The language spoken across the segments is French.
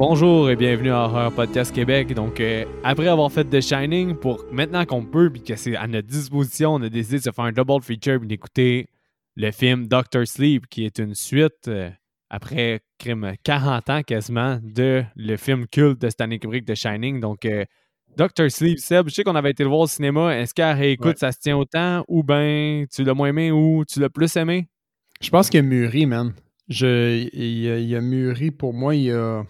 Bonjour et bienvenue à Horror Podcast Québec. Donc, euh, après avoir fait The Shining, pour maintenant qu'on peut, puis que c'est à notre disposition, on a décidé de se faire un double feature et d'écouter le film Doctor Sleep, qui est une suite euh, après crime 40 ans quasiment de le film culte de Stanley Kubrick The Shining. Donc, euh, Doctor Sleep, Seb, je sais qu'on avait été le voir au cinéma. Est-ce qu'à réécoute, Ouais. ça se tient autant? Ou ben tu l'as moins aimé ou tu l'as plus aimé? Je pense qu'il a mûri, man. Je, il, a, il a mûri pour moi. Il a,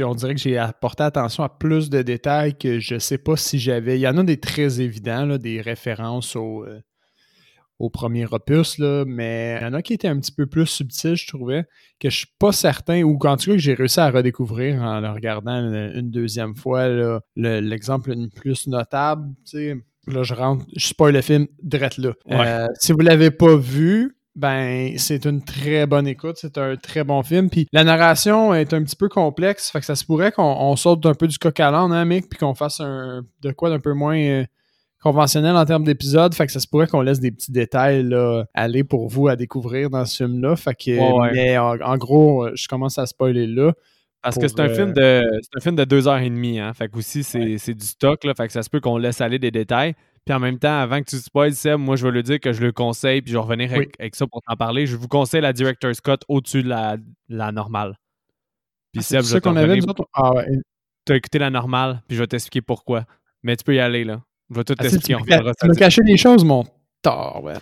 on dirait que j'ai apporté attention à plus de détails que je sais pas si j'avais. Il y en a des très évidents, là, des références au, euh, au premier opus, là, mais il y en a qui étaient un petit peu plus subtils, je trouvais, que je suis pas certain, ou qu'en tout cas que j'ai réussi à redécouvrir en le regardant une, une deuxième fois. l'exemple le plus notable, tu sais, là je rentre, je spoil le film direct là. Ouais. Euh, si vous l'avez pas vu, ben c'est une très bonne écoute, c'est un très bon film. Puis la narration est un petit peu complexe, fait que ça se pourrait qu'on on saute un peu du coq à l'âne, hein, Mick, puis qu'on fasse un de quoi d'un peu moins euh, conventionnel en termes d'épisodes, fait que ça se pourrait qu'on laisse des petits détails là, aller pour vous à découvrir dans ce film-là. Fait que, ouais. mais en, en gros, euh, je commence à spoiler là. Parce que c'est un, euh, film de, c'est un film de deux heures et demie. Hein? Fait que aussi, c'est, c'est du stock. Là, fait que ça se peut qu'on laisse aller des détails. Puis en même temps, avant que tu spoil, Seb, moi, je veux le dire que je le conseille. Puis je vais revenir avec, avec ça pour t'en parler. Je vous conseille la Director's Cut au-dessus de la, la normale. Puis C'est Seb, je vais qu'on avait, nous autres? Ah ouais. Tu as écouté la normale. Puis je vais t'expliquer pourquoi. Mais tu peux y aller. là. Je vais tout Ah, t'expliquer. tu on tu m'as caché des choses, mon tard, ouais.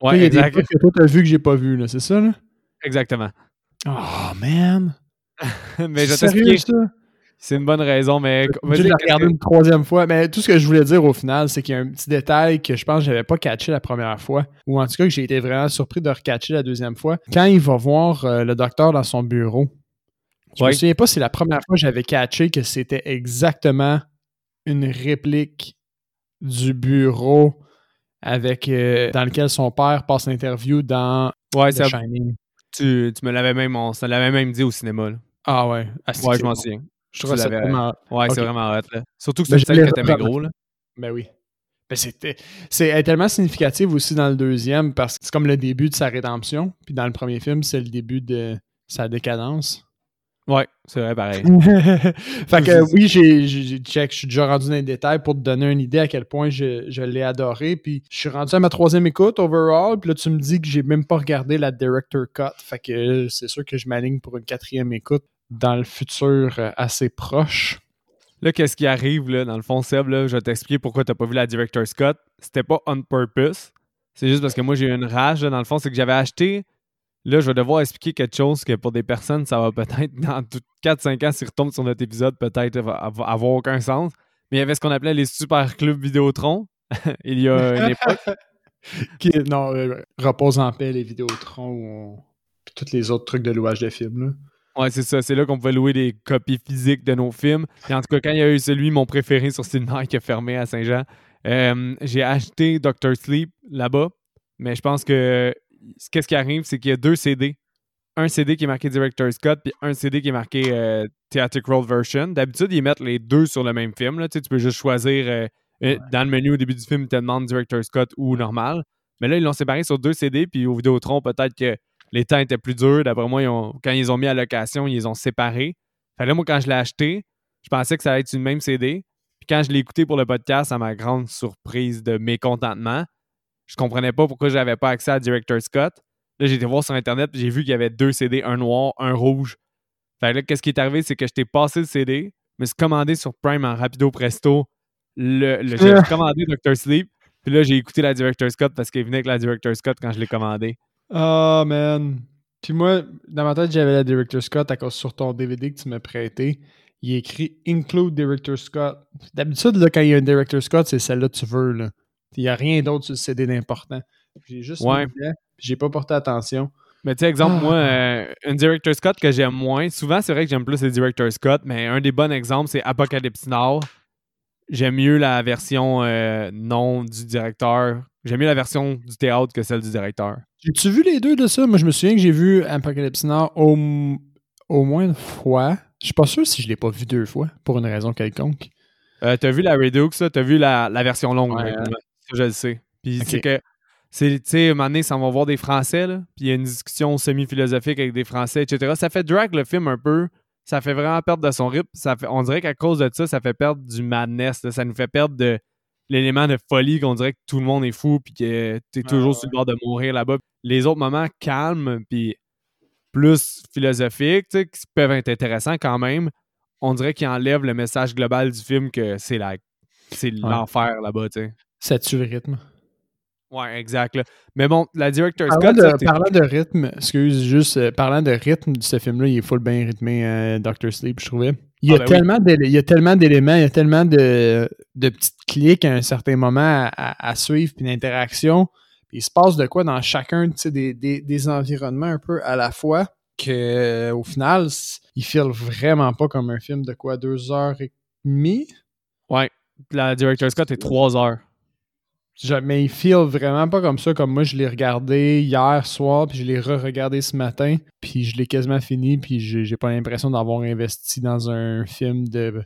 Ouais, il y a des exact- trucs que toi t'as vu que j'ai pas vu, là, c'est ça, là? exactement. Oh, man! mais je vais t'expliquer. C'est une bonne raison. Mais J'ai vas-y, de la qu'est-ce regarder que- une troisième fois. Mais tout ce que je voulais dire au final, c'est qu'il y a un petit détail que je pense que j'avais pas catché la première fois. Ou en tout cas que j'ai été vraiment surpris de recatcher la deuxième fois. Quand il va voir euh, le docteur dans son bureau, je me Ouais. souviens pas si la première fois j'avais catché que c'était exactement une réplique du bureau avec euh, dans lequel son père passe l'interview dans Ouais, The ça- Shining. tu, tu me l'avais même, on se l'avait même dit au cinéma. là. Ah ouais. Ah, Ouais, je m'en souviens. Je trouve ça l'avais- tellement Ouais, c'est vraiment hot. Là. Surtout que Ben, c'est je celle l'ai que t'aimais gros. Là. Ben oui. Ben c'était, c'est elle est tellement significative aussi dans le deuxième parce que c'est comme le début de sa rédemption. Puis dans le premier film, c'est le début de sa décadence. Ouais, c'est vrai, pareil. fait que oui, j'ai, j'ai, j'ai check, je suis déjà rendu dans les détails pour te donner une idée à quel point je, je l'ai adoré. Puis je suis rendu à ma troisième écoute overall. Puis là, tu me dis que j'ai même pas regardé la director cut. Fait que euh, c'est sûr que je m'aligne pour une quatrième écoute dans le futur euh, assez proche. Là, qu'est-ce qui arrive, là, dans le fond, Seb, là, je vais t'expliquer pourquoi t'as pas vu la Director's Cut. C'était pas on purpose. C'est juste parce que moi, j'ai eu une rage, là, dans le fond, c'est que j'avais acheté. Là, je vais devoir expliquer quelque chose que pour des personnes, ça va peut-être, dans tout- 4-5 ans, s'ils retombent sur notre épisode, peut-être avoir aucun sens. Mais il y avait ce qu'on appelait les super clubs Vidéotron. il y a une époque. Qui, non, euh, repose en paix, les Vidéotrons on- puis tous les autres trucs de louage de films. Là. Ouais, c'est ça. C'est là qu'on pouvait louer des copies physiques de nos films. Et en tout cas, quand il y a eu celui, mon préféré sur Cinéma qui a fermé à Saint-Jean, euh, j'ai acheté Doctor Sleep là-bas. Mais je pense que qu'est-ce qui arrive, c'est qu'il y a deux CD. Un CD qui est marqué Director's Cut, puis un CD qui est marqué euh, Theatrical Version. D'habitude, ils mettent les deux sur le même film. Là. Tu, sais, tu peux juste choisir euh, euh, dans le menu au début du film, ils te demandent Director's Cut ou normal. Mais là, ils l'ont séparé sur deux CD, puis au Vidéotron, peut-être que les temps étaient plus durs. D'après moi, ils ont- quand ils ont mis à location, ils les ont séparés. Fait que là, moi, quand je l'ai acheté, je pensais que ça allait être une même CD. Puis quand je l'ai écouté pour le podcast, à ma grande surprise de mécontentement, je comprenais pas pourquoi j'avais pas accès à Director's Cut. Là, j'ai été voir sur Internet, j'ai vu qu'il y avait deux CD, un noir, un rouge. Fait que là, qu'est-ce qui est arrivé, c'est que je t'ai passé le CD, me suis commandé sur Prime en rapido presto. Le, le- j'ai commandé Doctor Sleep, puis là, j'ai écouté la Director's Cut parce qu'il venait avec la Director's Cut quand je l'ai commandé. Oh man. Puis moi, dans ma tête, j'avais la Director Scott à cause sur ton DVD que tu m'as prêté. Il est écrit Include Director Scott. D'habitude, là, quand il y a un Director Scott, c'est celle-là que tu veux. Là. Il n'y a rien d'autre sur le CD d'important. J'ai juste Ouais. j'ai pas porté attention. Mais tu sais, exemple, Ah. moi, euh, un Director's Cut que j'aime moins, souvent, c'est vrai que j'aime plus les Director's Cut, mais un des bons exemples, c'est Apocalypse Now. J'aime mieux la version euh, non du directeur. J'aime mieux la version du théâtre que celle du directeur. J'ai-tu vu les deux de ça? Moi, je me souviens que j'ai vu Apocalypse Now au, au moins une fois. Je suis pas sûr si je l'ai pas vu deux fois, pour une raison quelconque. Euh, t'as vu la Redux, ça? T'as vu la, la version longue? Ouais. Ça, je le sais. Puis c'est que, c'est, tu sais, un moment donné, ça va voir des Français, là, puis il y a une discussion semi-philosophique avec des Français, etc. Ça fait drag le film un peu, ça fait vraiment perdre de son rythme. Ça fait, on dirait qu'à cause de ça, ça fait perdre du madness. Ça nous fait perdre de l'élément de folie qu'on dirait que tout le monde est fou puis que tu es toujours sur le bord de mourir là-bas. Les autres moments calmes puis plus philosophiques, qui peuvent être intéressants quand même, on dirait qu'ils enlèvent le message global du film que c'est la c'est l'enfer là-bas, tu sais. Ça tue le rythme. Ouais, exact. Mais bon, la director's parlant De, parlant de rythme, excuse, juste, euh, parlant de rythme de ce film-là, il est full bien rythmé, euh, Doctor Sleep, je trouvais. Il y, a ah, ben tellement il y a tellement d'éléments, il y a tellement de, de petites clics à un certain moment à, suivre, puis d'interactions. Il se passe de quoi dans chacun des, des, des environnements un peu à la fois que euh, au final, il file vraiment pas comme un film de quoi, deux heures et demie? Ouais. La Director's Cut est trois heures. Mais il file vraiment pas comme ça, comme moi je l'ai regardé hier soir, puis je l'ai re-regardé ce matin, puis je l'ai quasiment fini, puis j'ai pas l'impression d'avoir investi dans un film de,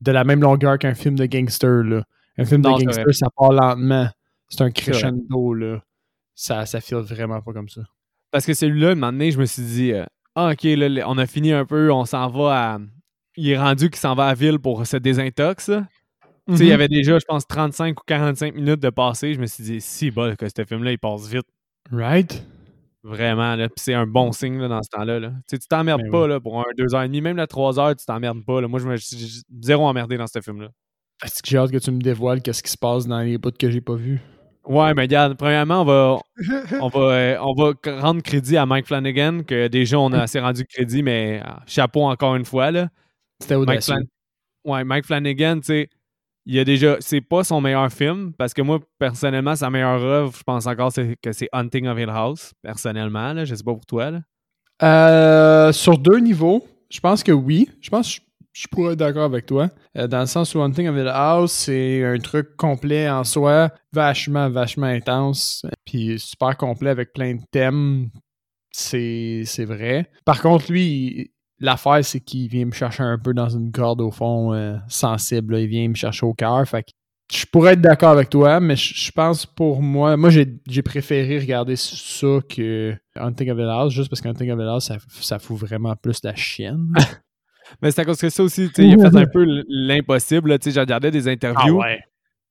de la même longueur qu'un film de gangster. Là. Un film de gangster, ça part lentement. C'est un crescendo. Là. Ça, ça file vraiment pas comme ça. Parce que celui-là, un moment donné, je me suis dit, euh, ah, ok, là, on a fini un peu, on s'en va à. Il est rendu qu'il s'en va à ville pour se désintox. Il y mhm. avait déjà, je pense, 35 ou 45 minutes de passé. Je me suis dit, si, bah, que ce film-là, il passe vite. Right? Vraiment, là. Puis c'est un bon signe là, dans ce temps-là. Là. Tu t'emmerdes ben pas là, pour un 2h30, même la 3h, tu t'emmerdes pas. Là. Moi, je me suis zéro emmerdé dans ce film-là. Est-ce que j'ai hâte que tu me dévoiles qu'est-ce qui se passe dans les bouts que j'ai pas vus? Ouais, mais regarde, premièrement, on va, on va, euh, on va rendre crédit à Mike Flanagan, que déjà, on a assez rendu crédit, mais euh, chapeau encore une fois. là. C'était audacieux. Mike Ouais, Mike Flanagan, tu sais, il a déjà. C'est pas son meilleur film, parce que moi, personnellement, sa meilleure œuvre, je pense encore que c'est Hunting of Hill House, personnellement. Là, je sais pas pour toi. Euh, sur deux niveaux, je pense que oui. Je pense que je pourrais être d'accord avec toi. Euh, dans le sens où Hunting of Hill House, c'est un truc complet en soi, vachement, vachement intense, puis super complet avec plein de thèmes. C'est vrai. Par contre, lui, L'affaire, c'est qu'il vient me chercher un peu dans une corde au fond euh, sensible. Il vient me chercher au cœur. Fait que je pourrais être d'accord avec toi, mais je, pense pour moi, moi j'ai préféré regarder ça que Hunting of the House, juste parce qu'Hunting of the House, ça, ça fout vraiment plus la chienne. mais c'est à cause que ça aussi, il a fait un peu l'impossible. J'ai regardé des interviews. Ah ouais.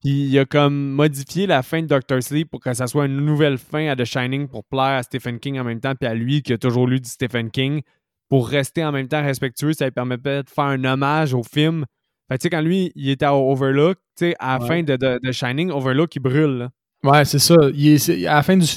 Puis il a comme modifié la fin de Doctor Sleep pour que ça soit une nouvelle fin à The Shining pour plaire à Stephen King en même temps, puis à lui qui a toujours lu du Stephen King pour rester en même temps respectueux, ça lui permettait de faire un hommage au film. Fait tu sais, quand lui, il était à Overlook, tu sais, à la fin de, de, Shining, Overlook, il brûle. Ouais, c'est ça. à, la fin du,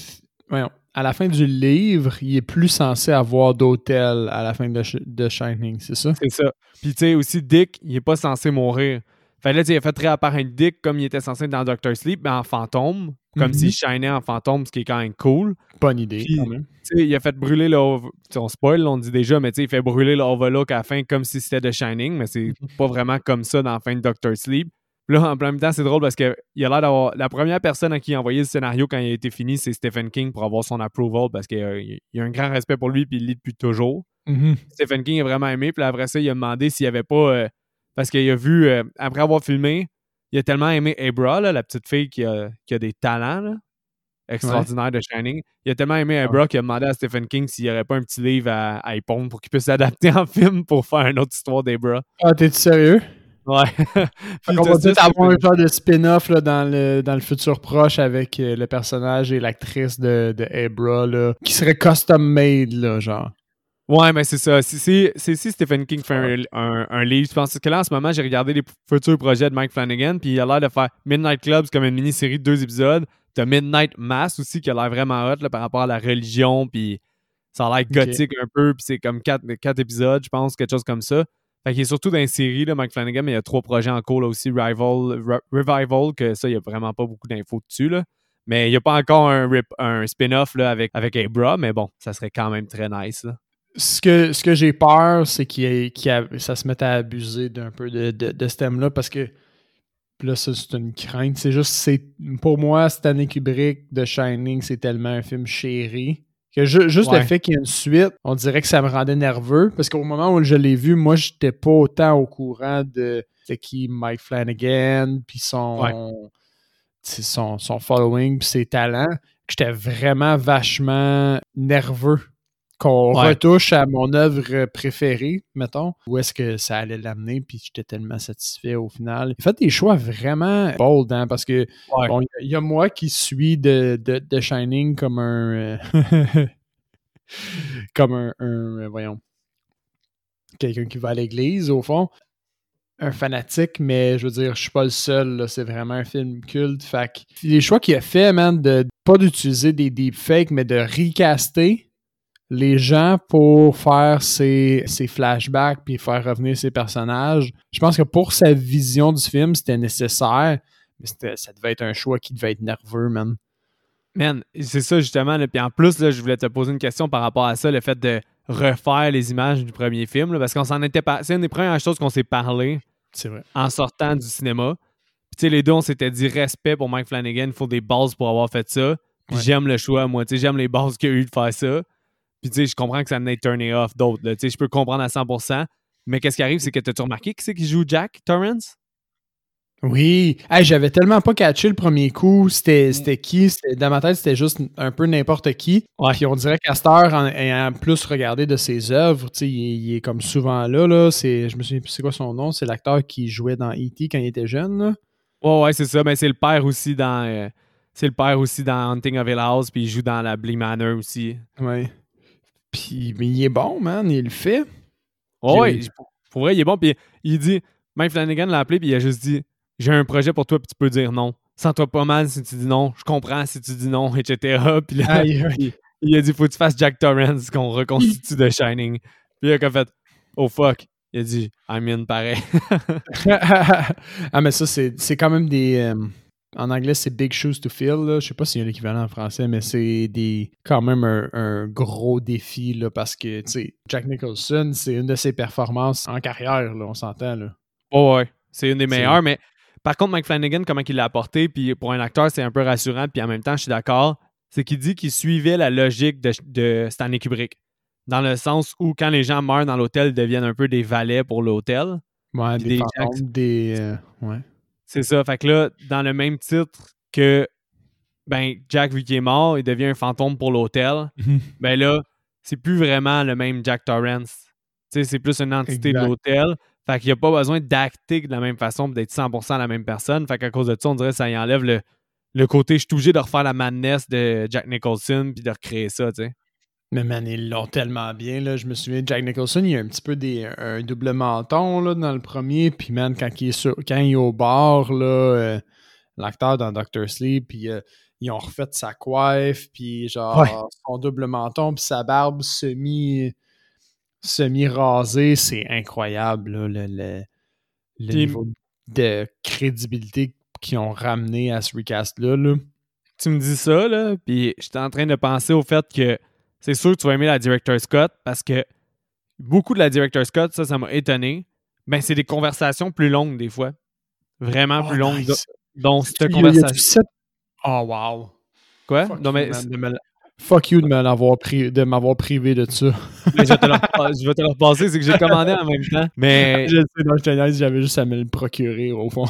à la fin du livre, il est plus censé avoir d'hôtel à la fin de, de Shining, c'est ça? C'est ça. Puis, tu sais, aussi, Dick, il est pas censé mourir. Fait là, il a fait réapparaître Dick comme il était censé dans Doctor Sleep, mais en fantôme, comme s'il shinait en fantôme, ce qui est quand même cool. Bonne idée, quand même. Il a fait brûler le. On spoil, on dit déjà, mais il fait brûler le Overlook à la fin comme si c'était de Shining, mais c'est pas vraiment comme ça dans la fin de Doctor Sleep. Puis là, en plein temps, c'est drôle parce qu'il a l'air d'avoir. La première personne à qui il a envoyé le scénario quand il a été fini, c'est Stephen King pour avoir son approval parce qu'il a, a, un grand respect pour lui puis il lit depuis toujours. Mm-hmm. Stephen King a vraiment aimé. Puis après ça, il a demandé s'il n'y avait pas. Euh, parce qu'il a vu, euh, après avoir filmé, il a tellement aimé Abra, la petite fille qui a, qui a des talents extraordinaires de Shining. Il a tellement aimé Abra qu'il a demandé à Stephen King s'il n'y aurait pas un petit livre à, à pour qu'il puisse s'adapter en film pour faire une autre histoire d'Abra. Ah, t'es-tu sérieux? Ouais. on va peut-être avoir un genre de spin-off dans, le, dans le futur proche avec euh, le personnage et l'actrice de, de Abra, qui serait custom-made, là, genre. Ouais, mais c'est ça. Si, Stephen King fait un, livre, je pense que là, en ce moment, j'ai regardé les futurs projets de Mike Flanagan, puis il a l'air de faire Midnight Clubs comme une mini-série de deux épisodes. T'as Midnight Mass aussi, qui a l'air vraiment hot par rapport à la religion, puis ça a l'air gothique un peu, puis c'est comme quatre, quatre, épisodes, je pense, quelque chose comme ça. Fait qu'il est surtout dans une série, là, Mike Flanagan, mais il y a trois projets en cours là aussi, Rival, Revival, que ça, il n'y a vraiment pas beaucoup d'infos dessus, là. Mais il n'y a pas encore un, un spin-off avec, avec Abra, mais bon, ça serait quand même très nice. Là ce que, ce que j'ai peur, c'est qu'il ça se mette à abuser d'un peu de, de, ce thème-là parce que là, ça, c'est une crainte. C'est juste, c'est pour moi, Stanley Kubrick de Shining, c'est tellement un film chéri que juste le fait qu'il y ait une suite, on dirait que ça me rendait nerveux parce qu'au moment où je l'ai vu, moi, j'étais pas autant au courant de qui Mike Flanagan, puis son, son, son following, puis ses talents, que j'étais vraiment vachement nerveux qu'on Ouais. retouche à mon œuvre préférée, mettons, où est-ce que ça allait l'amener, puis j'étais tellement satisfait au final. Il fait des choix vraiment bold, hein, parce que Ouais. bon, il y a- moi qui suis de, de, de Shining comme un... euh, comme un, un, euh, voyons, quelqu'un qui va à l'église, au fond. Un fanatique, mais je veux dire, je suis pas le seul. C'est vraiment un film culte. Fait les choix qu'il a fait, man, de pas d'utiliser des deepfakes, mais de recaster les gens pour faire ses, ses flashbacks puis faire revenir ses personnages. Je pense que pour sa vision du film, c'était nécessaire, mais c'était- ça devait être un choix qui devait être nerveux, man. Man, c'est ça justement. Là. Puis en plus, là, je voulais te poser une question par rapport à ça, le fait de refaire les images du premier film, là, parce qu'on s'en était pas. C'est une des premières choses qu'on s'est parlé vrai. en sortant du cinéma. Puis les deux, on s'était dit respect pour Mike Flanagan, il faut des bases pour avoir fait ça. Puis Ouais. j'aime le choix, moi. Tu sais, j'aime les bases qu'il y a eu de faire ça. Puis tu sais, je comprends que ça n'ait turné off d'autres. Tu sais, je peux comprendre à 100%. Mais qu'est-ce qui arrive, c'est que t'as-tu remarqué qui c'est qui joue Jack Torrance? Oui. Hey, j'avais tellement pas catché le premier coup. C'était c'était qui? C'était- Dans ma tête, c'était juste un peu n'importe qui. Ouais. Puis on dirait qu'Astor, en ayant plus regardé de ses œuvres, tu sais, il, est- il est comme souvent là. là. C'est, je me souviens plus c'est quoi son nom. C'est l'acteur qui jouait dans E.T. quand il était jeune. Là. Ouais, ouais, c'est ça. Mais c'est le père aussi dans. euh, c'est le père aussi dans Hunting of Hill House, puis il joue dans la Blee Manor aussi. Ouais. Puis mais il est bon, man. Il le fait. Ouais, ouais, J'ai- pour- vrai, il est bon. Puis il dit, Mike Flanagan l'a appelé, puis il a juste dit J'ai un projet pour toi, puis tu peux dire non. Sens-toi pas mal si tu dis non. Je comprends si tu dis non, etc. Puis là, Aïe, aïe. il, il a dit Faut que tu fasses Jack Torrance, qu'on reconstitue The Shining. Puis il a comme fait Oh fuck. Il a dit I'm in pareil. ah, mais ça, c'est c'est quand même des. euh, en anglais, c'est Big Shoes to Fill. Là. Je sais pas s'il y a l'équivalent en français, mais c'est des quand même un, un gros défi là, parce que tu sais, Jack Nicholson, c'est une de ses performances en carrière, là, on s'entend. Là. Ouais, ouais. C'est une des meilleures, mais par contre, Mike Flanagan, comment il l'a apporté, puis pour un acteur, c'est un peu rassurant, puis en même temps, je suis d'accord, c'est qu'il dit qu'il suivait la logique de, de Stanley Kubrick. Dans le sens où, quand les gens meurent dans l'hôtel, ils deviennent un peu des valets pour l'hôtel. Ouais, des. euh, ouais. C'est ça. Fait que là, dans le même titre que ben, Jack, vu qu'il est mort, il devient un fantôme pour l'hôtel, ben là, c'est plus vraiment le même Jack Torrance. Tu sais, c'est plus une entité Exact. de l'hôtel. Fait qu'il n'y a pas besoin d'acter de la même façon, d'être 100% la même personne. Fait qu'à cause de ça, on dirait que ça y enlève le, le côté, je suis obligé de refaire la madness de Jack Nicholson puis de recréer ça, tu sais. Mais man, ils l'ont tellement bien. Là. Je me souviens, Jack Nicholson, il y a un petit peu des, un double menton là, dans le premier. Puis man, quand il est, sur, quand il est au bar, là, euh, l'acteur dans Doctor Sleep, puis euh, ils ont refait sa coiffe, puis genre Ouais. son double menton, puis sa barbe semi semi-rasée. C'est incroyable, là, le, le, niveau de crédibilité qu'ils ont ramené à ce recast-là. Là. Tu me dis ça, là, puis j'étais en train de penser au fait que c'est sûr que tu vas aimer la Director Scott parce que beaucoup de la Director Scott, ça, ça m'a étonné. Ben, c'est des conversations plus longues, des fois. Vraiment plus Oh, longues. nice. Donc, cette conversation. sept- Oh, wow. Quoi? Fuck Non, you, mais me Fuck you de pri- m'avoir privé de ça. mais je, vais te le repa- je vais te le repasser, c'est que j'ai commandé en même temps. Mais, je le sais, dans le j'avais juste à me le procurer au fond.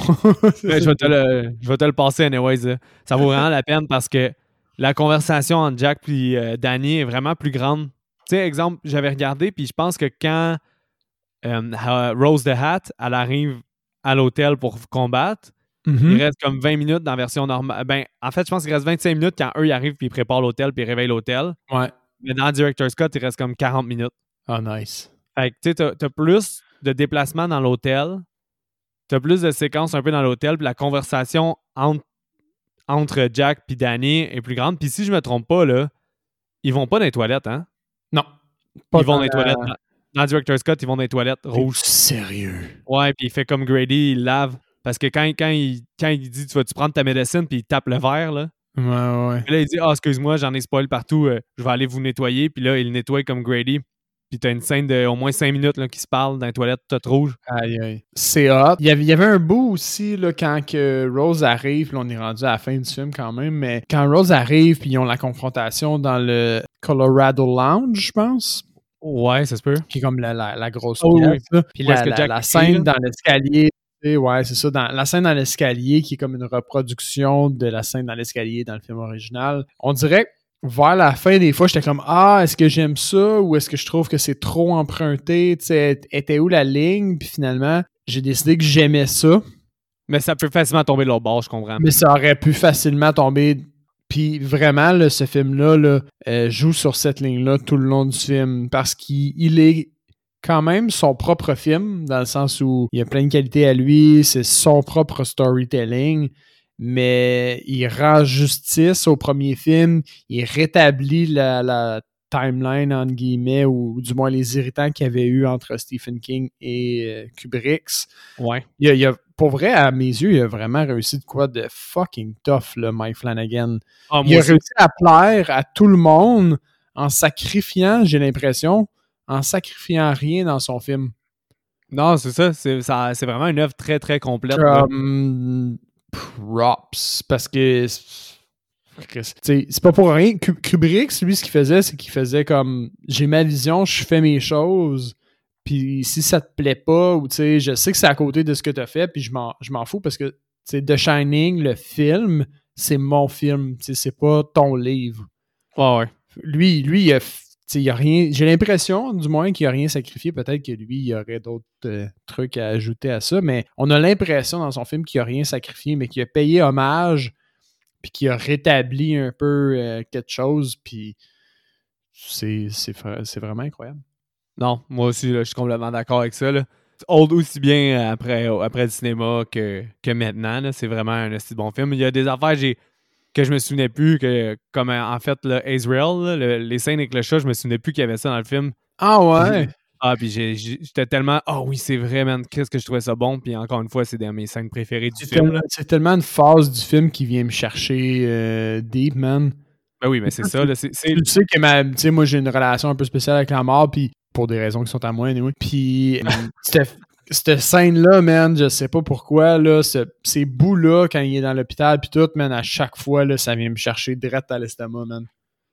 mais je, vais te le, je vais te le passer anyways. Ça vaut vraiment la peine parce que la conversation entre Jack et euh, Danny est vraiment plus grande. Tu sais, exemple, j'avais regardé, puis je pense que quand euh, Rose the Hat, elle arrive à l'hôtel pour combattre, Mhm. il reste comme 20 minutes dans la version normale. Ben, en fait, je pense qu'il reste 25 minutes quand eux ils arrivent puis ils préparent l'hôtel puis ils réveillent l'hôtel. Ouais. Mais dans Director Scott, il reste comme 40 minutes. Oh, nice. Fait que tu sais, t'as, t'as plus de déplacements dans l'hôtel, t'as plus de séquences un peu dans l'hôtel, puis la conversation entre, entre Jack et Danny est plus grande. Puis si je me trompe pas, là, ils vont pas dans les toilettes, hein? Non. ils vont dans les toilettes. Dans, dans Director Scott, ils vont dans les toilettes rouges. Sérieux. Ouais, puis il fait comme Grady, il lave. Parce que quand, quand, il, quand il dit tu vas-tu prendre ta médecine, puis il tape le verre, là. Ouais, ouais. Puis là, il dit Ah, excuse-moi, j'en ai spoil partout, euh, je vais aller vous nettoyer. Puis là, il nettoie comme Grady. Puis t'as une scène de au moins 5 minutes là, qui se parle dans les toilettes toutes rouges. Aïe, aïe. C'est hot. Il y, avait, il y avait un bout aussi, là, quand que Rose arrive, là, on est rendu à la fin du film quand même, mais quand Rose arrive, puis ils ont la confrontation dans le Colorado Lounge, je pense, Ouais, ça se peut. qui est comme la, la, la grosse Oh, pièce, là. Puis la, la- scène dans l'escalier, ouais, c'est ça, dans, la scène dans l'escalier qui est comme une reproduction de la scène dans l'escalier dans le film original. On dirait vers la fin, des fois, j'étais comme Ah, est-ce que j'aime ça ou est-ce que je trouve que c'est trop emprunté? Tu sais, était où la ligne? Puis finalement, j'ai décidé que j'aimais ça. Mais ça peut facilement tomber de l'autre bord, je comprends. Mais ça aurait pu facilement tomber. Puis vraiment, là, ce film-là là, euh, joue sur cette ligne-là tout le long du film parce qu'il est quand même son propre film, dans le sens où il y a plein de qualités à lui, c'est son propre storytelling, mais il rend justice au premier film, il rétablit la, timeline, entre guillemets, ou, du moins les irritants qu'il y avait eu entre Stephen King et euh, Kubrick. Ouais. Il a, pour vrai, à mes yeux, il a vraiment réussi de quoi de fucking tough, le Mike Flanagan. Ah, il a réussi à plaire à tout le monde en sacrifiant, j'ai l'impression, en sacrifiant rien dans son film. Non, c'est ça. C'est vraiment une œuvre très, très complète. Props. Parce que. C'est pas pour rien. Kubrick, lui, ce qu'il faisait, c'est qu'il faisait comme j'ai ma vision, je fais mes choses. Puis si ça te plaît pas, ou tu sais, je sais que c'est à côté de ce que tu as fait, puis je m'en fous parce que c'est The Shining, le film, c'est mon film. C'est pas ton livre. Ouais, ouais. Lui, lui, il a rien. J'ai l'impression, du moins, qu'il n'a rien sacrifié. Peut-être que lui, il y aurait d'autres euh, trucs à ajouter à ça, mais on a l'impression dans son film qu'il n'a rien sacrifié, mais qu'il a payé hommage, puis qu'il a rétabli un peu euh, quelque chose, puis c'est vraiment incroyable. Non, moi aussi, je suis complètement d'accord avec ça. Là. Old aussi bien après, après le cinéma que, que maintenant. C'est vraiment un assez bon film. Il y a des affaires, j'ai que je me souvenais plus que comme en fait le Israel, les scènes avec le chat, je me souvenais plus qu'il y avait ça dans le film. Ah ouais. Ah puis j'étais tellement ah oui c'est vrai man qu'est-ce que je trouvais ça bon puis encore une fois c'est dans mes scènes préférées du film. C'est tellement une phase du film qui vient me chercher euh, deep man. Ben oui mais c'est ça là, Tu sais que ma, moi j'ai une relation un peu spéciale avec la mort puis pour des raisons qui sont à moi anyway. Puis c'était cette scène-là, man, je sais pas pourquoi, là, ces bouts-là, quand il est dans l'hôpital, puis tout, man, à chaque fois, là, ça vient me chercher direct à l'estomac, man.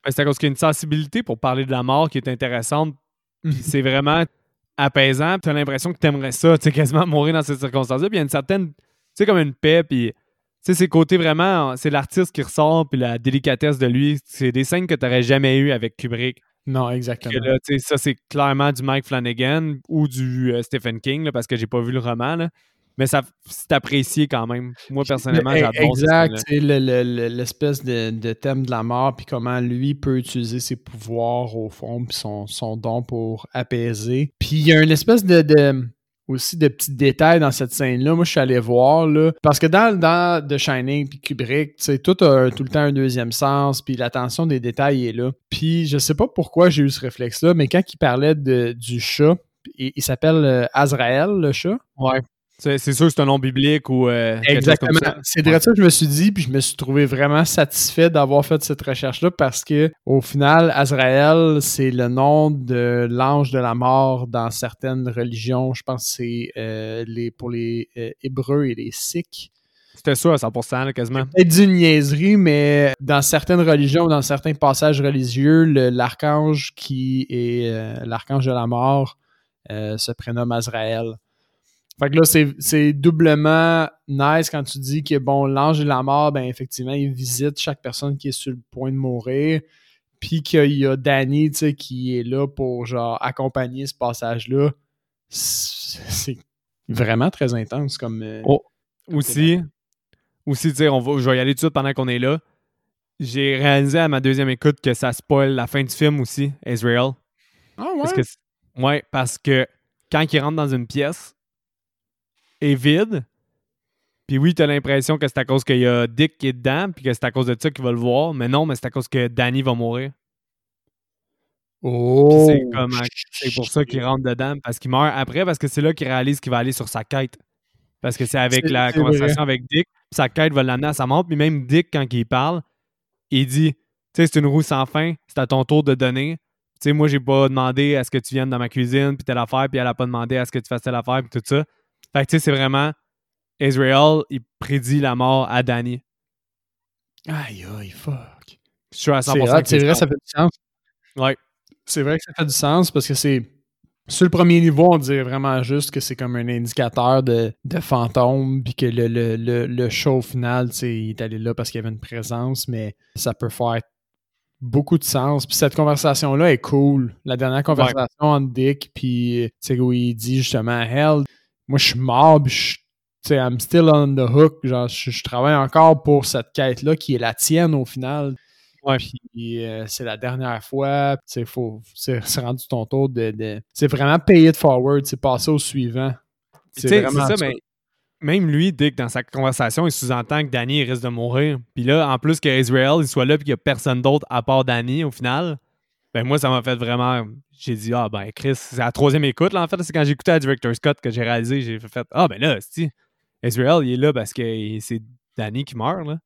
C'est à cause qu'il y a une sensibilité pour parler de la mort qui est intéressante. Mhm. c'est vraiment apaisant. Tu as l'impression que tu aimerais ça, tu sais, quasiment mourir dans ces circonstances-là. Puis il y a une certaine, tu sais, comme une paix, puis tu sais, ces côtés vraiment, c'est l'artiste qui ressort, puis la délicatesse de lui. C'est des scènes que tu n'aurais jamais eues avec Kubrick. Non, exactement. ça, c'est clairement du Mike Flanagan ou du euh, Stephen King, parce que j'ai pas vu le roman. Mais ça, c'est apprécié quand même. Moi, personnellement, j'adore Exact. L'espèce de, thème de la mort, puis comment lui peut utiliser ses pouvoirs au fond, puis son, son don pour apaiser. Puis il y a une espèce de aussi de petits détails dans cette scène-là. Moi, je suis allé voir, là, parce que dans, dans The Shining puis Kubrick, tu sais, tout a tout le temps un deuxième sens, puis l'attention des détails est là. Puis je sais pas pourquoi j'ai eu ce réflexe-là, mais quand il parlait de, du chat, il, il s'appelle euh, Azrael, le chat? Ouais. C'est sûr que c'est un nom biblique ou euh, Exactement. C'est de ça que je me suis dit, puis je me suis trouvé vraiment satisfait d'avoir fait cette recherche-là parce que au final, Azrael, c'est le nom de l'ange de la mort dans certaines religions. Je pense que c'est euh, les, pour les euh, Hébreux et les Sikhs. C'était ça à 100%, quasiment. C'est d'une niaiserie, mais dans certaines religions, dans certains passages religieux, l'archange qui est l'archange de la mort se prénomme Azrael. Fait que là, c'est doublement nice quand tu dis que, bon, l'ange de la mort, ben effectivement, il visite chaque personne qui est sur le point de mourir. Puis qu'il y a Danny, tu sais, qui est là pour, genre, accompagner ce passage-là. C'est vraiment très intense comme... Euh, oh, aussi, aussi, tu sais, je vais y aller tout de suite pendant qu'on est là. J'ai réalisé à ma deuxième écoute que ça spoil la fin du film aussi, Israel. Ah ouais? Parce que, ouais, parce que quand il rentre dans une pièce, est vide. Puis oui, tu as l'impression que c'est à cause qu'il y a Dick qui est dedans, puis que c'est à cause de ça qu'il va le voir. Mais non, mais c'est à cause que Danny va mourir. Oh! C'est pour ça qu'il rentre dedans, parce qu'il meurt après, parce que c'est là qu'il réalise qu'il va aller sur sa quête. Parce que c'est avec la conversation avec Dick, sa quête va l'amener à sa mort. Puis même Dick, quand il parle, il dit Tu sais, c'est une roue sans fin, c'est à ton tour de donner. Tu sais, moi, j'ai pas demandé à ce que tu viennes dans ma cuisine, puis telle affaire, puis elle a pas demandé à ce que tu fasses telle affaire, puis tout ça. Fait que tu sais, c'est vraiment Israel, il prédit la mort à Danny. Aïe, aïe, fuck. Je suis à 100% C'est vrai, ça fait du sens. Ouais. C'est vrai que ça fait du sens parce que c'est. Sur le premier niveau, on dirait vraiment juste que c'est comme un indicateur de, de fantôme, puis que le, le, le, show final, il est allé là parce qu'il y avait une présence, mais ça peut faire beaucoup de sens. Puis cette conversation-là est cool. La dernière conversation entre Dick, puis où il dit justement Hell, moi je suis mort, puis je sais, I'm still on the hook. Genre, je, travaille encore pour cette quête-là qui est la tienne au final. Ouais. Puis euh, c'est la dernière fois. C'est rendu ton tour de. c'est vraiment pay it forward. C'est passer au suivant. C'est vraiment ça, mais même lui, Dick, dans sa conversation, il sous-entend que Danny risque de mourir. Puis là, en plus qu'Israel il soit là et qu'il n'y a personne d'autre à part Danny au final, ben moi, ça m'a fait vraiment. J'ai dit, ah ben Chris, c'est la troisième écoute, là, en fait. C'est quand écouté à Director Scott que j'ai réalisé, j'ai fait, ah ben là, c'est Israel, il est là parce que c'est Danny qui meurt, là.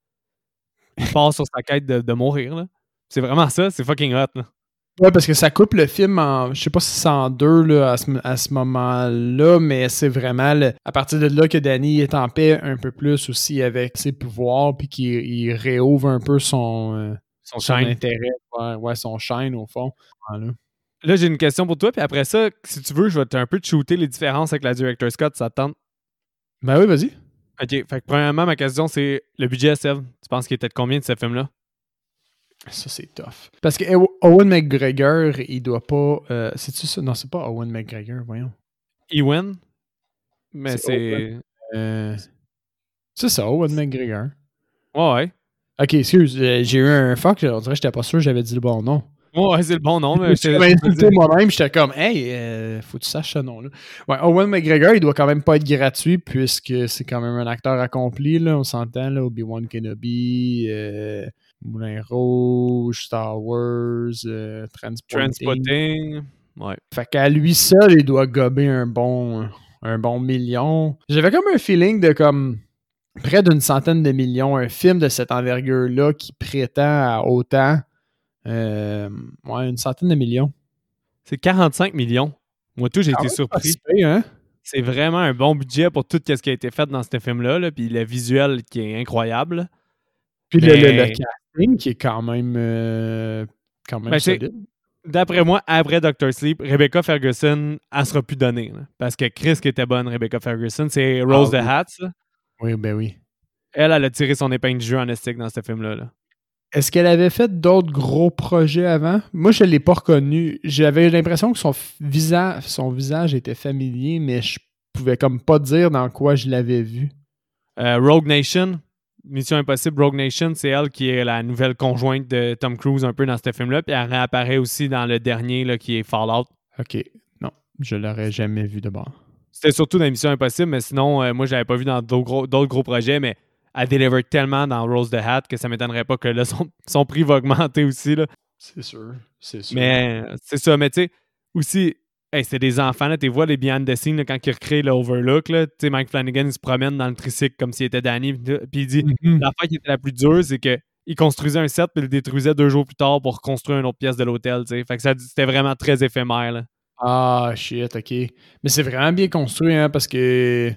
Il part sur sa quête de, mourir, là. C'est vraiment ça, c'est fucking hot, là. Ouais, parce que ça coupe le film en. Je sais pas si c'est en deux là, à ce, moment-là, mais c'est vraiment à partir de là que Danny est en paix un peu plus aussi avec ses pouvoirs, puis qu'il réouvre un peu son, euh, son, intérêt, ouais, son shine au fond. Là, j'ai une question pour toi, puis après ça, si tu veux, je vais un peu te shooter les différences avec la Director Scott, ça te tente? Ben oui, vas-y. Ok, fait que premièrement, ma question, c'est le budget, Sev, tu penses qu'il était de combien de ce film-là? Ça, c'est tough. Parce que Owen McGregor, il doit pas. Euh, C'est-tu ça? Non, c'est pas Owen McGregor, voyons. Ewan? Mais c'est. Euh, c'est ça, Owen McGregor. Ouais, ouais. Ok, excuse, euh, j'ai eu un fuck, on dirait que j'étais pas sûr que j'avais dit le bon nom. Ouais, c'est le bon nom. Mais je insulté moi-même, j'étais comme, hey, euh, faut que tu saches ce nom-là. Ouais, Owen McGregor, il doit quand même pas être gratuit puisque c'est quand même un acteur accompli, là, on s'entend, là, Obi-Wan Kenobi, euh, Moulin Rouge, Star Wars, euh, Transporting. Ouais. Fait qu'à lui seul, il doit gober un bon, un bon million. J'avais comme un feeling de comme près d'une centaine de millions, un film de cette envergure-là qui prétend à autant euh, ouais, une centaine de millions. C'est 45 millions. Moi, tout, j'ai ah été surpris. Hein? C'est vraiment un bon budget pour tout ce qui a été fait dans ce film-là. Puis le visuel qui est incroyable. Puis le, casting qui est quand même, euh, quand même ben, solide. D'après moi, après Doctor Sleep, Rebecca Ferguson, elle sera plus donnée. Parce que Chris qui était bonne, Rebecca Ferguson, c'est Rose the ah Hat. Oui, ben oui. Elle, elle a tiré son épingle du jeu en estique dans ce film-là. là est-ce qu'elle avait fait d'autres gros projets avant? Moi, je ne l'ai pas reconnue. J'avais l'impression que son visage, son visage était familier, mais je pouvais comme pas dire dans quoi je l'avais vu. Euh, Rogue Nation, Mission Impossible, Rogue Nation, c'est elle qui est la nouvelle conjointe de Tom Cruise un peu dans ce film-là. Puis elle réapparaît aussi dans le dernier là, qui est Fallout. OK. Non, je l'aurais jamais vu de bord. C'était surtout dans Mission Impossible, mais sinon, euh, moi, je l'avais pas vu dans d'autres gros, gros projets. Mais elle deliver tellement dans Rose the Hat que ça m'étonnerait pas que là, son, prix va augmenter aussi. C'est sûr. C'est sûr. Mais c'est ça. Mais tu sais, aussi, c'est des enfants. Tu vois les behind the scenes quand ils recréent l'Overlook. Mike Flanagan il se promène dans le tricycle comme s'il était Danny. Puis il dit mm-hmm. l'affaire qui était la plus dure, c'est que il construisait un set puis il le détruisait deux jours plus tard pour construire une autre pièce de l'hôtel. Fait que c'était vraiment très éphémère. Ah, shit, ok. Mais c'est vraiment bien construit, hein, parce que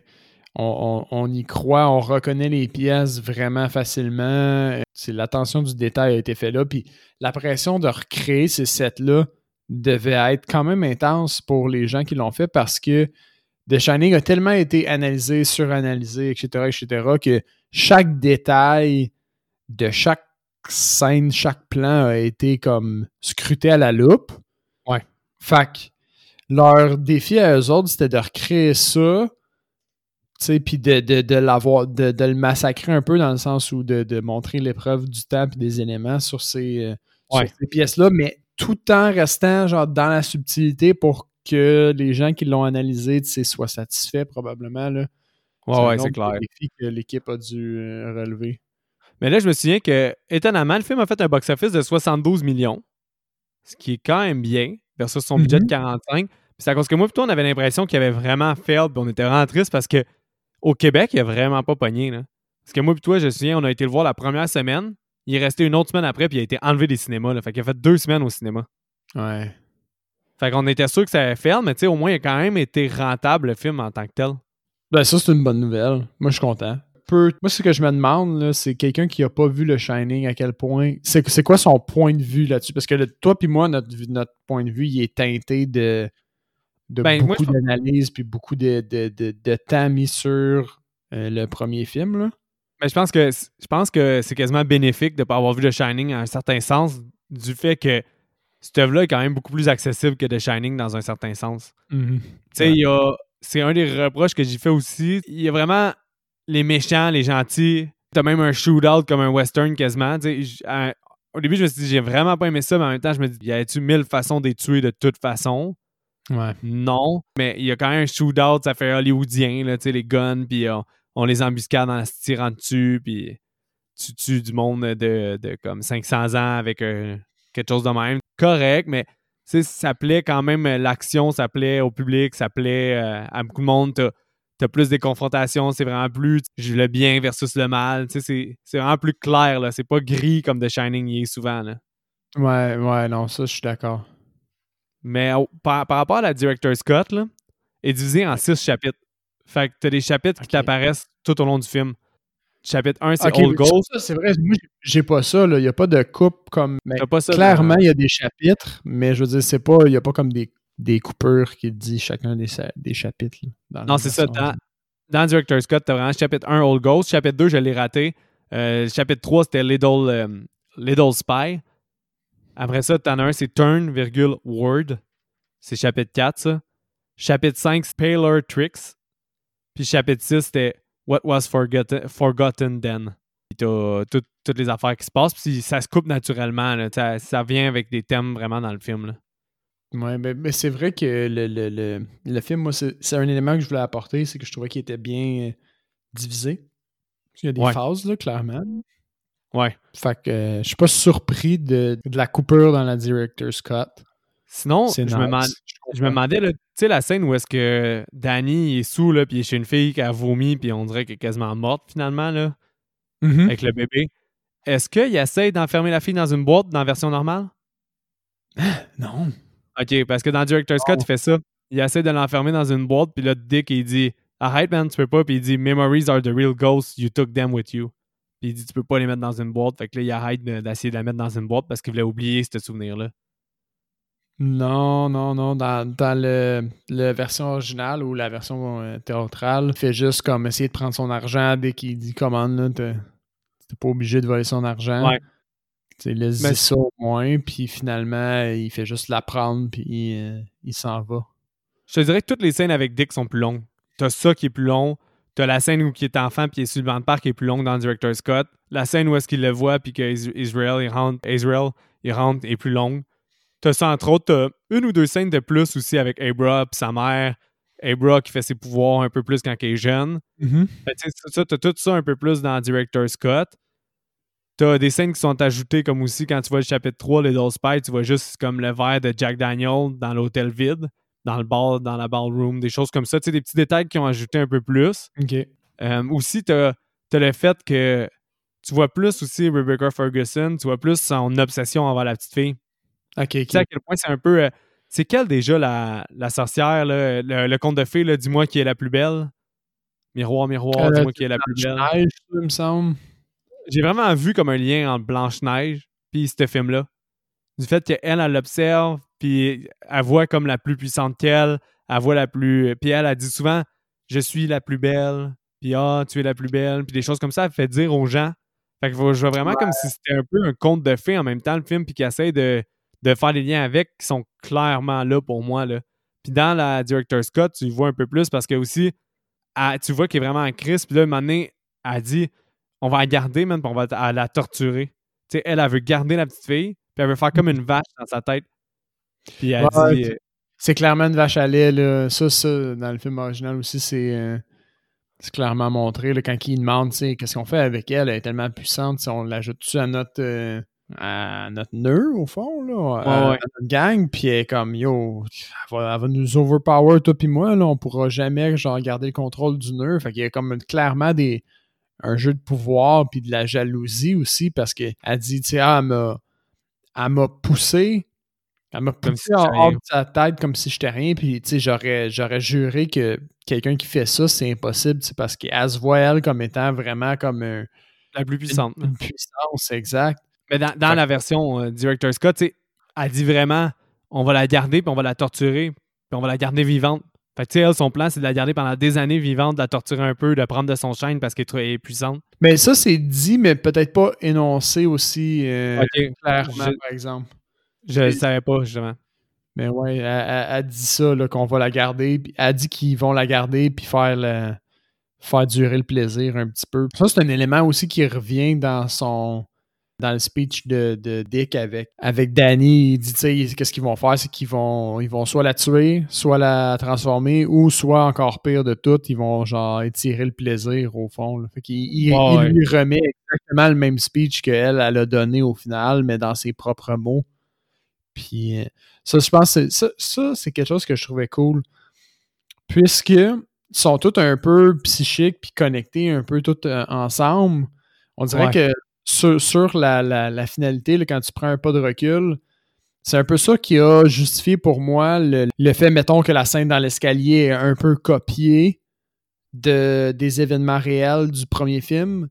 on, y croit, on reconnaît les pièces vraiment facilement. C'est l'attention du détail a été fait là. Puis la pression de recréer ces sets-là devait être quand même intense pour les gens qui l'ont fait parce que The Shining a tellement été analysé, suranalysé, etc., etc., que chaque détail de chaque scène, chaque plan a été comme scruté à la loupe. Ouais. Fait leur défi à eux autres, c'était de recréer ça puis de, de, de l'avoir, de, de, le massacrer un peu dans le sens où de, de montrer l'épreuve du temps et des éléments sur ces, euh, ces pièces-là, mais tout en restant genre dans la subtilité pour que les gens qui l'ont analysé soient satisfaits probablement. Là. Ouais, ouais, c'est clair. défi que l'équipe a dû euh, relever. Mais là, je me souviens que, étonnamment, le film a fait un box-office de 72 millions, ce qui est quand même bien, versus son budget de 45. Mm-hmm. Puis c'est à cause que moi, plutôt, on avait l'impression qu'il avait vraiment failed, puis on était vraiment triste parce que au Québec, il a vraiment pas pogné. Là. Parce que moi et toi, je me souviens, on a été le voir la première semaine. Il est resté une autre semaine après, puis il a été enlevé des cinémas. Là. Fait qu'il a fait deux semaines au cinéma. Ouais. Fait qu'on était sûr que ça allait faire, mais tu sais, au moins, il a quand même été rentable, le film, en tant que tel. Ben, ça, c'est une bonne nouvelle. Moi, je suis content. Moi, ce que je me demande, c'est quelqu'un qui n'a pas vu le Shining, à quel point. C'est quoi son point de vue là-dessus? Parce que toi puis moi, notre, notre point de vue, il est teinté de de ben, beaucoup d'analyses puis beaucoup de, de, de, temps mis sur euh, le premier film. Là. Mais je pense que je pense que c'est quasiment bénéfique de ne pas avoir vu le Shining à un certain sens, du fait que cette œuvre-là est quand même beaucoup plus accessible que The Shining dans un certain sens. Mhm. Tu sais, il y a. C'est un des reproches que j'ai fait aussi. Il y a vraiment les méchants, les gentils. T'as même un shootout comme un western quasiment. Au début, je me suis dit, j'ai vraiment pas aimé ça, mais en même temps, je me dis, y a-tu mille façons de les tuer de toute façon? Ouais. Non. Mais il y a quand même un shootout, ça fait hollywoodien, là, les guns, puis on, on les embuscade en se tirant dessus, puis tu tues du monde de, de comme 500 ans avec euh, quelque chose de même. Correct, mais ça plaît quand même, euh, l'action, ça plaît au public, ça plaît euh, à beaucoup de monde. T'as as plus des confrontations, c'est vraiment plus le bien versus le mal. C'est- vraiment plus clair, là. C'est pas gris comme The Shining y est souvent, là. Ouais, ouais, non, ça, je suis d'accord. Mais par, par rapport à la Director's Cut, là, est divisé en six chapitres. Fait que t'as des chapitres qui t'apparaissent tout au long du film. Chapitre 1, c'est Ok, Old Ghost. c'est vrai. Moi, j'ai- pas ça. là. Il n'y a pas de coupe comme. mais T'as pas ça clairement, il y a des chapitres, mais je veux dire, c'est pas. Il n'y a pas comme des, des coupures qui disent chacun des, des chapitres. là, Non, c'est ça. Dans, dans Director's Cut, t'as vraiment chapitre 1, Old Ghost. Chapitre 2, je l'ai raté. Euh, chapitre 3, c'était Little, euh, Little Spy. Après ça, t'en as un, c'est Turn, virgule, Word. C'est chapitre 4, ça. Chapitre 5, c'est Paler Tricks. Puis chapitre 6, c'était What Was Forgotten, Forgotten Then. Puis t'as tout- toutes les affaires qui se passent. Puis ça se coupe naturellement. là. Ça, ça vient avec des thèmes vraiment dans le film. là. Ouais, mais, mais c'est vrai que le, le, le, le film, moi, c'est un élément que je voulais apporter, c'est que je trouvais qu'il était bien euh, divisé. Qu'il y a des Ouais. phases, là, clairement. Ouais. Fait que euh, je suis pas surpris de, de la coupure dans la Director's Cut. Sinon, je me, je me demandais, tu sais, la scène où est-ce que Danny il est sous, là, puis il est chez une fille qui a vomi, puis on dirait qu'elle est quasiment morte, finalement, là, Mhm. avec le bébé. Est-ce qu'il essaie d'enfermer la fille dans une boîte dans la version normale? Non. OK, parce que dans Director's Cut, Non. il fait ça. Il essaie de l'enfermer dans une boîte, puis là, Dick, il dit Arrête, man, tu peux pas. Puis il dit Memories are the real ghosts, you took them with you. Puis il dit Tu peux pas les mettre dans une boîte. Fait que là, il arrête de- d'essayer de la mettre dans une boîte parce qu'il voulait oublier ce souvenir-là. Non, non, non. Dans, dans le, la version originale ou la version euh, théâtrale, il fait juste comme essayer de prendre son argent dès qu'il dit commande. t'es pas obligé de voler son argent. Ouais. Tu laisse Mais- ça au moins, puis finalement, il fait juste la prendre, puis euh, il s'en va. Je te dirais que toutes les scènes avec Dick sont plus longues. T'as ça qui est plus long. T'as la scène où il est enfant puis il est sur le banc de parc qui est plus longue dans Director's Cut. La scène où est-ce qu'il le voit puis qu'Israel il rentre, Israel, il rentre est plus longue. T'as ça entre autres. T'as une ou deux scènes de plus aussi avec Abra puis sa mère. Abra qui fait ses pouvoirs un peu plus quand il est jeune. Sais, ça, t'as tout ça un peu plus dans Director's Cut. T'as des scènes qui sont ajoutées comme aussi quand tu vois le chapitre 3, Little Spy, tu vois juste comme le verre de Jack Daniel dans l'hôtel vide, dans le bar, dans la ballroom, des choses comme ça. Tu sais, des petits détails qui ont ajouté un peu plus. OK. Euh, aussi, t'as as le fait que tu vois plus aussi Rebecca Ferguson, tu vois plus son obsession envers la petite fille. OK, Tu sais à quel point c'est un peu. euh, c'est quelle déjà la, la sorcière, là, le, le conte de fées, dis-moi qui est la plus belle? Miroir, miroir, Euh, dis-moi qui est la plus belle. Neige, il me semble. J'ai vraiment vu comme un lien entre Blanche-Neige puis ce film-là. Du fait qu'elle, elle l'observe, puis elle voit comme la plus puissante qu'elle, elle voit la plus. Puis elle, elle dit souvent Je suis la plus belle, puis ah, tu es la plus belle, puis des choses comme ça, elle fait dire aux gens. Fait que je vois vraiment comme si c'était un peu un conte de fées en même temps, le film, puis qu'il essaie de, de faire des liens avec qui sont clairement là pour moi. Là. Puis dans la Director's Cut, tu vois un peu plus parce que aussi, elle- tu vois qu'il est vraiment en crise, puis là, un moment donné, elle dit on va la garder, man, puis on va la torturer. Tu sais, elle, elle veut garder la petite fille, puis elle veut faire comme une vache dans sa tête. Puis elle Ouais, dit. euh, C'est clairement une vache à lait, là. Ça, ça, dans le film original aussi, c'est euh, c'est clairement montré. Là, quand il demande, tu sais, qu'est-ce qu'on fait avec elle, elle est tellement puissante, si on l'ajoute-tu à notre euh, à notre nœud, au fond, là, à, ouais. à notre gang, puis elle est comme, yo, elle va, elle va nous overpower, toi puis moi, là, on pourra jamais, genre, garder le contrôle du nœud. Fait qu'il y a comme clairement des un jeu de pouvoir puis de la jalousie aussi parce qu'elle dit, tu sais, ah, elle m'a poussé elle m'a poussé en hors de sa tête comme si j'étais rien. Puis, tu sais, j'aurais, j'aurais juré que quelqu'un qui fait ça, c'est impossible. C'est parce qu'elle se voit, elle, comme étant vraiment comme un- la plus puissante. une, une puissance, exact. Mais dans, la version euh, Director Scott, tu sais, elle dit vraiment on va la garder, puis on va la torturer, puis on va la garder vivante. Fait que, tu sais, elle, son plan, c'est de la garder pendant des années vivante, de la torturer un peu, de prendre de son chaîne parce qu'elle est puissante. Mais ça, c'est dit, mais peut-être pas énoncé aussi euh, clairement, Je- par exemple. Je le savais pas, justement. Mais ouais, elle, elle- elle dit ça, qu'on va la garder. Puis elle dit qu'ils vont la garder puis faire le- faire durer le plaisir un petit peu. Ça, c'est un élément aussi qui revient dans son dans le speech de, de Dick avec, avec Danny. Il dit, tu sais, qu'est-ce qu'ils vont faire? C'est qu'ils vont, ils vont soit la tuer, soit la transformer, ou soit encore pire de tout, ils vont genre étirer le plaisir au fond. là. Fait qu'il il- Ouais, il ouais. lui remet exactement le même speech qu'elle, elle a donné au final, mais dans ses propres mots. Puis euh, ça, je pense, que c'est- ça, ça, c'est quelque chose que je trouvais cool. Puisque ils sont tous un peu psychiques puis connectés un peu tous euh, ensemble. On dirait Ouais. que sur, sur la, la- la finalité, là, quand tu prends un pas de recul, c'est un peu ça qui a justifié pour moi le, le fait, mettons, que la scène dans l'escalier est un peu copiée de, des événements réels du premier film.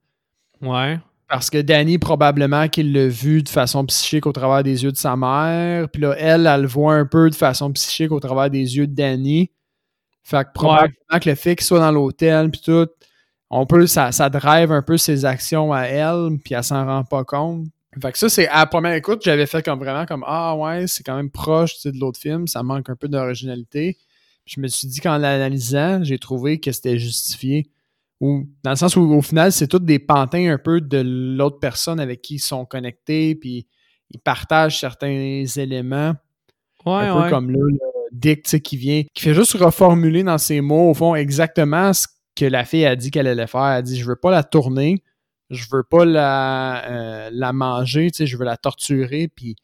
Ouais. Parce que Danny, probablement qu'il l'a vu de façon psychique au travers des yeux de sa mère. Puis là, elle, elle le voit un peu de façon psychique au travers des yeux de Danny. Fait que probablement que le fait qu'il soit dans l'hôtel, puis tout, on peut, ça, ça drive un peu ses actions à elle, puis elle s'en rend pas compte. Fait que ça, c'est à la première écoute, j'avais fait comme vraiment comme Ah ouais, c'est quand même proche tu sais, de l'autre film, ça manque un peu d'originalité. Je me suis dit qu'en l'analysant, j'ai trouvé que c'était justifié. Ou dans le sens où au final, c'est tous des pantins un peu de l'autre personne avec qui ils sont connectés, puis ils partagent certains éléments. Ouais, un peu ouais. comme là, le Dick, tu sais, qui vient, qui fait juste reformuler dans ses mots, au fond, exactement ce que la fille a dit qu'elle allait faire. Elle a dit Je veux pas la tourner, je veux pas la, euh, la manger, tu sais, je veux la torturer, puis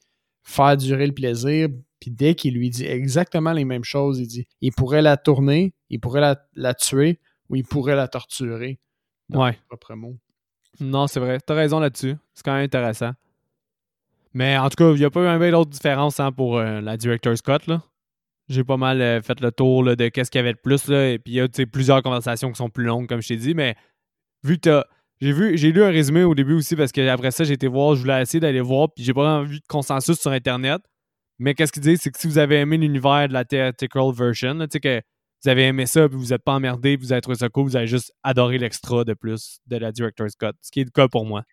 faire durer le plaisir. Puis Dick, il lui dit exactement les mêmes choses. Il dit Il pourrait la tourner, il pourrait la, la tuer, ou il pourrait la torturer. Dans Ouais. ses propres mots. Non, c'est vrai. T'as raison là-dessus. C'est quand même intéressant. Mais en tout cas, il n'y a pas eu un bel d'autre différence hein, pour euh, la Director's Scott. Là. J'ai pas mal euh, fait le tour de qu'est-ce qu'il y avait de plus. Là, et puis il y a plusieurs conversations qui sont plus longues, comme je t'ai dit. Mais vu que. J'ai vu, j'ai lu un résumé au début aussi parce que après ça, j'ai été voir, je voulais essayer d'aller voir, puis j'ai pas vraiment vu de consensus sur Internet. Mais qu'est-ce qu'ils disent, c'est que si vous avez aimé l'univers de la theatrical version, tu sais que vous avez aimé ça, puis vous n'êtes pas emmerdé, puis vous avez trouvé ça cool, vous avez juste adoré l'extra de plus de la Director's Cut. Ce qui est le cas pour moi.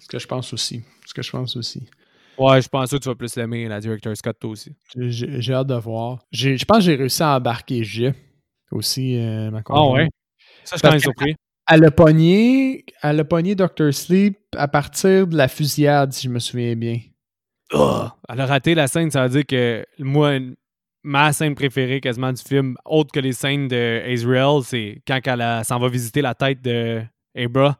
Ce que je pense aussi. Ce que je pense aussi. Ouais, je pense que tu vas plus l'aimer, la Director's Cut, toi aussi. J'ai hâte de voir. Je pense que j'ai réussi à embarquer J aussi, euh, ma Ah ouais? Ça, je suis quand même surpris. Elle a pogné, elle a pogné Dr. Sleep à partir de la fusillade, si je me souviens bien. Ah! Elle a raté la scène, ça veut dire que moi, ma scène préférée quasiment du film, autre que les scènes de c'est quand elle s'en va visiter la tête de Abra,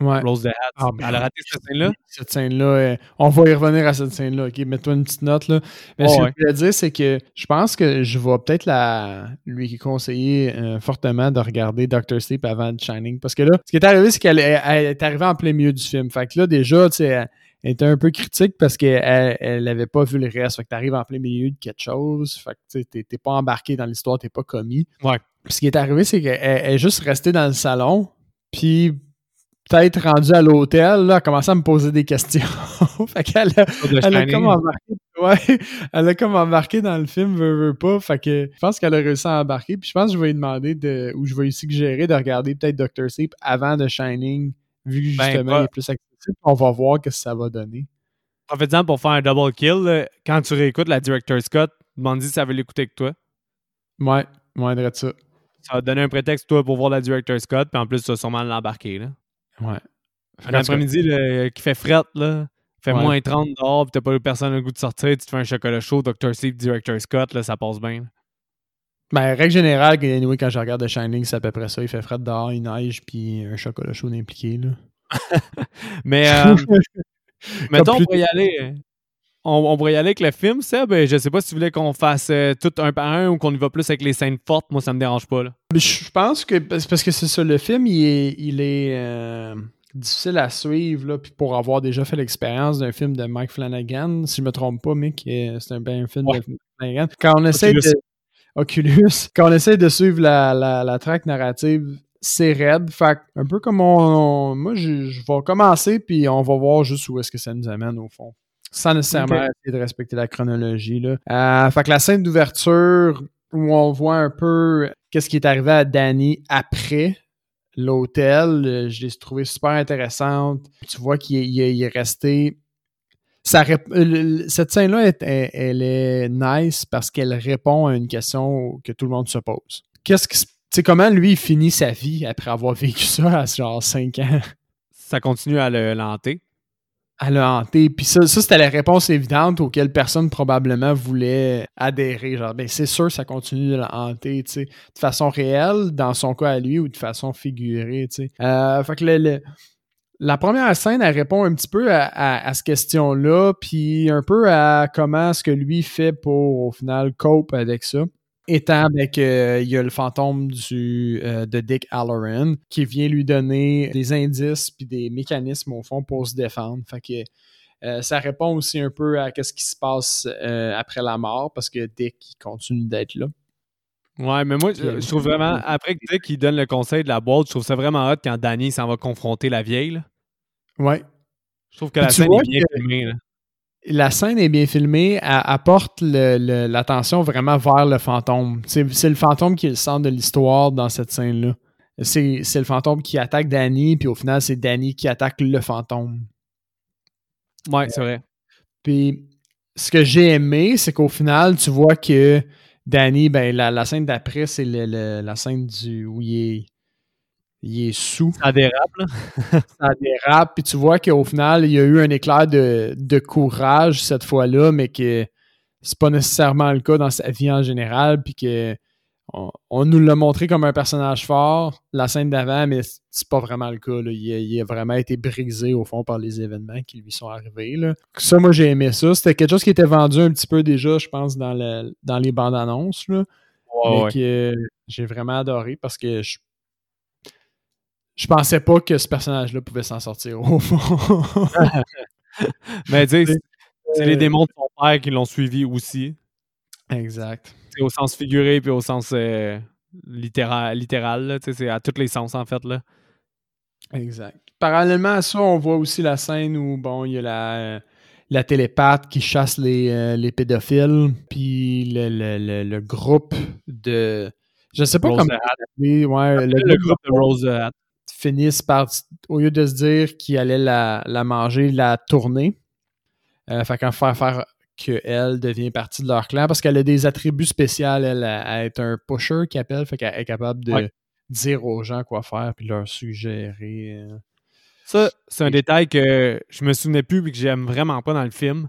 Ouais. Rose the Hat. Ah, ben elle a raté cette scène-là? Cette scène-là, euh, on va y revenir à cette scène-là. OK, mets-toi une petite note. Là. Mais Oh, ce que ouais. je voulais dire, c'est que je pense que je vais peut-être la lui conseiller euh, fortement de regarder Dr. Sleep avant The Shining. Parce que là, ce qui est arrivé, c'est qu'elle elle- elle est arrivée en plein milieu du film. Fait que là, déjà, tu sais, elle, était un peu critique parce qu'elle elle avait pas vu le reste. Fait que t'arrives en plein milieu de quelque chose. Fait que tu sais, t'es- pas embarqué dans l'histoire, t'es pas commis. Ouais. Puis ce qui est arrivé, c'est qu'elle elle est juste restée dans le salon. Puis peut-être rendue à l'hôtel, là, elle a commencé à me poser des questions. fait qu'elle a, elle a comme embarqué, ouais, elle a comme embarqué dans le film, veut, veut pas. Fait que je pense qu'elle a réussi à embarquer. Puis je pense que je vais lui demander de, ou je vais lui suggérer de regarder peut-être Doctor Sleep avant The Shining, vu que Ben, justement pas- il est plus accessible. On va voir ce que ça va donner. Profite-en pour faire un double kill. là. Quand tu réécoutes la Director's Cut, demande si ça veut l'écouter que toi. Ouais, ouais, de ça. Ça va te donner un prétexte, toi, pour voir la Director's Cut, puis en plus, tu vas sûrement l'embarquer. là. Ouais. Un après-midi là, qui fait frette, là, fait Ouais. moins 30 dehors, puis t'as pas personne le goût de sortir, tu te fais un chocolat chaud, Dr. Sleep, Director's Cut, là, ça passe bien. Ben, règle générale, anyway, quand je regarde The Shining, c'est à peu près ça. Il fait frais dehors, il neige, puis un chocolat chaud impliqué. Là. Mais euh, mettons, pourrait y aller. On, on pourrait y aller avec le film, Seb. euh, Je sais pas si tu voulais qu'on fasse euh, tout un par un ou qu'on y va plus avec les scènes fortes. Moi, ça me dérange pas. Là. Je pense que c'est parce que c'est ça, le film, il est, il est euh, difficile à suivre, là, puis pour avoir déjà fait l'expérience d'un film de Mike Flanagan, si je me trompe pas, Mick, c'est un, un film Ouais. de Flanagan. Quand on essaie de Oculus, quand on essaie de suivre la, la, la track narrative, c'est raide. Fait un peu comme on, on- moi, je, je vais commencer, puis on va voir juste où est-ce que ça nous amène au fond. Sans nécessairement essayer de respecter la chronologie. Là. Euh, fait que la scène d'ouverture, où on voit un peu qu'est-ce qui est arrivé à Danny après l'hôtel. Euh, je l'ai trouvé super intéressante. Tu vois qu'il est, resté. cette scène-là, elle, est nice parce qu'elle répond à une question que tout le monde se pose. Qu'est-ce comment lui il finit sa vie après avoir vécu ça à genre 5 ans? Ça continue à le hanter à le hanter. Puis ça, ça c'était la réponse évidente auquel personne probablement voulait adhérer. Genre, ben c'est sûr, ça continue de le hanter, tu sais, de façon réelle, dans son cas à lui, ou de façon figurée, tu sais. Euh, fait que le, la première scène, elle répond un petit peu à, à, cette question-là, puis un peu à comment est-ce que lui fait pour, au final, cope avec ça étant ben, qu'il y a le fantôme du, euh, de Dick Halloran qui vient lui donner des indices puis des mécanismes au fond pour se défendre. Fait que euh, ça répond aussi un peu à ce qui se passe euh, après la mort parce que Dick continue d'être là. Ouais, mais moi, je, trouve vraiment, après que Dick il donne le conseil de la boîte, je trouve ça vraiment hot quand Danny s'en va confronter la vieille. Là. Ouais. Je trouve que la scène est bien filmée. Là la scène est bien filmée, elle apporte l'attention vraiment vers le fantôme. C'est le fantôme qui est le centre de l'histoire dans cette scène-là. C'est le fantôme qui attaque Danny, puis au final, c'est Danny qui attaque le fantôme. Ouais, c'est vrai. Puis ce que j'ai aimé, c'est qu'au final, tu vois que Danny, ben, la, scène d'après, c'est la scène du, où il est il est sous. Ça dérape, là. ça dérape. Puis tu vois qu'au final, il y a eu un éclair de, courage cette fois-là, mais que c'est pas nécessairement le cas dans sa vie en général. Puis que on, nous l'a montré comme un personnage fort, la scène d'avant, mais c'est pas vraiment le cas. Il, a, vraiment été brisé au fond par les événements qui lui sont arrivés. Là. Ça, moi, j'ai aimé ça. C'était quelque chose qui était vendu un petit peu déjà, je pense, dans, le, dans les bandes annonces. Là. mais que j'ai vraiment adoré parce que je je pensais pas que ce personnage-là pouvait s'en sortir au fond. Mais tu sais, c'est les démons de son père qui l'ont suivi aussi. Exact. C'est au sens figuré puis au sens euh, littéral, littéral c'est à tous les sens en fait. Là. Exact. Parallèlement à ça, on voit aussi la scène où bon, il y a la, la télépathe qui chasse les, euh, les pédophiles, puis le, le, le, groupe de. Je sais pas comment. Ouais, le, groupe de Rose finissent par, au lieu de se dire qu'ils allaient la, manger, la tourner. Euh, fait qu'en faire faire qu'elle devient partie de leur clan parce qu'elle a des attributs spéciaux, elle, à, être un pusher qui appelle, fait qu'elle est capable de dire aux gens quoi faire puis leur suggérer. Euh. Ça, c'est un détail que je me souvenais plus et que j'aime vraiment pas dans le film.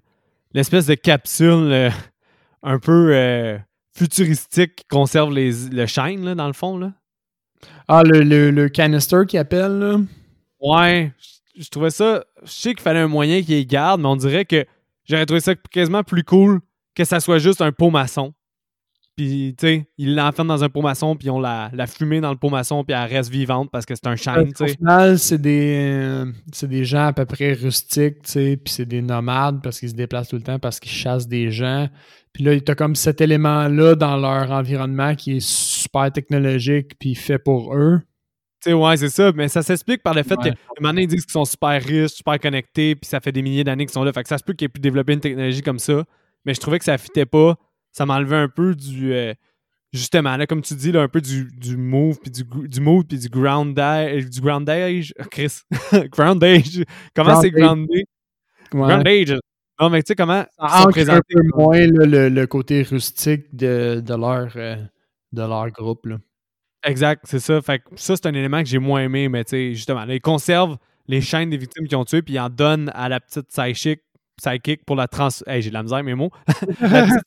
L'espèce de capsule euh, un peu futuristique qui conserve les, le shine, là, dans le fond. Là. Ah, le, le, canister qui appelle, là? Ouais, je, trouvais ça. Je sais qu'il fallait un moyen qui les garde, mais on dirait que j'aurais trouvé ça quasiment plus cool que ça soit juste un pot maçon. Puis, tu sais, ils l'enferment dans un pot maçon, puis on la, la fumée dans le pot maçon, puis elle reste vivante parce que c'est un tu sais. Au final, c'est des, euh, des gens à peu près rustiques, tu sais, puis c'est des nomades parce qu'ils se déplacent tout le temps, parce qu'ils chassent des gens. Puis là, tu as comme cet élément-là dans leur environnement qui est super technologique puis fait pour eux. Tu sais, ouais, c'est ça. Mais ça s'explique par le fait que, maintenant, ils disent qu'ils sont super riches, super connectés, puis ça fait des milliers d'années qu'ils sont là. Fait que ça se peut qu'ils aient pu développer une technologie comme ça. Mais je trouvais que ça fitait pas. Ça m'enlevait un peu du. Euh, justement, là, comme tu dis, là, un peu du, du move, puis du, du move, puis du groundage. Du groundage. Chris. groundage. Comment c'est groundé? Groundage. Non, mais tu sais comment ça un peu moins le, côté rustique de, de leur, euh, de leur groupe. Là. Exact, c'est ça. Fait ça, c'est un élément que j'ai moins aimé, mais tu sais, justement, ils conservent les chaînes des victimes qui ont tué, puis ils en donnent à la petite psychic, psychic pour la trans... Hey, j'ai de la misère, mes mots. la, petite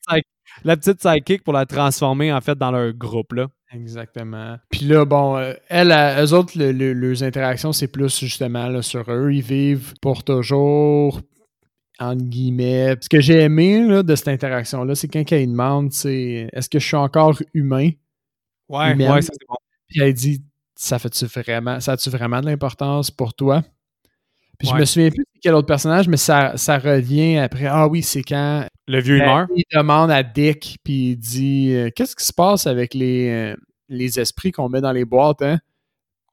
psychic pour la transformer, en fait, dans leur groupe, là. Exactement. Puis là, bon, euh, elles, eux autres, leurs interactions, c'est plus justement là, sur eux. Ils vivent pour toujours, entre guillemets. Ce que j'ai aimé de cette interaction-là, c'est quand elle demande, c'est est-ce que je suis encore humain? Ouais, ouais, ça c'est bon. Puis elle dit ça fait-tu vraiment, ça a-tu vraiment de l'importance pour toi? Puis je me souviens plus de quel autre personnage, mais ça, ça revient après. Ah oui, c'est quand. Le vieux meurt. Il demande à Dick, puis il dit euh, Qu'est-ce qui se passe avec les, euh, les esprits qu'on met dans les boîtes, hein?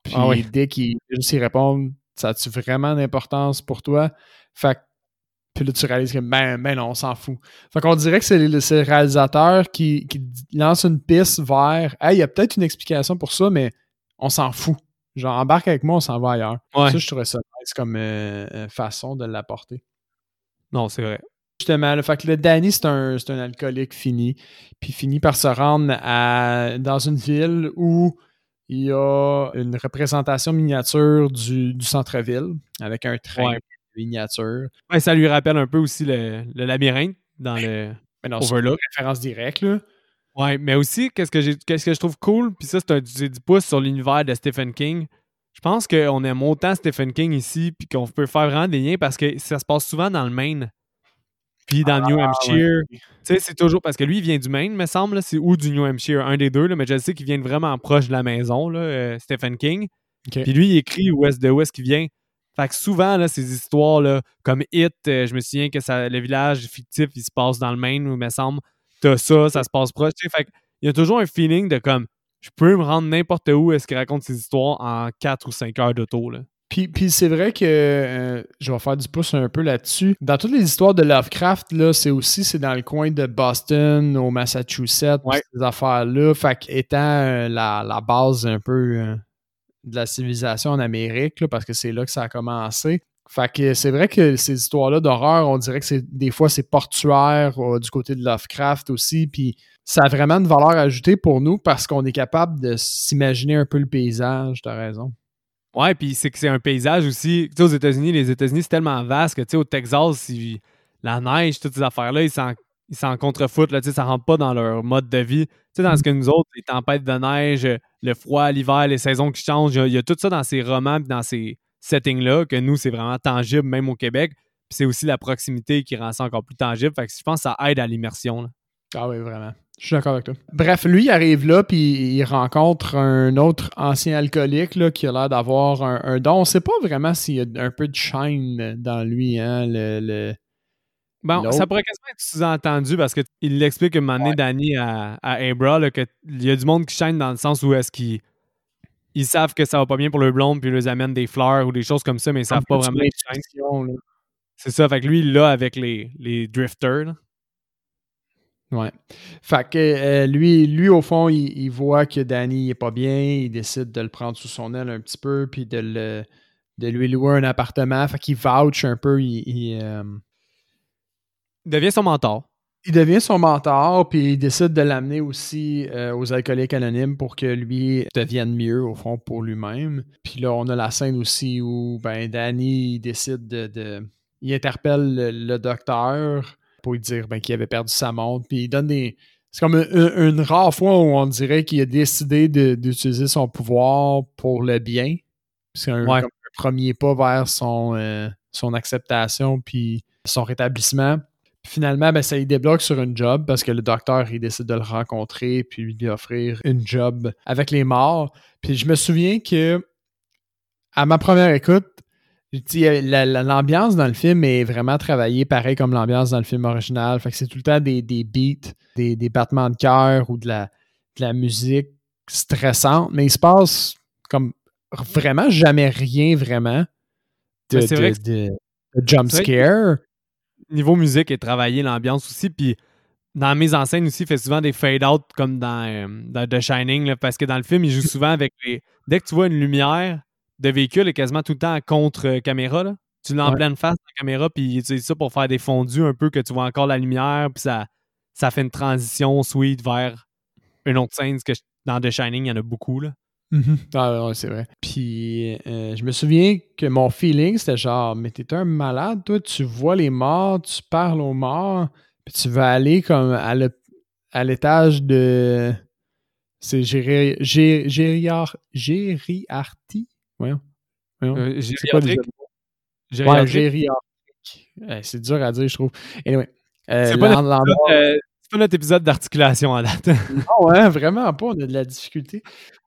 Puis ah Dick, il, juste répond Ça a-tu vraiment d'importance pour toi? Fait Puis là, tu réalises que, ben, ben non, on s'en fout. Fait qu'on dirait que c'est le, réalisateur qui, qui, lance une piste vers, hey, il y a peut-être une explication pour ça, mais on s'en fout. Genre, embarque avec moi, on s'en va ailleurs. Ça, je trouvais ça nice comme euh, façon de l'apporter. Non, c'est vrai. Justement, le fait que le Danny, c'est un, un, alcoolique fini, puis finit par se rendre à, dans une ville où il y a une représentation miniature du, du centre-ville avec un train miniature. Ouais, ça lui rappelle un peu aussi le, le labyrinthe dans le non, Overlook. référence directe, là. Ouais, mais aussi, qu'est-ce que, qu'est-ce que je trouve cool, puis ça, c'est un du pouce sur l'univers de Stephen King. Je pense qu'on aime autant Stephen King ici, puis qu'on peut faire vraiment des liens parce que ça se passe souvent dans le Maine. Puis dans New ah, Hampshire. Tu sais, c'est toujours parce que lui, il vient du Maine, me semble, c'est ou du New Hampshire, un des deux, là, mais je sais qu'il vient vraiment proche de la maison, là, euh, Stephen King. Puis lui, il écrit où est-ce de où est-ce qu'il vient. Fait que souvent, là, ces histoires, là, comme Hit, euh, je me souviens que ça, le village fictif, il se passe dans le Maine, il me semble. T'as ça, ça se passe proche. Fait il y a toujours un feeling de comme je peux me rendre n'importe où est-ce qu'il raconte ses histoires en 4 ou 5 heures d'auto. Puis, puis c'est vrai que euh, je vais faire du pouce un peu là-dessus. Dans toutes les histoires de Lovecraft, là, c'est aussi c'est dans le coin de Boston, au Massachusetts, ces affaires-là. Fait qu'étant euh, la, la, base un peu euh, de la civilisation en Amérique, parce que c'est là que ça a commencé. Fait que c'est vrai que ces histoires-là d'horreur, on dirait que c'est des fois c'est portuaire du côté de Lovecraft aussi. Puis ça a vraiment une valeur ajoutée pour nous parce qu'on est capable de s'imaginer un peu le paysage, t'as raison. Ouais, puis c'est que c'est un paysage aussi. Tu sais, aux États-Unis, les États-Unis, c'est tellement vaste que, tu sais, au Texas, la neige, toutes ces affaires-là, ils s'en, ils s'en contrefoutent, là, tu sais, ça rentre pas dans leur mode de vie. Tu sais, dans ce que nous autres, les tempêtes de neige, le froid, l'hiver, les saisons qui changent, il y, a, tout ça dans ces romans et dans ces settings-là que nous, c'est vraiment tangible, même au Québec. Puis c'est aussi la proximité qui rend ça encore plus tangible. Fait que je pense que ça aide à l'immersion. Ah oui, vraiment. Je suis d'accord avec toi. Bref, lui, il arrive là, puis il rencontre un autre ancien alcoolique là, qui a l'air d'avoir un, don. On sait pas vraiment s'il y a un peu de shine dans lui, hein, le... Bon, ça pourrait quasiment être sous-entendu parce qu'il l'explique un moment donné, Danny, à, à Abra, qu'il y a du monde qui shine dans le sens où est-ce qu'ils ils savent que ça va pas bien pour le blonde, puis ils leur amènent des fleurs ou des choses comme ça, mais ils savent pas vraiment. C'est ça, fait que lui, il l'a avec les, les drifters. Ouais. Fait que euh, lui, lui, au fond, il, voit que Danny est pas bien, il décide de le prendre sous son aile un petit peu, puis de, le, de lui louer un appartement. Fait qu'il vouch un peu. Il, euh, il, devient son mentor. Il devient son mentor, puis il décide de l'amener aussi euh, aux alcooliques anonymes pour que lui devienne mieux, au fond, pour lui-même. Puis là, on a la scène aussi où ben, Danny décide de, Il interpelle le docteur pour lui dire ben, qu'il avait perdu sa montre. Puis il donne des. C'est comme une, rare fois où on dirait qu'il a décidé d'utiliser son pouvoir pour le bien. C'est un, premier pas vers son, euh, son acceptation puis son rétablissement. finalement, ben, ça y débloque sur une job parce que le docteur il décide de le rencontrer puis lui offrir une job avec les morts. Puis je me souviens que à ma première écoute, L'ambiance dans le film est vraiment travaillée pareil comme l'ambiance dans le film original. Fait que c'est tout le temps des, des beats, des, des, battements de cœur ou de la, de la musique stressante, mais il se passe comme vraiment jamais rien vraiment de, vrai de, jump scare. Niveau musique et travailler l'ambiance aussi, puis dans la mise en scène aussi, il fait souvent des fade-out comme dans, euh, dans, The Shining, parce que dans le film, il joue souvent avec les... Dès que tu vois une lumière, de véhicule est quasiment tout le temps contre euh, caméra. Là. Tu l'as en pleine face de la caméra, puis il utilise ça pour faire des fondus un peu que tu vois encore la lumière, puis ça, ça fait une transition sweet vers une autre scène. que dans The Shining, il y en a beaucoup. Là. Mm-hmm. Ah c'est vrai. Puis euh, je me souviens que mon feeling, c'était genre, mais t'es un malade, toi, tu vois les morts, tu parles aux morts, puis tu vas aller comme à l'étage de. C'est Gériarty? Voyons. Euh, c'est quoi gériatrique? Ouais, c'est dur à dire, je trouve. Anyway. Euh, c'est pas, euh, pas, notre épisode d'articulation en date. non, ouais, vraiment pas. On a de la difficulté.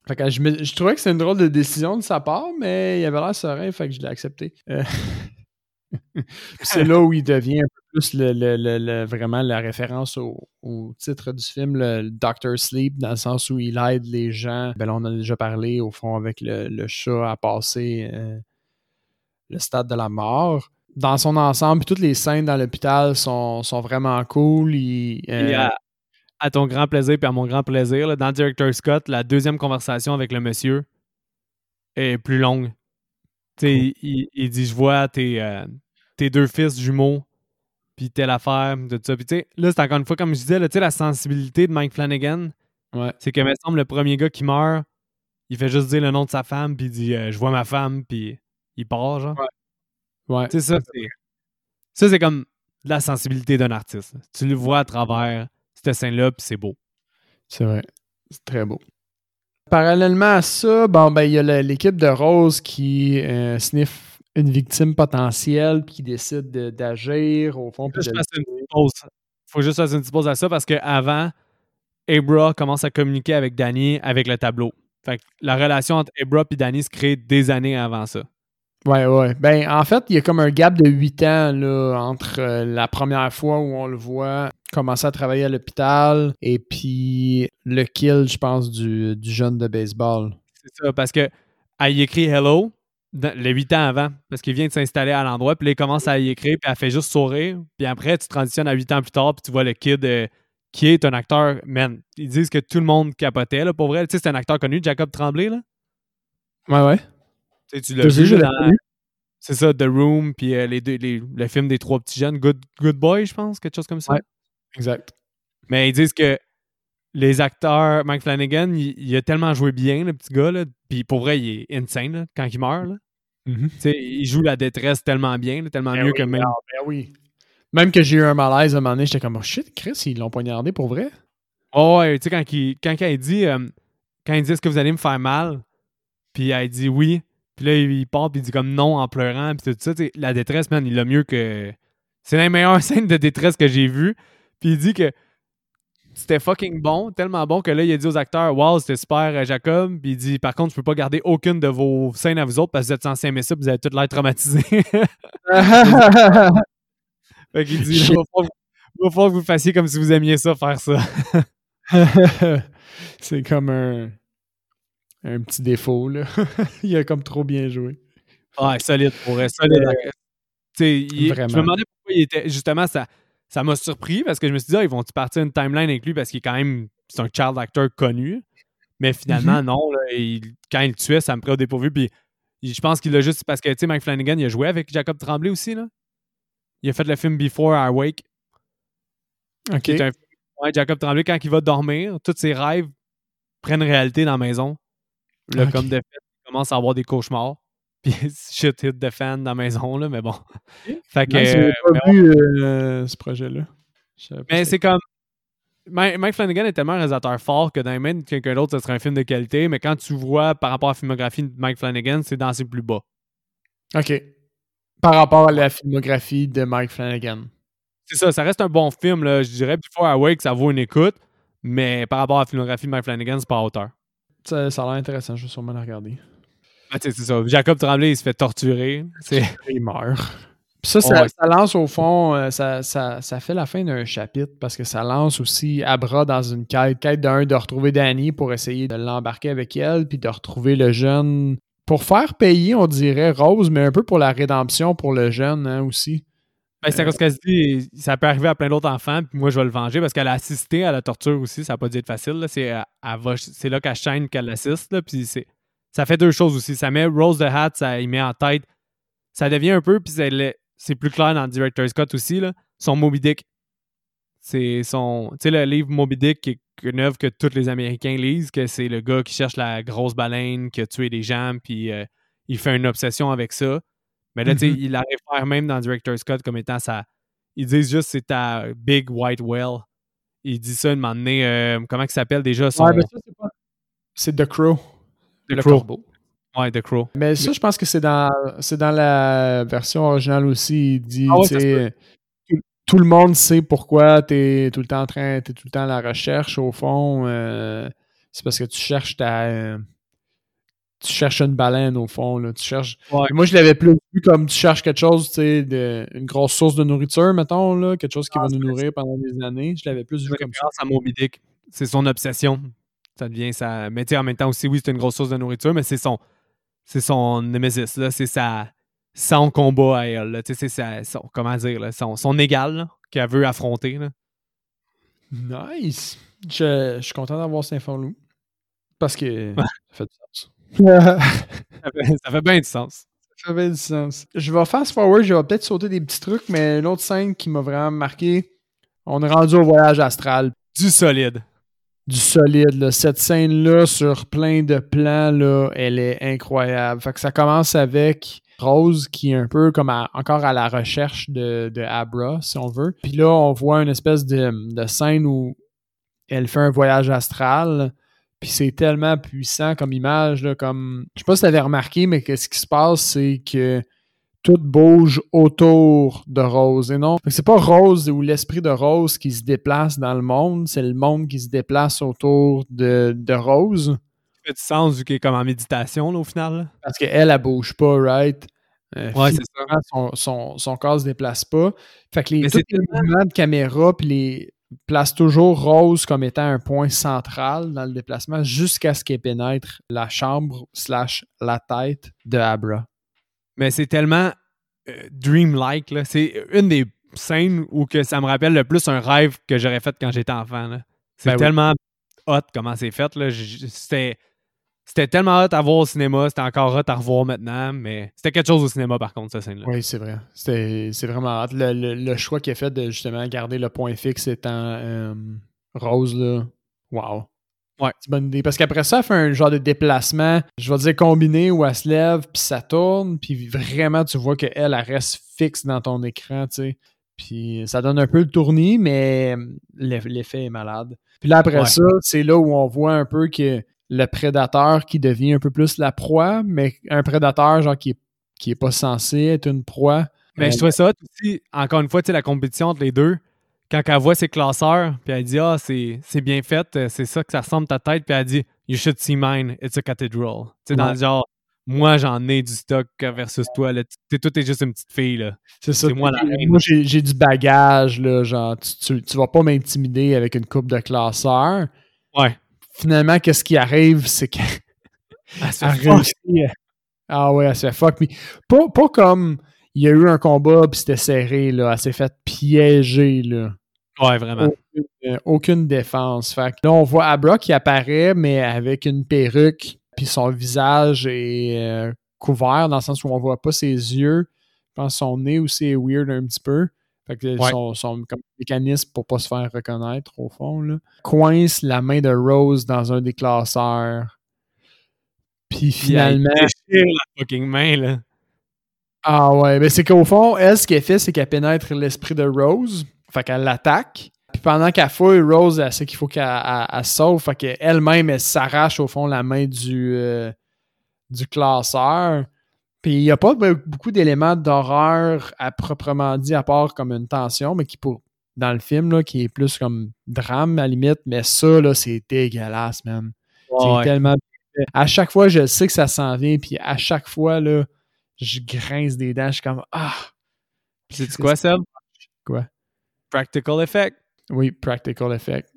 Fait que je, me, je trouvais que c'était une drôle de décision de sa part, mais il avait l'air serein, fait que je l'ai accepté. Euh, c'est là où il devient un peu plus le, vraiment la référence au, titre du film, le Doctor Sleep, dans le sens où il aide les gens. Ben là, on a déjà parlé, au fond, avec le, chat à passer euh, le stade de la mort. dans son ensemble, puis toutes les scènes dans l'hôpital sont, sont vraiment cool. Il, euh, à, à ton grand plaisir puis à mon grand plaisir, là, dans Director Scott, la deuxième conversation avec le monsieur est plus longue. Cool. il, il dit Je vois tes, euh, tes deux fils jumeaux, puis telle affaire, tout ça. Puis tu sais, là, c'est encore une fois, comme je disais, là, tu sais, la sensibilité de Mike Flanagan, Ouais. c'est que, me semble, le premier gars qui meurt, il fait juste dire le nom de sa femme, puis il dit euh, Je vois ma femme, puis il part, genre. Ouais. Tu sais, ça, c'est. Ça, c'est comme la sensibilité d'un artiste. Tu le vois à travers cette scène-là, puis c'est beau. C'est vrai. C'est très beau. Parallèlement à ça, bon, ben, il y a l'équipe de Rose qui euh, sniffe une victime potentielle puis qui décide de- d'agir au fond. Faut de- fasse une petite pause. Faut juste faire une petite pause à ça parce qu'avant, Abra commence à communiquer avec Danny avec le tableau. Fait que la relation entre Abra et Danny se crée des années avant ça. Ouais, ouais. Ben, en fait, il y a comme un gap de 8 ans là, entre euh, la première fois où on le voit commencer à travailler à l'hôpital et puis le kill, je pense, du, du jeune de baseball. C'est ça, parce que elle y écrit Hello dans- le 8 ans avant, parce qu'il vient de s'installer à l'endroit, puis là, il commence à y écrire, puis elle fait juste sourire, puis après, tu transitionnes à 8 ans plus tard, puis tu vois le kid euh, qui est un acteur, man, ils disent que tout le monde capotait, là, pour vrai, tu sais, c'est un acteur connu, Jacob Tremblay, là? Ouais, ouais. Tu l'as vu dans-. C'est ça, The Room, puis euh, les deux, les- le film des trois petits jeunes, Good, Good Boy, je pense, quelque chose comme ça. Ouais. Exact. Mais ils disent que les acteurs, Mike Flanagan, il, il a tellement joué bien, le petit gars, là, puis pour vrai, il est insane là, quand il meurt. là. Mhm. Tu sais, il joue la détresse tellement bien, là, tellement Ben mieux oui, que même. ah, ben oui. Même que j'ai eu un malaise à un moment donné, j'étais comme, oh shit, Chris, ils l'ont poignardé pour vrai? Oh, ouais, tu sais, quand il, quand il dit, euh, quand il dit, est-ce que vous allez me faire mal? Puis elle dit oui. Puis là, il part, puis il dit comme non en pleurant, puis tout ça. tu sais, La détresse, man, il l'a mieux que. C'est la meilleure scène de détresse que j'ai vue. Puis il dit que c'était fucking bon, tellement bon que là, il a dit aux acteurs, wow, c'était super, euh, Jacob. Puis il dit, par contre, je peux pas garder aucune de vos scènes à vous autres parce que vous êtes censés aimer ça, vous avez tout l'air traumatisé. fait qu'il dit, il va falloir, il va falloir que vous fassiez comme si vous aimiez ça, faire ça. c'est comme un, un petit défaut, là. il a comme trop bien joué. Ouais, solide pour vrai, solide. Euh, il-. Je me demandais pourquoi il était. Justement, ça ça m'a surpris parce que je me suis dit, ah, ils vont-tu partir une timeline avec lui parce qu'il est quand même. C'est un child actor connu. Mais finalement, Mhm. non. là, il- quand il le tuait, ça me prenait au dépourvu. Puis je pense qu'il l'a juste. Parce que, tu sais, Mike Flanagan, il a joué avec Jacob Tremblay aussi. Là. Il a fait le film Before Our Wake. OK. un ouais, Jacob Tremblay, quand il va dormir, tous ses rêves prennent réalité dans la maison. Là, comme de fait, il commence à avoir des cauchemars. Puis shit hit the fan dans la maison, là, mais bon. Fait que, Non, j'ai euh, pas mais vu euh, ce projet-là. Mais c'est comme. Mike Flanagan est tellement un réalisateur fort que dans les mains de quelqu'un d'autre, ce serait un film de qualité, mais quand tu vois par rapport à la filmographie de Mike Flanagan, c'est dans ses plus bas. OK. Par rapport à la filmographie de Mike Flanagan. C'est ça, ça reste un bon film, là. Je dirais, Before Awake, ça vaut une écoute, mais par rapport à la filmographie de Mike Flanagan, c'est pas à hauteur. Ça, ça a l'air intéressant, je vais sûrement le regarder. Ah, tu sais, c'est ça. Jacob Tremblay, il se fait torturer. C'est. Il meurt. Puis ça, ça, Ouais. ça lance au fond, euh, ça, ça, ça fait la fin d'un chapitre parce que ça lance aussi Abra dans une quête. Quête d'un, de retrouver Danny pour essayer de l'embarquer avec elle, puis de retrouver le jeune. Pour faire payer, on dirait Rose, mais un peu pour la rédemption pour le jeune hein, aussi. Ben, c'est parce qu'elle se dit, ça peut arriver à plein d'autres enfants, puis moi, je vais le venger parce qu'elle a assisté à la torture aussi. Ça n'a pas dû être facile. C'est, là qu'elle chaîne qu'elle l'assiste. là, Puis c'est, ça fait deux choses aussi. Ça met Rose the Hat, ça y met en tête. Ça devient un peu, puis c'est, plus clair dans le Director's Scott aussi, là, son Moby Dick. C'est son. Tu sais, le livre Moby Dick, qui est une œuvre que tous les Américains lisent, que c'est le gars qui cherche la grosse baleine, qui a tué des gens, puis euh, il fait une obsession avec ça. Mais là, tu sais, Mhm. il la réfère même dans Director's Scott comme étant sa. Ils disent juste c'est ta Big White Whale. Il dit ça une moment donné. euh, comment il s'appelle déjà son. Ouais, mais ça, c'est pas. C'est The Crow. The le Crow. corbeau. Ouais, The Crow. Mais ça, je pense que c'est dans, c'est dans la version originale aussi. Il dit, Ah ouais, tu tout, tout le monde sait pourquoi tu es tout le temps en train, t'es tout le temps à la recherche, au fond. euh, c'est parce que tu cherches ta. euh, tu cherches une baleine, au fond. Là, tu cherches. Ouais. Moi, je l'avais plus vu comme tu cherches quelque chose, tu sais, de- une grosse source de nourriture, mettons, là, quelque chose qui Ah, va nous nourrir pendant des années. Je l'avais plus vu comme ça. référence à Moby Dick. C'est son obsession. Ça devient sa. Mais en même temps aussi, oui, c'est une grosse source de nourriture, mais c'est son. C'est son Nemesis, là. C'est sa. son combat à elle. là. Tu sais, c'est sa- son, comment dire, là, son, son égal qu'elle veut affronter. là. Nice. Je, je suis content d'avoir cet info-loup. Parce que ça fait du sens. Ça fait, ça fait bien du sens. Ça fait du sens. Je vais fast forward, je vais peut-être sauter des petits trucs, mais une autre scène qui m'a vraiment marqué, on est rendu au voyage astral. Du solide. Du solide, là. Cette scène-là, sur plein de plans, là, elle est incroyable. Fait que ça commence avec Rose qui est un peu comme encore à la recherche de, de Abra, si on veut. Puis là, on voit une espèce de, de scène où elle fait un voyage astral. Puis c'est tellement puissant comme image, là, comme... Je sais pas si tu avais remarqué, mais que ce qui se passe, c'est que tout bouge autour de Rose. Et non, c'est pas Rose ou l'esprit de Rose qui se déplace dans le monde, c'est le monde qui se déplace autour de, de Rose. Ça fait du sens vu qu'elle est comme en méditation là, au final. là. Parce qu'elle, elle bouge pas, right? Euh, Ouais, c'est physiquement, Son, son, son corps se déplace pas. Fait que les, tous les mouvements de caméra puis les place toujours Rose comme étant un point central dans le déplacement jusqu'à ce qu'elle pénètre la chambre slash la tête de Abra. Mais c'est tellement euh, dreamlike. C'est une des scènes où que ça me rappelle le plus un rêve que j'aurais fait quand j'étais enfant. C'est Ben oui. tellement hot comment c'est fait. C'était. C'était tellement hot à voir au cinéma, c'était encore hot à revoir maintenant, mais c'était quelque chose au cinéma par contre, cette scène-là. Oui, c'est vrai. C'est vraiment hâte. Le, le- le choix qu'il a fait de justement garder le point fixe étant euh, Rose, là. Wow. Ouais. C'est une bonne idée. Parce qu'après ça, elle fait un genre de déplacement, je vais dire combiné, où elle se lève, puis ça tourne, puis vraiment, tu vois qu'elle, elle reste fixe dans ton écran, tu sais. Puis ça donne un peu le tournis, mais l'eff- l'effet est malade. Puis là, après Ouais. ça, c'est là où on voit un peu que le prédateur qui devient un peu plus la proie, mais un prédateur, genre, qui est, qui est pas censé être une proie. Mais je trouvais ça aussi, encore une fois, tu sais, la compétition entre les deux. Quand elle voit ses classeurs, puis elle dit Ah, c'est bien fait, euh, c'est ça que ça ressemble ta tête, puis elle dit You should see mine, it's a cathedral. Tu sais, dans le genre, moi j'en ai du stock versus toi, là. Tu sais, toi, t'es juste une petite fille, là. C'est ça. Moi la. Moi, j'ai du bagage, là. Genre, tu, tu, tu vas pas m'intimider avec une coupe de classeurs. Ouais. Finalement, qu'est-ce qui arrive, c'est qu'elle Ah ouais, elle se fait fuck. Mais pas, pas comme il y a eu un combat puis c'était serré, là. Elle s'est fait piéger, là. Ouais, vraiment. Aucune, euh, aucune défense. Fait que là, on voit Abra qui apparaît, mais avec une perruque, puis son visage est euh, couvert, dans le sens où on voit pas ses yeux. Je pense que son nez aussi est weird un petit peu. Fait que Ouais. son, son comme, mécanisme pour pas se faire reconnaître, au fond, là, coince la main de Rose dans un des classeurs. Puis finalement, la fucking main, là. ah ouais, mais c'est qu'au fond, elle, ce qu'elle fait, c'est qu'elle pénètre l'esprit de Rose. Fait qu'elle l'attaque. Puis pendant qu'elle fouille, Rose, elle sait qu'il faut qu'elle sauve. Fait qu'elle-même, elle s'arrache au fond la main du, euh, du classeur. Puis il n'y a pas be- beaucoup d'éléments d'horreur à proprement dit, à part comme une tension, mais qui pour dans le film, là, qui est plus comme drame à la limite. Mais ça, là, c'est dégueulasse, man. C'est Ouais. tellement. À chaque fois, je sais que ça s'en vient, puis à chaque fois, là, je grince des dents, je suis comme Ah! Sais-tu quoi, Seb? Quoi? Practical effect. Oui, practical effect.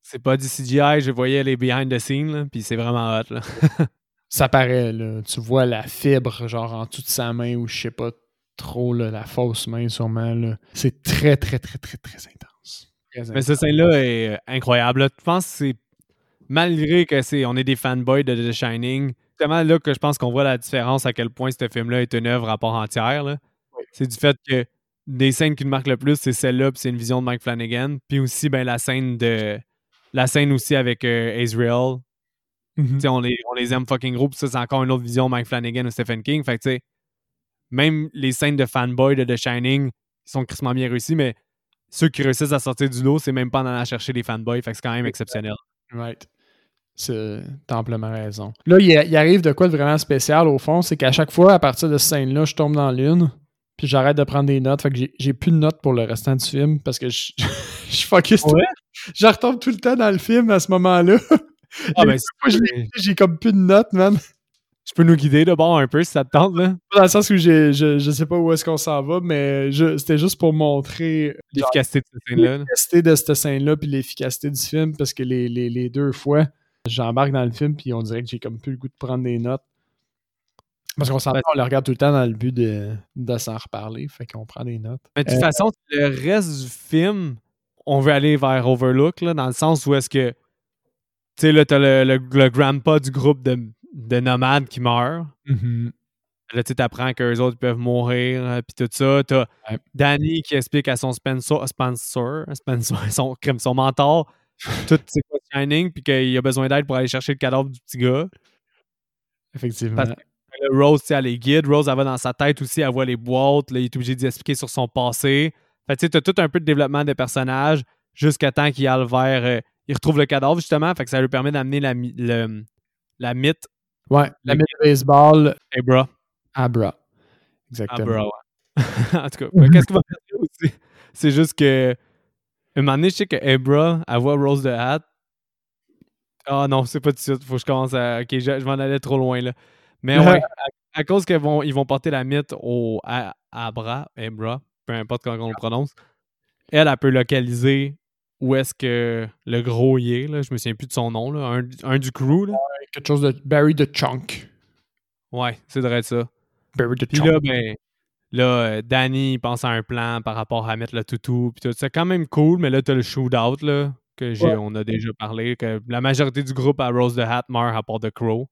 C'est pas du CGI, je voyais les behind the scenes, là, puis c'est vraiment hot, là. Ça paraît, là. Tu vois la fibre, genre en dessous de sa main, ou je sais pas trop, là, la fausse main, sûrement. C'est très, très, très, très, très intense. Très Mais intense. cette scène-là est euh, incroyable. là. Je pense que c'est malgré que c'est on est des fanboys de The Shining, c'est tellement là que je pense qu'on voit la différence à quel point ce film-là est une œuvre à part entière. Oui. C'est du fait que des scènes qui me marquent le plus, c'est celle-là, puis c'est une vision de Mike Flanagan. Puis aussi ben, la scène de la scène aussi avec euh, Azrael. Mhm. Tu sais, On, les, on les aime fucking gros, puis ça, c'est encore une autre vision Mike Flanagan ou Stephen King. Fait que tu sais, même les scènes de fanboy de The Shining ils sont crissement bien réussis, mais ceux qui réussissent à sortir du lot, c'est même pas en allant chercher les fanboys. Fait que c'est quand même exceptionnel. Right. C'est amplement raison. Là, il, il arrive de quoi de vraiment spécial au fond, c'est qu'à chaque fois, à partir de cette scène-là, je tombe dans l'une, puis j'arrête de prendre des notes. Fait que j'ai- plus de notes pour le restant du film parce que je, je suis focus. tout- Ouais? Je retombe tout le temps dans le film à ce moment-là. Ah, ben, j'ai comme plus de notes, man. tu peux nous guider de bord un peu si ça te tente, là? Dans le sens où je, je sais pas où est-ce qu'on s'en va, mais c'était juste pour montrer L'efficacité de cette scène-là. là. l'efficacité de cette scène-là puis l'efficacité du film parce que les, les- les deux fois, j'embarque dans le film puis on dirait que j'ai comme plus le goût de prendre des notes. Parce qu'on s'entend, on le regarde tout le temps dans le but de, de s'en reparler, fait qu'on prend des notes. Mais de toute Euh, façon, le reste du film, on veut aller vers Overlook, là, dans le sens où est-ce que, tu sais, là, t'as le, le, le grandpa du groupe de, de nomades qui meurt. Mhm. Là, tu apprends qu'eux autres peuvent mourir, euh, puis tout ça. T'as Ouais. Danny qui explique à son Spencer, Spencer, Spencer son, son mentor, tout c'est quoi Shining, puis qu'il a besoin d'aide pour aller chercher le cadavre du petit gars. Effectivement. Parce Rose, elle les guide. Rose, elle va dans sa tête aussi, elle voit les boîtes. Là, il est obligé d'y expliquer sur son passé. Fait tu t'as tout un peu de développement des personnages jusqu'à temps qu'il aille vers. euh, il retrouve le cadavre, justement. Fait que ça lui permet d'amener la, le- la mythe Ouais, la mythe de baseball, Abra. Abra. Exactement. Abra, ouais. en tout cas, qu'est-ce qui va faire aussi? C'est juste que. Un moment donné, je sais que Abra, elle voit Rose de Hat. Ah non, c'est pas tout de suite. Faut que je commence à. Ok, je, je m'en allais trop loin, là. Mais ouais, à, à cause qu'ils vont, ils vont porter la mythe au à, Abra, Abra, peu importe comment on le prononce, elle, elle peut localiser où est-ce que le gros y est, là. Je me souviens plus de son nom, là. Un, un du crew, là. Quelque chose de Barry the Chunk. Ouais, c'est vrai ça. Barry the Puis Chunk. là, ben, là, euh, Danny il pense à un plan par rapport à mettre le toutou. Puis tout. C'est quand même cool, mais là, t'as le shootout, là, que j'ai, Ouais. on a déjà parlé, que la majorité du groupe à Rose the Hat meurt à part de Crow.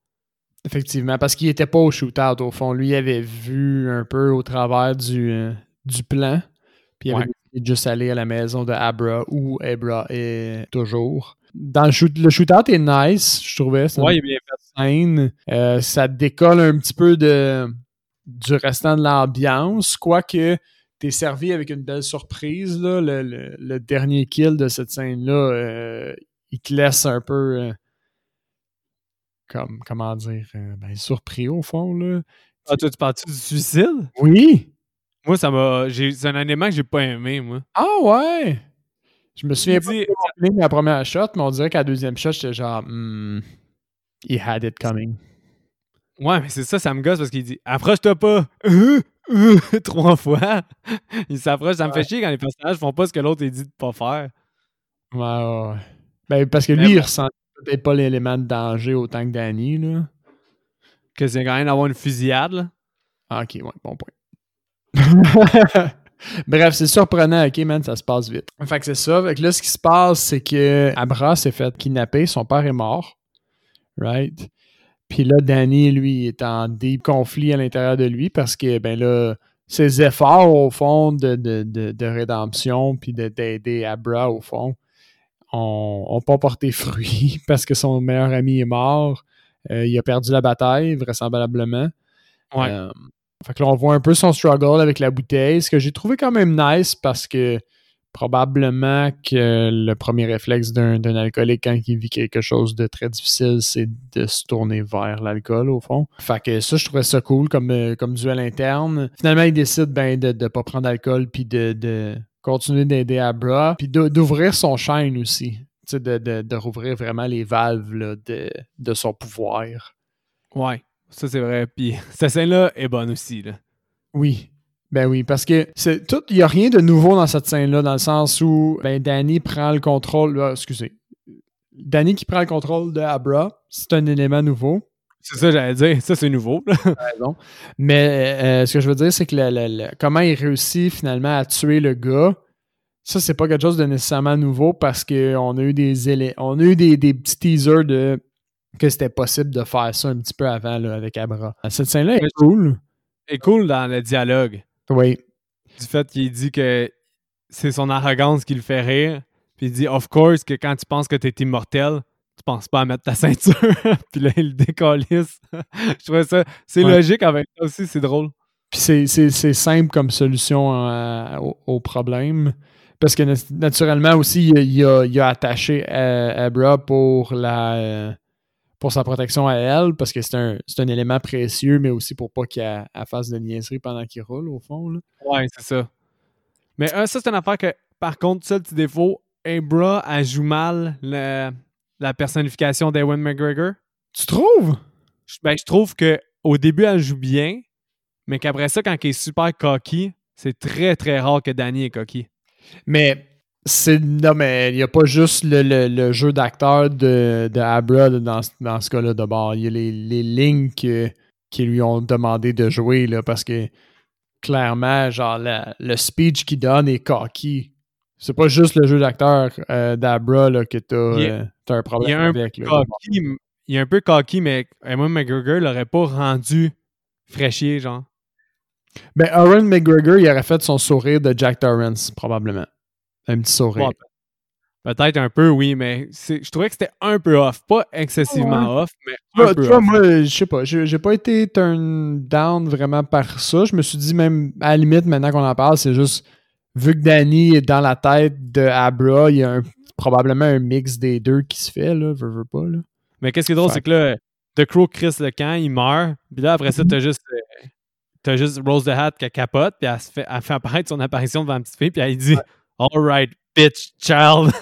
Effectivement, parce qu'il était pas au shootout, au fond. Lui, il avait vu un peu au travers du, euh, du plan. Puis il avait Ouais. de juste aller à la maison de Abra, où Abra est toujours. Dans le shoot, le shootout est nice, je trouvais. C'est Ouais, il une est bien fait. scène. Euh, ça décolle un petit peu de, du restant de l'ambiance, quoique t'es servi avec une belle surprise. Là. Le, le- le dernier kill de cette scène-là, euh, il te laisse un peu... euh, comme, comment dire, euh, ben, surpris au fond, là. Ah, toi, tu parles-tu du suicide? Oui! Moi, ça m'a. C'est un élément que j'ai pas aimé, moi. Ah ouais! Je me souviens pas dit- de à la première shot, mais on dirait qu'à la deuxième shot, j'étais genre, hmm, he had it coming. Ouais, mais c'est ça, ça me gosse parce qu'il dit Approche-toi pas! Euh, euh, Trois fois! Il s'approche, ça me fait chier quand les personnages font pas ce que l'autre est dit de pas faire. Ouais, ouais, ouais. Ben, parce que Mais lui, il ressent peut-être pas l'élément de danger autant que Danny, là. Que c'est quand même d'avoir une fusillade, là. Ah, ok, ouais, bon point. Bref, c'est surprenant, ok, man, ça se passe vite. Fait que c'est ça. Fait que là, ce qui se passe, c'est que Abra s'est fait kidnapper, son père est mort. Right? Puis là, Danny, lui, est en deep conflit à l'intérieur de lui parce que, ben là, ses efforts, au fond, de, de, de, de rédemption puis de- d'aider Abra, au fond, ont, ont pas porté fruit parce que son meilleur ami est mort. Euh, il a perdu la bataille, vraisemblablement. Ouais. Euh, fait que là, on voit un peu son struggle avec la bouteille, ce que j'ai trouvé quand même nice parce que probablement que le premier réflexe d'un d'un alcoolique quand il vit quelque chose de très difficile, c'est de se tourner vers l'alcool, au fond. Fait que ça, je trouvais ça cool comme, euh, comme duel interne. Finalement, il décide ben, de ne pas prendre d'alcool puis de, de continuer d'aider Abra, puis d'o- d'ouvrir son chaîne aussi. Tu sais, de, de, de rouvrir vraiment les valves là, de, de son pouvoir. Ouais, ça c'est vrai. Puis cette scène-là est bonne aussi, là. Oui. Ben oui, parce que c'est tout. Il n'y a rien de nouveau dans cette scène-là, dans le sens où ben, Danny prend le contrôle. ah, excusez. Danny qui prend le contrôle de Abra, c'est un élément nouveau. C'est ça, j'allais dire. Ça, c'est nouveau, là. Mais euh, ce que je veux dire, c'est que le- le- le- comment il réussit finalement à tuer le gars, ça, c'est pas quelque chose de nécessairement nouveau parce qu'on a eu des on a eu des, des petits teasers de que c'était possible de faire ça un petit peu avant là, avec Abra. Cette scène-là est cool. C'est cool dans le dialogue. Oui. Du fait qu'il dit que c'est son arrogance qui le fait rire. Puis il dit, of course, que quand tu penses que t'es immortel, tu penses pas à mettre ta ceinture. Puis là, il le décalisse. Je trouvais ça. C'est Ouais. logique avec ça aussi, c'est drôle. Puis c'est- simple comme solution à- au, au problème. Parce que nat- naturellement aussi, il a, il a- il a attaché euh, Abra pour la euh, pour sa protection à elle, parce que c'est un, un élément précieux, mais aussi pour pas qu'elle elle fasse de niaiserie pendant qu'il roule, au fond. là. Ouais, c'est ça. Mais euh, ça, c'est une affaire que, par contre, seul petit défaut, Abra, elle joue mal le- la personnification d'Ewan McGregor. Tu trouves? Je- Ben, je trouve que au début, elle joue bien, mais qu'après ça, quand elle est super cocky, c'est très, très rare que Danny est cocky. Mais c'est non, mais il n'y a pas juste le, le- le jeu d'acteur de, de Abra dans, ce- dans ce cas-là de bord. Il y a les, les lignes que qui lui ont demandé de jouer, là, parce que clairement, genre, le speech qu'il donne est cocky. C'est pas juste le jeu d'acteur euh, d'Abra que t'as euh, as un problème avec. il est un peu cocky, mais Emma McGregor l'aurait pas rendu fraîchier, genre. Ben, Aaron McGregor, il aurait fait son sourire de Jack Torrance, probablement. Un petit sourire. Peut-être un peu, oui, mais je trouvais que c'était un peu off. Pas excessivement off, mais un peu off. moi, je sais pas. J'ai pas été turn down vraiment par ça. Je me suis dit, même à la limite, maintenant qu'on en parle, c'est juste, vu que Danny est dans la tête de Abra, il y a probablement un mix des deux qui se fait, là, veux, veux pas, là. Mais qu'est-ce qui est drôle, c'est que là, The Crow Chris le camp, il meurt. Puis là, après ça, mm-hmm. t'as juste, euh, t'as juste Rose the Hat qui capote, puis elle, se fait, elle fait apparaître son apparition devant la petite fille, puis elle dit Alright, bitch, child.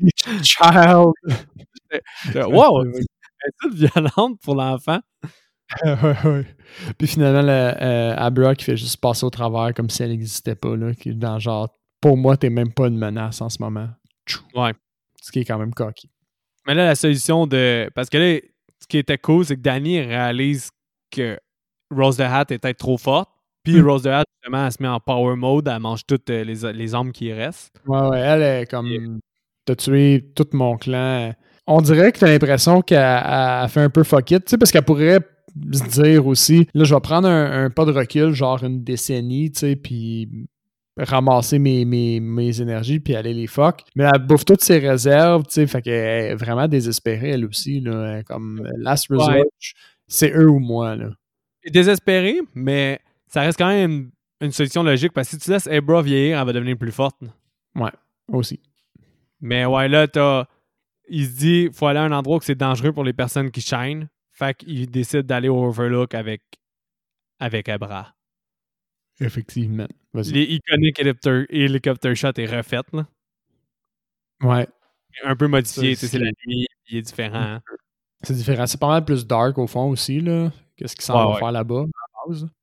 bitch, child. wow! Elle est toute violente pour l'enfant. ouais, ouais. Puis finalement, le, euh, Abra qui fait juste passer au travers comme si elle n'existait pas. Là, qui est dans genre, pour moi, t'es même pas une menace en ce moment. Ouais. Ce qui est quand même cocky. Mais là, la solution de. Parce que là, ce qui était cool, c'est que Danny réalise que Rose the Hat est peut-être trop forte. Puis hmm. Rose the Hat, justement, elle se met en power mode, elle mange toutes euh, les, les armes qui restent. Ouais, ouais, elle est comme. T'as tué tout mon clan. On dirait que t'as l'impression qu'elle fait un peu fuck it, tu sais, parce qu'elle pourrait se dire aussi, là, je vais prendre un, pas de recul, genre une décennie, tu sais, puis ramasser mes, mes, mes, énergies puis aller les fuck. Mais elle bouffe toutes ses réserves, tu sais, fait qu'elle est vraiment désespérée, elle aussi, là, comme last resort, c'est eux ou moi, là. Désespérée, mais ça reste quand même une solution logique parce que si tu laisses Ebra vieillir, elle va devenir plus forte. Ouais, aussi. Mais ouais, là, t'as. Il se dit faut aller à un endroit où c'est dangereux pour les personnes qui shine. Fait qu'il décide d'aller au Overlook avec, avec Ebra. Effectivement. Les iconiques helicopter, shot est refait, là. Ouais. Un peu modifié, c'est la nuit, il est différent. C'est différent. C'est pas mal plus dark au fond aussi, là. Qu'est-ce qu'il s'en va faire là-bas?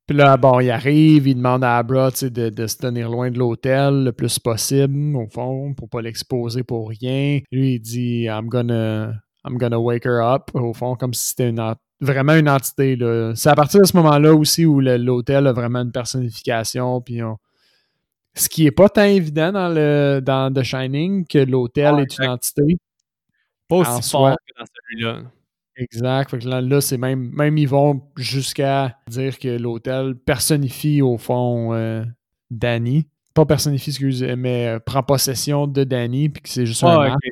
Puis là, bon, il arrive, il demande à Abra de, de, se tenir loin de l'hôtel le plus possible, au fond, pour pas l'exposer pour rien. Lui, il dit I'm gonna, I'm gonna wake her up, au fond, comme si c'était une, vraiment une entité. C'est à partir de ce moment-là aussi où l'hôtel a vraiment une personnification. Puis Ce qui n'est pas tant évident dans, le, dans The Shining que l'hôtel est une entité. Pas aussi fort que dans celui-là. Exact. là, c'est même, même ils vont jusqu'à dire que l'hôtel personnifie au fond euh, Danny. Pas personnifie, excuse, mais euh, prend possession de Danny, puis que c'est juste un okay.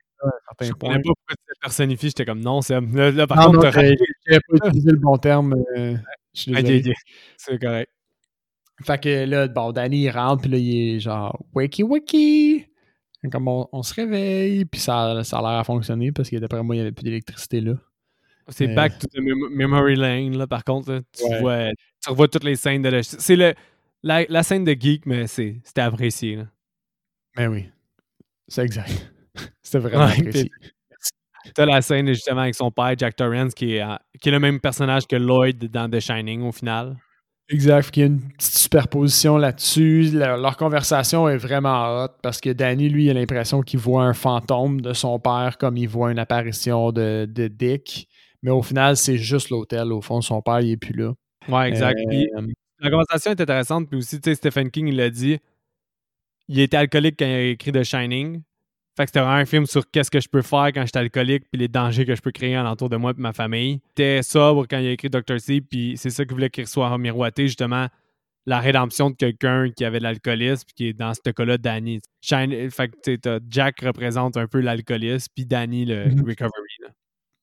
Je comprenais pas pourquoi tu personnifie, j'étais comme non, c'est. Là, par contre, non, j'ai pas utilisé le bon terme. Euh, c'est correct. Fait que là, bon, Danny il rentre, puis là, il est genre wakey wakey. Comme on, on, se réveille, puis ça, ça a l'air à fonctionner parce que d'après moi, il n'y avait plus d'électricité là. C'est back to the memory lane, là, par contre. tu, vois, tu revois toutes les scènes de. C'est le, la, la, scène de geek, mais c'était apprécié. Là. Ben oui. C'est exact. C'était vraiment apprécié. T'as la scène justement avec son père, Jack Torrance, qui est, qui est le même personnage que Lloyd dans The Shining au final. Exact. Il y a une petite superposition là-dessus. Leur, conversation est vraiment hot parce que Danny, lui, a l'impression qu'il voit un fantôme de son père comme il voit une apparition de, de Dick. Mais au final, c'est juste l'hôtel. Au fond, son père, il n'est plus là. Ouais, exact. Euh, la conversation est intéressante. Puis aussi, tu sais, Stephen King, il l'a dit. Il était alcoolique quand il a écrit The Shining. Fait que c'était vraiment un film sur qu'est-ce que je peux faire quand je suis alcoolique, puis les dangers que je peux créer alentour de moi et ma famille. Il était sobre quand il a écrit Dr. C, puis c'est ça qu'il voulait qu'il soit miroité, justement, la rédemption de quelqu'un qui avait de l'alcoolisme, puis qui est dans ce cas-là Danny. fait que Jack représente un peu l'alcoolisme, puis Danny le mm-hmm. recovery.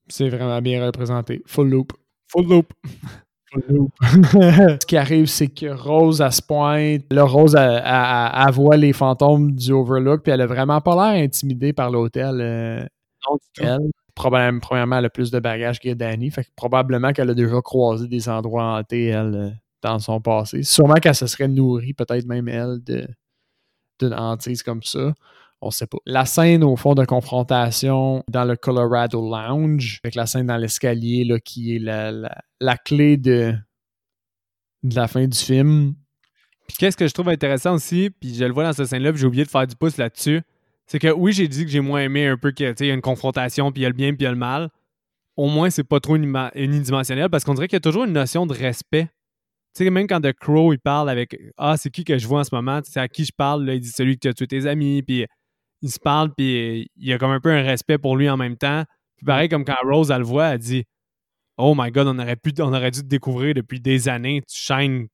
C'est vraiment bien représenté. Full loop. Full loop. Ce qui arrive, c'est que Rose, à se pointe. Là, Rose, elle, voit les fantômes du Overlook, puis elle a vraiment pas l'air intimidée par l'hôtel. Euh, non, elle. Probablement, premièrement, elle a plus de bagages que Danny. Fait que probablement qu'elle a déjà croisé des endroits hantés, elle, euh, dans son passé. Sûrement qu'elle se serait nourrie, peut-être même elle, d'une hantise comme ça on sait pas. La scène au fond de confrontation dans le Colorado Lounge, avec la scène dans l'escalier là, qui est la, la, clé de, de la fin du film. qu'est-ce que je trouve intéressant aussi, puis je le vois dans cette scène-là, puis j'ai oublié de faire du pouce là-dessus, c'est que oui, j'ai dit que j'ai moins aimé un peu qu'il y a une confrontation, puis il y a le bien, puis il y a le mal. au moins c'est pas trop unidimensionnel parce qu'on dirait qu'il y a toujours une notion de respect. Tu sais, même quand The Crow, il parle avec Ah, c'est qui que je vois en ce moment, c'est à qui je parle, là, il dit celui tu as tué tes amis, puis il se parle, puis il y a comme un peu un respect pour lui en même temps. Puis pareil, comme quand Rose, elle le voit, elle dit Oh my god, on aurait, pu, on aurait dû te découvrir depuis des années, tu shines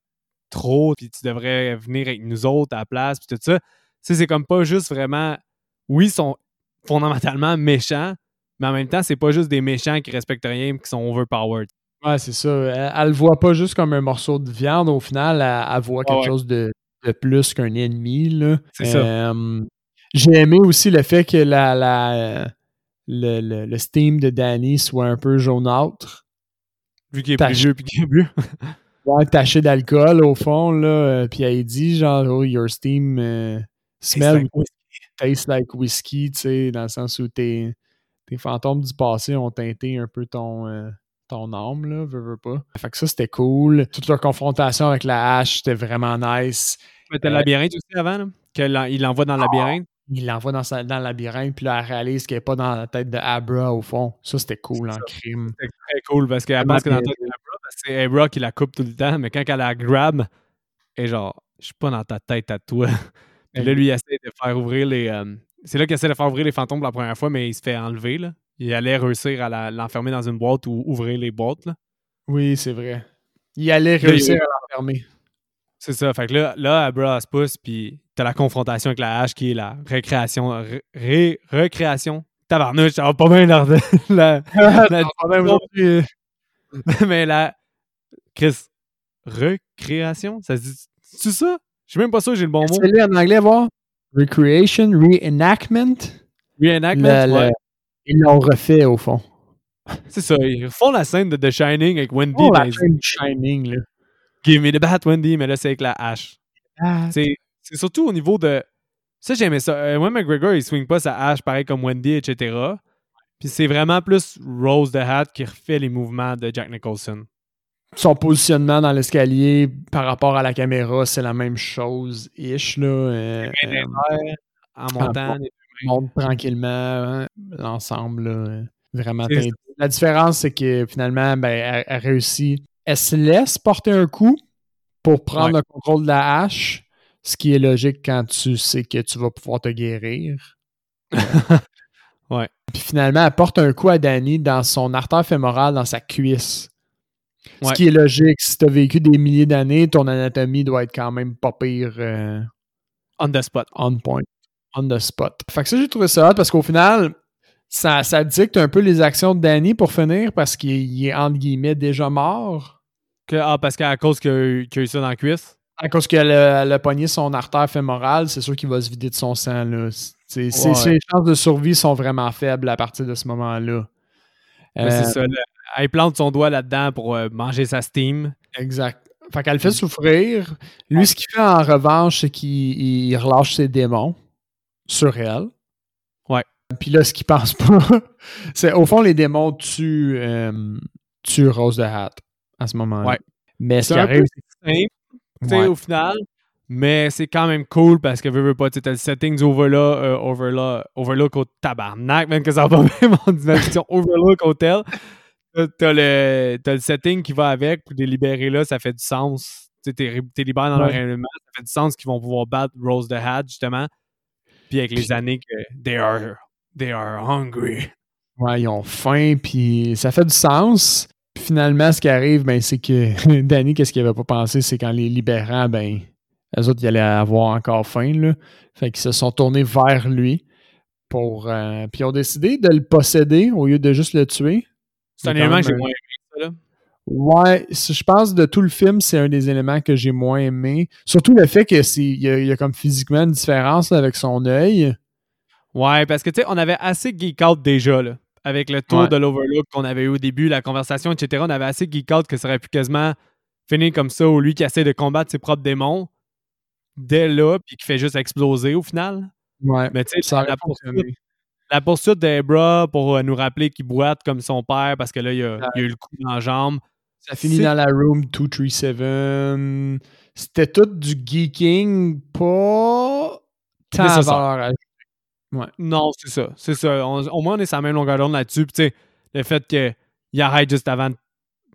trop, puis tu devrais venir avec nous autres à la place, puis tout ça. Tu sais, c'est comme pas juste vraiment. Oui, ils sont fondamentalement méchants, mais en même temps, c'est pas juste des méchants qui respectent rien et qui sont overpowered. Ouais, c'est ça. Elle, le voit pas juste comme un morceau de viande. Au final, elle, voit quelque chose de, plus qu'un ennemi. C'est ça. Euh, j'ai aimé aussi le fait que la, la, le, le, Steam de Danny soit un peu jaunâtre. Vu qu'il est plus vieux puis qu'il est bu. ouais, taché d'alcool au fond, là. Euh, puis elle dit genre, oh, your Steam uh, smell tastes like whiskey, tu sais, dans le sens où tes, tes fantômes du passé ont teinté un peu ton, euh, ton âme, là, veux, veux pas. Fait que ça, c'était cool. Toute leur confrontation avec la hache, c'était vraiment nice. Mais t'as le labyrinthe aussi avant, là? Qu'il l'envoie dans le labyrinthe il l'envoie dans, dans le labyrinthe, puis là, elle réalise qu'elle n'est pas dans la tête de Abra au fond. Ça, c'était cool en crime. C'était très cool parce qu'elle pense que dans la tête d'Abra, c'est Abra qui la coupe tout le temps, mais quand elle la grab, et genre, je suis pas dans ta tête à toi. puis là, lui, il essaie de faire ouvrir les. Euh, c'est là qu'il essaie de faire ouvrir les fantômes pour la première fois, mais il se fait enlever. Là. Il allait réussir à l'enfermer dans une boîte ou ouvrir les boîtes. Là. Oui, c'est vrai. Il allait réussir à l'enfermer. C'est ça. Fait que là, là Abra se pousse, puis t'as la confrontation avec la hache qui est la récréation. Ré, recréation. Tabarnouche, ça va pas bien l'ordre. la, la, mais la. Chris, recréation, ça se dit. C'est ça? Je suis même pas sûr que j'ai le bon mot. C'est en anglais, voir? Recreation, reenactment? Reenactment, ouais. Ils l'ont refait, au fond. C'est ça. Ils font la scène de The Shining avec Wendy. Oh, la scène de Shining, là. Give me the bat, Wendy, mais là, c'est avec la hache. C'est surtout au niveau de. Ça, j'aimais ça. Euh, McGregor, il swing pas sa hache pareil comme Wendy, etc. Puis c'est vraiment plus Rose the Hat qui refait les mouvements de Jack Nicholson. Son positionnement dans l'escalier par rapport à la caméra, c'est la même chose, ish, là. Euh, euh, en montant. monte tranquillement, hein, l'ensemble, vraiment. La différence, c'est que finalement, ben, elle réussit elle se laisse porter un coup pour prendre le contrôle de la hache, ce qui est logique quand tu sais que tu vas pouvoir te guérir. ouais. Puis finalement, elle porte un coup à Danny dans son artère fémorale, dans sa cuisse. Ce qui est logique. Si tu as vécu des milliers d'années, ton anatomie doit être quand même pas pire. Euh, on the spot. On point. On the spot. Fait que ça, j'ai trouvé ça hot parce qu'au final, ça, ça dicte un peu les actions de Danny pour finir parce qu'il est entre guillemets déjà mort. Que, ah, parce qu'à cause qu'il a, eu ça dans la cuisse? À cause qu'elle a, pogné son artère fémorale, c'est sûr qu'il va se vider de son sang. Là. Ses, chances de survie sont vraiment faibles à partir de ce moment-là. c'est euh, ça. elle plante son doigt là-dedans pour euh, manger sa steam. Exact. Fait qu'elle le fait souffrir. Lui, ce qu'il fait en revanche, c'est qu'il relâche ses démons sur elle. Puis là, ce qu'il pense pas, c'est au fond, les démons tuent, euh, Rose de Hat à ce moment-là. Ouais. Mais ce qui arrive. Simple, au final. Mais c'est quand même cool parce que, veux, veux pas, tu as le setting du Overlook, euh, overlook, overlook au tabarnak, même que ça va pas même en dimension Overlook Hotel. T'as le, as le setting qui va avec, pour les libérer là, ça fait du sens. Tu t'es libéré dans leur élément, ça fait du sens qu'ils vont pouvoir battre Rose the Hat, justement. Puis avec les années que they are They are hungry. Ouais, ils ont faim, puis ça fait du sens. finalement, ce qui arrive, ben, c'est que Danny, qu'est-ce qu'il avait pas pensé, c'est qu'en les libérant, ben, les autres, ils allaient avoir encore faim, là. Fait qu'ils se sont tournés vers lui pour. Euh, puis ils ont décidé de le posséder au lieu de juste le tuer. C'est un élément que j'ai moins aimé, ça, là. Ouais, je pense de tout le film, c'est un des éléments que j'ai moins aimé. Surtout le fait qu'il y, a, y a comme physiquement une différence avec son œil. Ouais, parce que tu sais, on avait assez geek out déjà, là. Avec le tour de l'Overlook qu'on avait eu au début, la conversation, etc. On avait assez geek out que ça aurait pu quasiment finir comme ça, ou lui qui essaie de combattre ses propres démons dès là, puis qui fait juste exploser au final. Ouais. Mais tu sais, la, poursuite, la poursuite d'Ebra pour euh, nous rappeler qu'il boite comme son père parce que là, il a, a eu le coup dans la jambe. Ça finit dans la room 237. C'était tout du geeking, pas tant valeur non, c'est ça. C'est ça. au moins, on est sur la même longueur d'onde là-dessus. tu sais, le fait que il arrête juste avant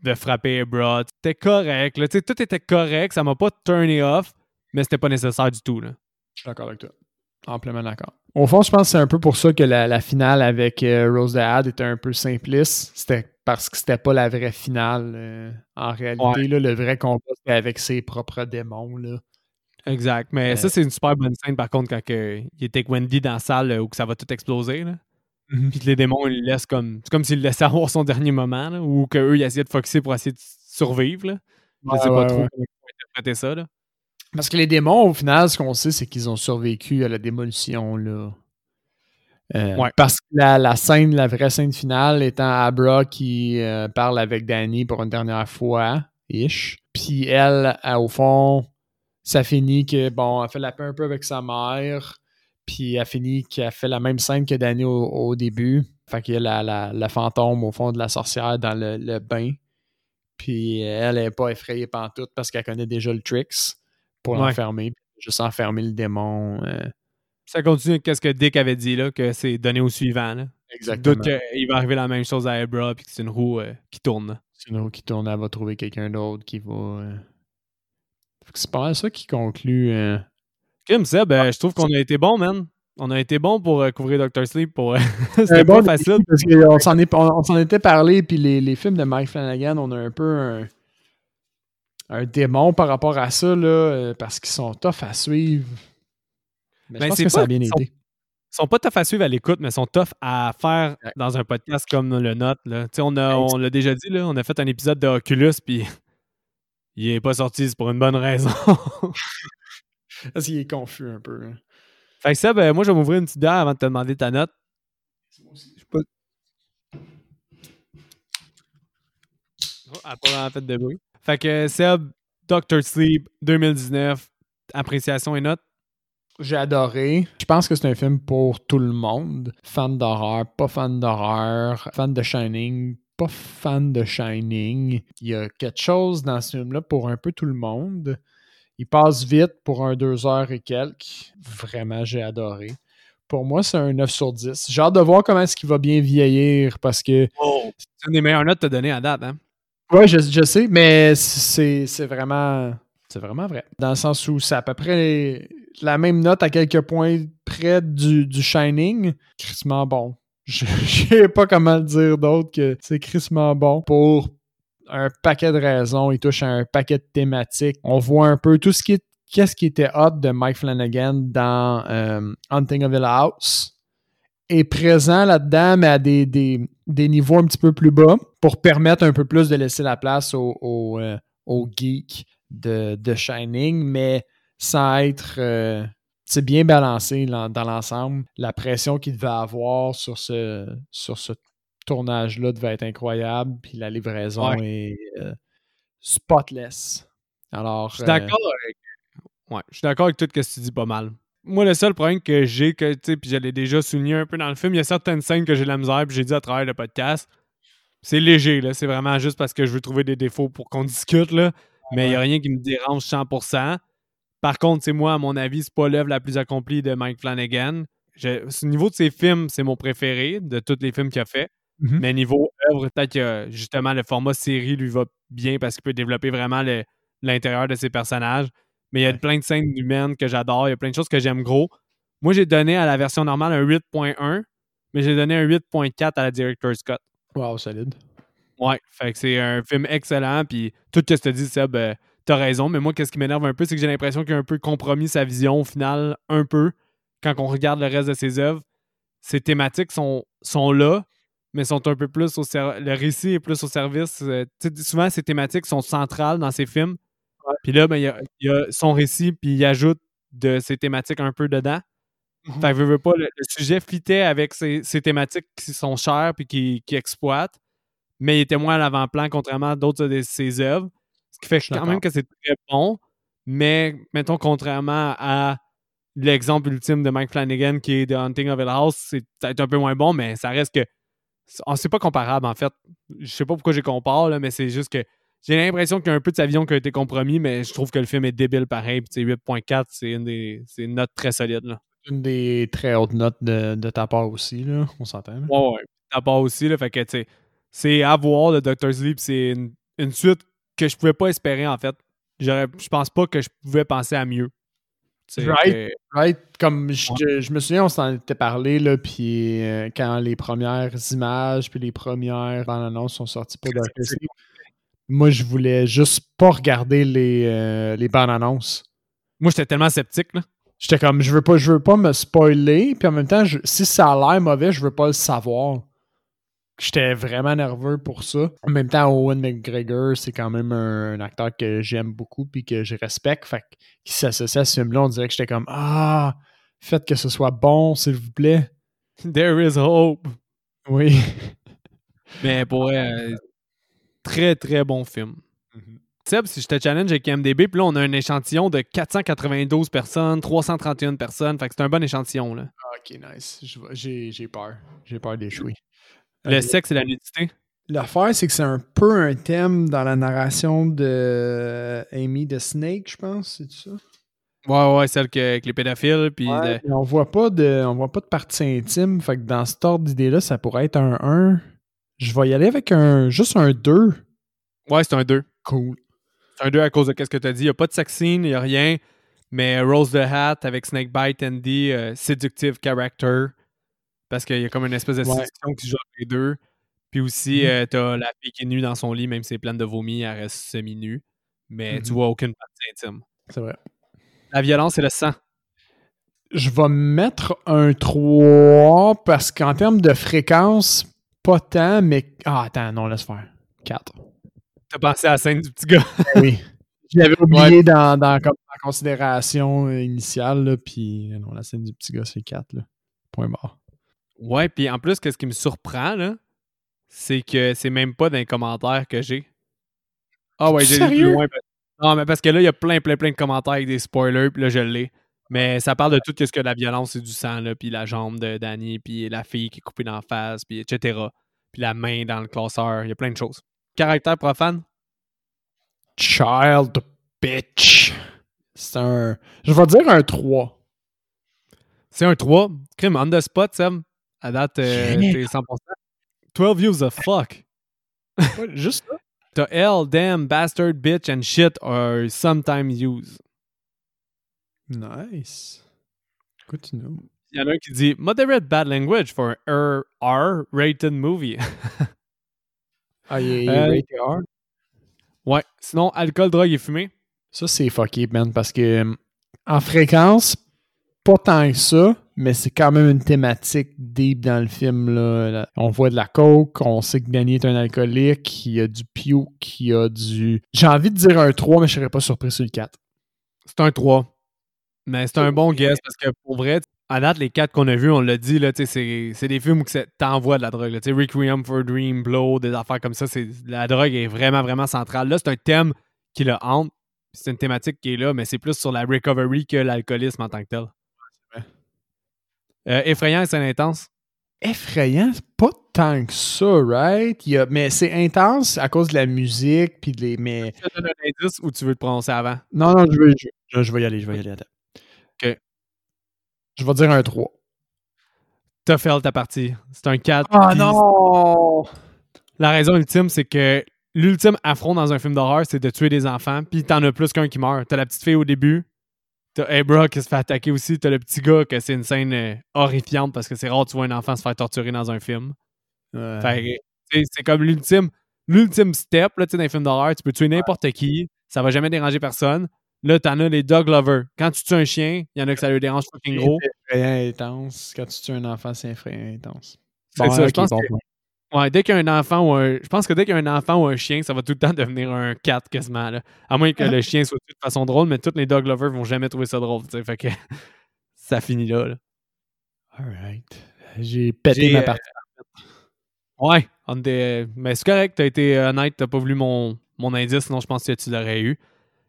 de frapper Ebra. C'était correct. Là. Tout était correct. Ça m'a pas turné off, mais c'était pas nécessaire du tout. Là. Je suis d'accord avec toi. Amplement d'accord. Au fond, je pense que c'est un peu pour ça que la, finale avec euh, Rose Dad était un peu simpliste. C'était parce que c'était pas la vraie finale. Euh, en réalité, le vrai combat, c'était avec ses propres démons. Là. Exact. Mais ça, euh. c'est une super bonne scène, par contre, quand il était avec Wendy dans la salle où ça va tout exploser. Là. Mm-hmm. Puis que les démons, ils laissent comme. C'est comme s'ils laissaient avoir son dernier moment, là, ou qu'eux, ils essayaient de focuser pour essayer de survivre. Là. Je sais pas trop comment interpréter ça. Là. Parce que les démons, au final, ce qu'on sait, c'est qu'ils ont survécu à la démolition. Là. Euh, parce que la, scène, la vraie scène finale étant Abra qui euh, parle avec Danny pour une dernière fois, ish. Puis elle, au fond, ça finit que, bon, elle fait la paix un peu avec sa mère. Puis elle finit qu'elle fait la même scène que Danny au, début. Fait qu'il y a la, la, fantôme au fond de la sorcière dans le, bain. Puis elle n'est pas effrayée pantoute parce qu'elle connaît déjà le tricks pour l'enfermer. Juste enfermer le démon. Euh. Ça continue avec ce que Dick avait dit, là, que c'est donné au suivant. Là. Exactement. Doute qu'il va arriver la même chose à Ebra puis que c'est une roue euh, qui tourne. C'est une roue qui tourne, elle va trouver quelqu'un d'autre qui va. Euh. C'est pas mal ça qui conclut Kim Seb, ben, je trouve qu'on a été bon, man. On a été bon pour euh, couvrir Doctor Sleep. Pour... Euh, C'était pas facile. Parce qu'on s'en, on, s'en était parlé, puis les, les, films de Mike Flanagan, on a un peu un, démon par rapport à ça, là, euh, parce qu'ils sont tough à suivre. Mais je ben, pense que ça a bien été. Ils sont pas tough à suivre à l'écoute, mais ils sont tough à faire dans un podcast comme le nôtre. On, on l'a déjà dit, là, on a fait un épisode de Oculus, puis il est pas sorti, c'est pour une bonne raison. Parce qu'il est confus un peu. Hein. Fait que ça, ben, moi, je vais m'ouvrir une petite bière avant de te demander ta note. Je pas... Oh, elle pas fait de bruit. Fait que Seb, Doctor Sleep 2019, appréciation et note. J'ai adoré. Je pense que c'est un film pour tout le monde. Fan d'horreur, pas fan d'horreur, fan de Shining, pas fan de Shining. Il y a quelque chose dans ce film-là pour un peu tout le monde. Il passe vite pour un deux heures et quelques. Vraiment, j'ai adoré. Pour moi, c'est un 9 sur 10. J'ai hâte de voir comment est-ce qu'il va bien vieillir parce que. Oh, c'est une des meilleures notes que tu as données à date, hein? Oui, je, sais, mais c'est vraiment. C'est vraiment vrai. Dans le sens où c'est à peu près la même note à quelques points près du, du Shining. Crissement bon. Je sais pas comment le dire d'autre que c'est crissement bon pour un paquet de raisons, il touche à un paquet de thématiques. On voit un peu tout ce qui est qu'est-ce qui était hot de Mike Flanagan dans euh, Hunting of Hill House est présent là-dedans, mais à des, niveaux un petit peu plus bas pour permettre un peu plus de laisser la place aux au, euh, geeks de, de, Shining, mais sans être euh, bien balancé dans, l'ensemble. La pression qu'il devait avoir sur ce, sur ce tournage-là devait être incroyable, puis la livraison est euh, spotless. Alors, je suis d'accord euh, avec... Ouais, je suis d'accord avec tout ce que tu dis pas mal. Moi, le seul problème que j'ai, que tu sais, puis je l'ai déjà souligné un peu dans le film, il y a certaines scènes que j'ai la misère, puis j'ai dit à travers le podcast, c'est léger, là. C'est vraiment juste parce que je veux trouver des défauts pour qu'on discute, là. Mais il n'y a rien qui me dérange 100%. Par contre, c'est moi, à mon avis, c'est pas l'œuvre la plus accomplie de Mike Flanagan. au niveau de ses films, c'est mon préféré de tous les films qu'il a fait. Mm-hmm. Mais niveau œuvre, peut-être que justement le format série lui va bien parce qu'il peut développer vraiment l'intérieur de ses personnages. Mais il y a plein de scènes humaines que j'adore, il y a plein de choses que j'aime gros. Moi, j'ai donné à la version normale un 8.1, mais j'ai donné un 8.4 à la Director's Cut. Wow, solide. Ouais, fait que c'est un film excellent, puis tout ce que je te dis, Seb, euh, t'as raison, mais moi, qu'est-ce qui m'énerve un peu, c'est que j'ai l'impression qu'il a un peu compromis sa vision au final, un peu, quand on regarde le reste de ses œuvres. Ses thématiques sont, sont là, mais sont un peu plus au le récit est plus au service. Euh, souvent, ces thématiques sont centrales dans ces films. Puis là, ben, il y, a, son récit, puis il ajoute de ces thématiques un peu dedans. Mmh fait que veux, pas, le, sujet fitait avec ces, thématiques qui sont chères puis qui, qui, exploitent, mais il était moins à l'avant-plan, contrairement à d'autres de ses œuvres. Ce qui fait quand même que c'est très bon, mais mettons, contrairement à l'exemple ultime de Mike Flanagan qui est The Hunting of Hill House, c'est peut-être un peu moins bon, mais ça reste que c'est pas comparable en fait. Je sais pas pourquoi j'ai compare, là, mais c'est juste que j'ai l'impression qu'il y a un peu de sa vision qui a été compromis, mais je trouve que le film est débile pareil. 8.4, c'est une, des, une note très solide. Là. Une des très hautes notes de, ta part aussi, là. on s'entend. Ouais, ouais. De ta part aussi, là, fait que c'est à voir le Doctor Sleep. C'est une, une suite que je pouvais pas espérer, en fait. Je pense pas que je pouvais penser à mieux. C'est Right. que- Right? Comme je, je- je me souviens, on s'en était parlé, là, puis euh, quand les premières images, puis les premières bandes annonces sont sorties pour Sleep, moi, je voulais juste pas regarder les, euh, les bandes annonces. Moi, j'étais tellement sceptique. Là. J'étais comme, je veux pas, je veux pas me spoiler, puis en même temps, je- si ça a l'air mauvais, je veux pas le savoir. J'étais vraiment nerveux pour ça. En même temps, Owen McGregor, c'est quand même un, un acteur que j'aime beaucoup puis que je respecte. Fait que, qui s'associe à ce film-là, on dirait que j'étais comme, ah, faites que ce soit bon, s'il vous plaît. There is hope. Oui. Mais pour vrai, euh, très, très bon film. Seb, si je te challenge avec MDB, puis là, on a un échantillon de 492 personnes, 331 personnes. Fait que c'est un bon échantillon. Là. Ok, nice. J'ai peur. J'ai peur d'échouer. Le Ok. sexe et la nudité? L'affaire, c'est que c'est un peu un thème dans la narration de Amy de Snake, je pense, c'est ça? Ouais, ouais, celle que, avec les pédophiles. Puis Ouais, on voit pas de on voit pas de partie intime, fait que dans cet ordre d'idée-là, ça pourrait être un 1. Je vais y aller avec un juste un 2. Ouais, c'est un 2. Cool. C'est un 2 à cause de ce que tu as dit. Il n'y a pas de sex scene, il n'y a rien. Mais Rose the Hat avec Snakebite Andy, euh, seductive character. Parce qu'il y a comme une espèce de séduction qui entre les deux. Puis aussi, Mhm. euh, t'as la fille qui est nue dans son lit, même si elle est pleine de vomi, elle reste semi-nue. Mais tu Mhm. vois aucune partie intime. C'est vrai. La violence et le sang. Je vais mettre un 3 parce qu'en termes de fréquence, pas tant, mais. Ah, attends, non, laisse faire. 4. T'as pensé à la scène du petit gars? oui. Je l'avais oublié dans, dans, comme, la considération euh, initiale, là, puis euh, non, la scène du petit gars, c'est 4. Là. Point mort. Ouais, puis en plus, qu'est-ce qui me surprend, là, c'est que c'est même pas dans les commentaires que j'ai. Ah ouais, j'ai lu plus loin. parce- Non, mais parce que là, il y a plein, plein, plein de commentaires avec des spoilers, puis là, je l'ai. Mais ça parle de tout ce que la violence, c'est du sang, là, puis la jambe de Danny, puis la fille qui est coupée dans la face, puis etc. Puis la main dans le classeur, il y a plein de choses. Caractère profane? Child bitch. C'est un. Je vais dire un 3. C'est un 3. Crime on the spot, Sam. À date, euh, Yeah. t'es 100%. 12 views of fuck. juste ça. The L, damn, bastard, bitch, and shit are sometimes used. Nice. Good to know. Il y en a un qui dit Moderate bad language for a R-rated movie. Ah, il est, Euh, rated R? ouais. Sinon, alcool, drogue et fumée. Ça, c'est fucké, man, parce que euh, en fréquence, pas tant que ça, mais c'est quand même une thématique deep dans le film. Là. Là, On voit de la coke, on sait que Danny est un alcoolique, il y a du puke, il y a du. J'ai envie de dire un 3, mais je serais pas surpris sur le 4. C'est un 3. Mais c'est un bon guess parce que pour vrai, à date, les quatre qu'on a vus, on l'a dit, c'est des films où t'envoies de la drogue. là. Tu sais, Requiem for a Dream, Blow, des affaires comme ça. La drogue est vraiment, vraiment centrale. Là, c'est un thème qui le hante. C'est une thématique qui est là, mais c'est plus sur la recovery que l'alcoolisme en tant que tel. Euh, effrayant et scène intense. Effrayant, c'est pas tant que ça, right? Il y a- Mais c'est intense à cause de la musique, puis de les. Mais... Donne un indice ou tu veux te prononcer avant? Non, non, je vais, je, je vais y aller, je vais y aller. Attends. Ok. Je vais dire un 3. T'as fait ta partie. C'est un 4. Ah puis non! La raison ultime, c'est que l'ultime affront dans un film d'horreur, c'est de tuer des enfants, puis t'en as plus qu'un qui meurt. T'as la petite fille au début, t'as Abra qui se fait attaquer aussi, t'as le petit gars que c'est une scène euh, horrifiante parce que c'est rare de voir un enfant se faire torturer dans un film. Ouais. Fait tu c'est comme l'ultime l'ultime step là, tu sais, dans un film d'horreur. Tu peux tuer n'importe qui, ça va jamais déranger personne. Là, t'en as les dog lovers. Quand tu tues un chien, il y en a que ça leur dérange fucking gros. C'est effrayant intense. Quand tu tues un enfant, c'est effrayant intense. C'est ça, je pense bon, que- bon. Ouais, dès qu'il y a un enfant ou un. Je pense que dès qu'il y a un enfant ou un chien, ça va tout le temps devenir un 4 quasiment. Là. À moins que le chien soit de façon drôle, mais tous les dog lovers vont jamais trouver ça drôle. Fait que ça finit là. là. Alright. J'ai pété ma euh, partie. Ouais, on était- mais c'est correct, t'as été honnête, t'as pas voulu mon, mon indice, sinon je pense que tu l'aurais eu.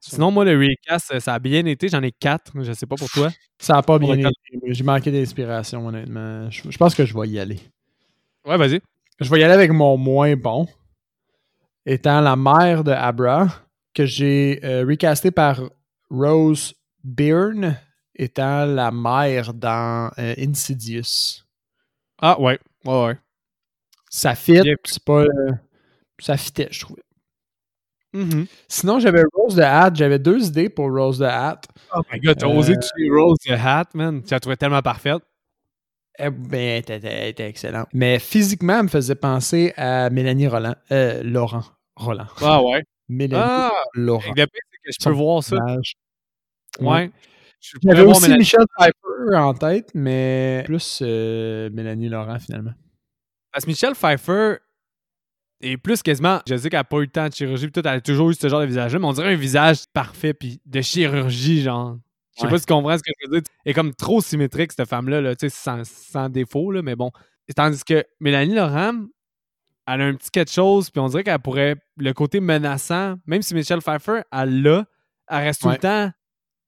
Sinon, moi, le recast, ça a bien été. J'en ai 4. Je sais pas pour toi. Ça n'a pas bien été. J'ai manqué d'inspiration, honnêtement. Je, je pense que je vais y aller. Ouais, vas-y. Je vais y aller avec mon moins bon, étant la mère de Abra, que j'ai euh, recasté par Rose Byrne, étant la mère dans euh, Insidious. Ah, ouais. Ouais, ouais. Ça fit, c'est pas. euh, ça fitait, je trouvais. Mhm. Sinon, j'avais Rose the Hat. J'avais deux idées pour Rose the Hat. Oh my god, t'as Euh, osé tuer Rose the Hat, man. Tu la trouvais tellement parfaite. Eh ben, elle était, elle était excellente. Mais physiquement, elle me faisait penser à Mélanie Roland. Euh, Laurent. Roland. Ah ouais. Mélanie Ah, Laurent. le pire, c'est que je Son peux voir ça. Ouais. Voir aussi Mélanie- Michel Pfeiffer en tête, mais plus euh, Mélanie Laurent finalement. Parce que Michelle Pfeiffer est plus quasiment. Je sais qu'elle n'a pas eu le temps de chirurgie, puis tout, elle a toujours eu ce genre de visage-là, mais on dirait un visage parfait, puis de chirurgie, genre. Je sais Ouais. pas si tu comprends ce que je veux dire. Elle est comme trop symétrique, cette femme-là, là, tu sais, sans, sans défaut, là, mais bon. Tandis que Mélanie Laurent, elle a un petit quelque chose, puis on dirait qu'elle pourrait. Le côté menaçant, même si Michelle Pfeiffer, elle l'a, elle reste tout le temps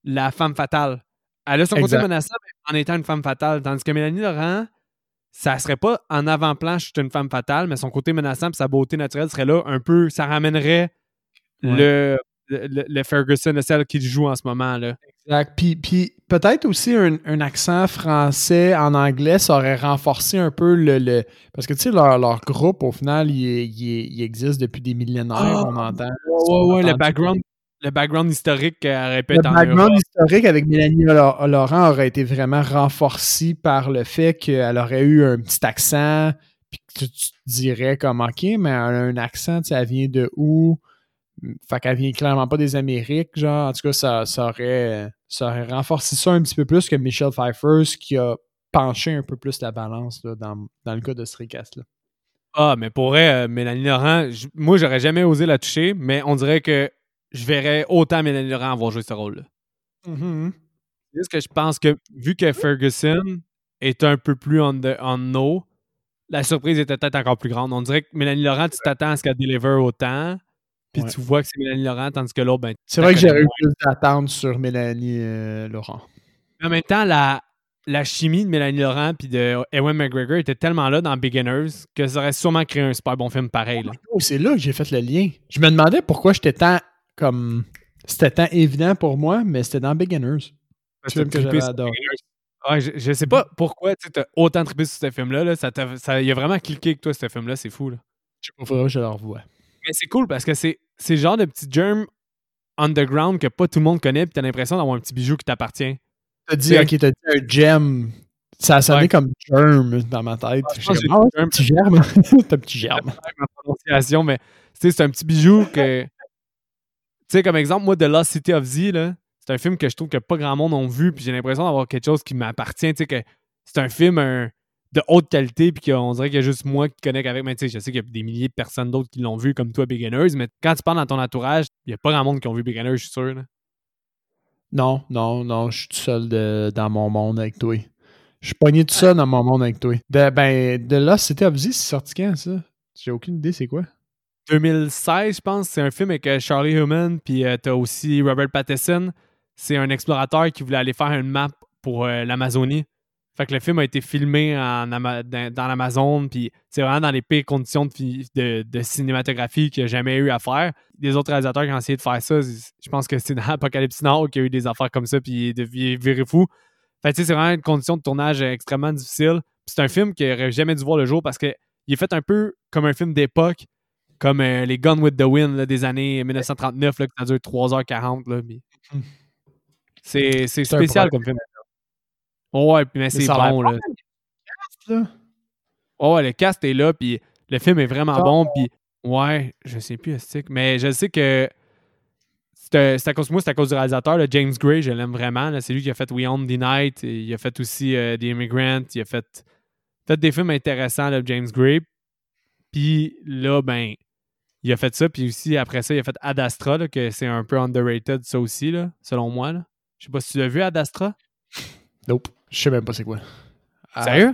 la femme fatale. Elle a son côté menaçant, mais en étant une femme fatale. Tandis que Mélanie Laurent, ça serait pas en avant-plan, je suis une femme fatale, mais son côté menaçant et sa beauté naturelle serait là un peu. Ça ramènerait Ouais. le, le, le Ferguson, de celle qui joue en ce moment. là. Exact. Puis, puis peut-être aussi un, un accent français en anglais, ça aurait renforcé un peu le. le- parce que tu sais, leur, leur groupe, au final, il, il existe depuis des millénaires, Ah, on entend. Ouais, ouais, le background, le background historique euh, aurait pu Le background historique avec Mélanie Laur- Laurent aurait été vraiment renforcé par le fait qu'elle aurait eu un petit accent, puis que tu, tu te dirais comme OK, mais elle a un accent, tu sais, elle vient de où? Fait qu'elle vient clairement pas des Amériques, genre. En tout cas, ça, ça, aurait, ça aurait renforcé ça un petit peu plus que Michelle Pfeiffer, ce qui a penché un peu plus la balance là, dans, dans le cas de ce recast-là. Ah, mais pour vrai, euh, Mélanie Laurent, moi, j'aurais jamais osé la toucher, mais on dirait que je verrais autant Mélanie Laurent avoir joué ce rôle-là. C'est juste que je pense que vu que Ferguson est un peu plus on, the, on no, la surprise était peut-être encore plus grande. On dirait que Mélanie Laurent, tu t'attends à ce qu'elle deliver autant, puis Ouais. tu vois que c'est Mélanie Laurent, tandis que l'autre, ben, C'est vrai que j'aurais eu plus d'attentes sur Mélanie euh, Laurent. Mais en même temps, la, la chimie de Mélanie Laurent puis de Ewan McGregor était tellement là dans Beginners que ça aurait sûrement créé un super bon film pareil. Là. Oh, c'est là que j'ai fait le lien. Je me demandais pourquoi j'étais tant comme. C'était tant évident pour moi, mais c'était dans Beginners. Film t'as que j'avais sur adoré. Ouais, je, je sais pas pourquoi tu as autant trippé sur ce film-là. Là. Ça, ça, il a vraiment cliqué avec toi, ce film-là. C'est fou. Là. Je sais pas, je le revoie. Mais c'est cool parce que c'est le genre de petit germ underground que pas tout le monde connaît, puis t'as l'impression d'avoir un petit bijou qui t'appartient. T'as dit, ok, t'as dit un gem. Ça a sonné Ouais. comme germ dans ma tête. je pense comme, ah ouais, dit c'est un petit germe. c'est un petit germe. ma prononciation, mais c'est un petit bijou que. Tu sais, comme exemple, moi, The Lost City of Z, c'est un film que je trouve que pas grand monde ont vu, puis j'ai l'impression d'avoir quelque chose qui m'appartient, tu sais, que c'est un film un- de haute qualité, puis qu'on dirait qu'il y a juste moi qui connecte avec, mais tu sais, je sais qu'il y a des milliers de personnes d'autres qui l'ont vu, comme toi, Beginners, mais quand tu parles dans ton entourage, il y a pas grand monde qui ont vu Beginners, je suis sûr. là. Non, non, non, je suis tout seul de- dans mon monde avec toi. Je suis pogné tout seul dans mon monde avec toi. De, ben, de là, c'était Obzi, c'est sorti quand, ça? J'ai aucune idée, c'est quoi? 2016, je pense, c'est un film avec euh, Charlie Human, puis euh, t'as aussi Robert Pattinson. C'est un explorateur qui voulait aller faire une map pour euh, l'Amazonie. Fait que le film a été filmé en Ama- dans, dans l'Amazon, puis c'est vraiment dans les pires conditions de, de, de cinématographie qu'il n'y a jamais eu à faire. Les autres réalisateurs qui ont essayé de faire ça, je pense que c'est dans Apocalypse Now qu'il y a eu des affaires comme ça, puis il est viré fou. Fait que c'est vraiment une condition de tournage extrêmement difficile. C'est un film qui aurait jamais dû voir le jour parce qu'il est fait un peu comme un film d'époque, comme euh, les Gone with the Wind là, des années 1939, là, que ça dure 3h40. Là, puis Hmm. c'est spécial comme film. Oh, ouais, mais c'est bon. Là. là. Oh, ouais, le cast est là, puis le film est vraiment bon, puis ouais, je sais plus, mais je sais que c'est euh, à cause moi, c'est à cause du réalisateur, le James Gray, je l'aime vraiment. là. C'est lui qui a fait We Own the Night, et il a fait aussi euh, The Immigrant, il a fait, fait des films intéressants, le James Gray. Puis là, ben, il a fait ça, puis aussi après ça, il a fait Ad Astra, là, que c'est un peu underrated, ça aussi, là, selon moi. Là. Je sais pas si tu l'as vu, Ad Astra? Nope. Je sais même pas c'est quoi. Sérieux?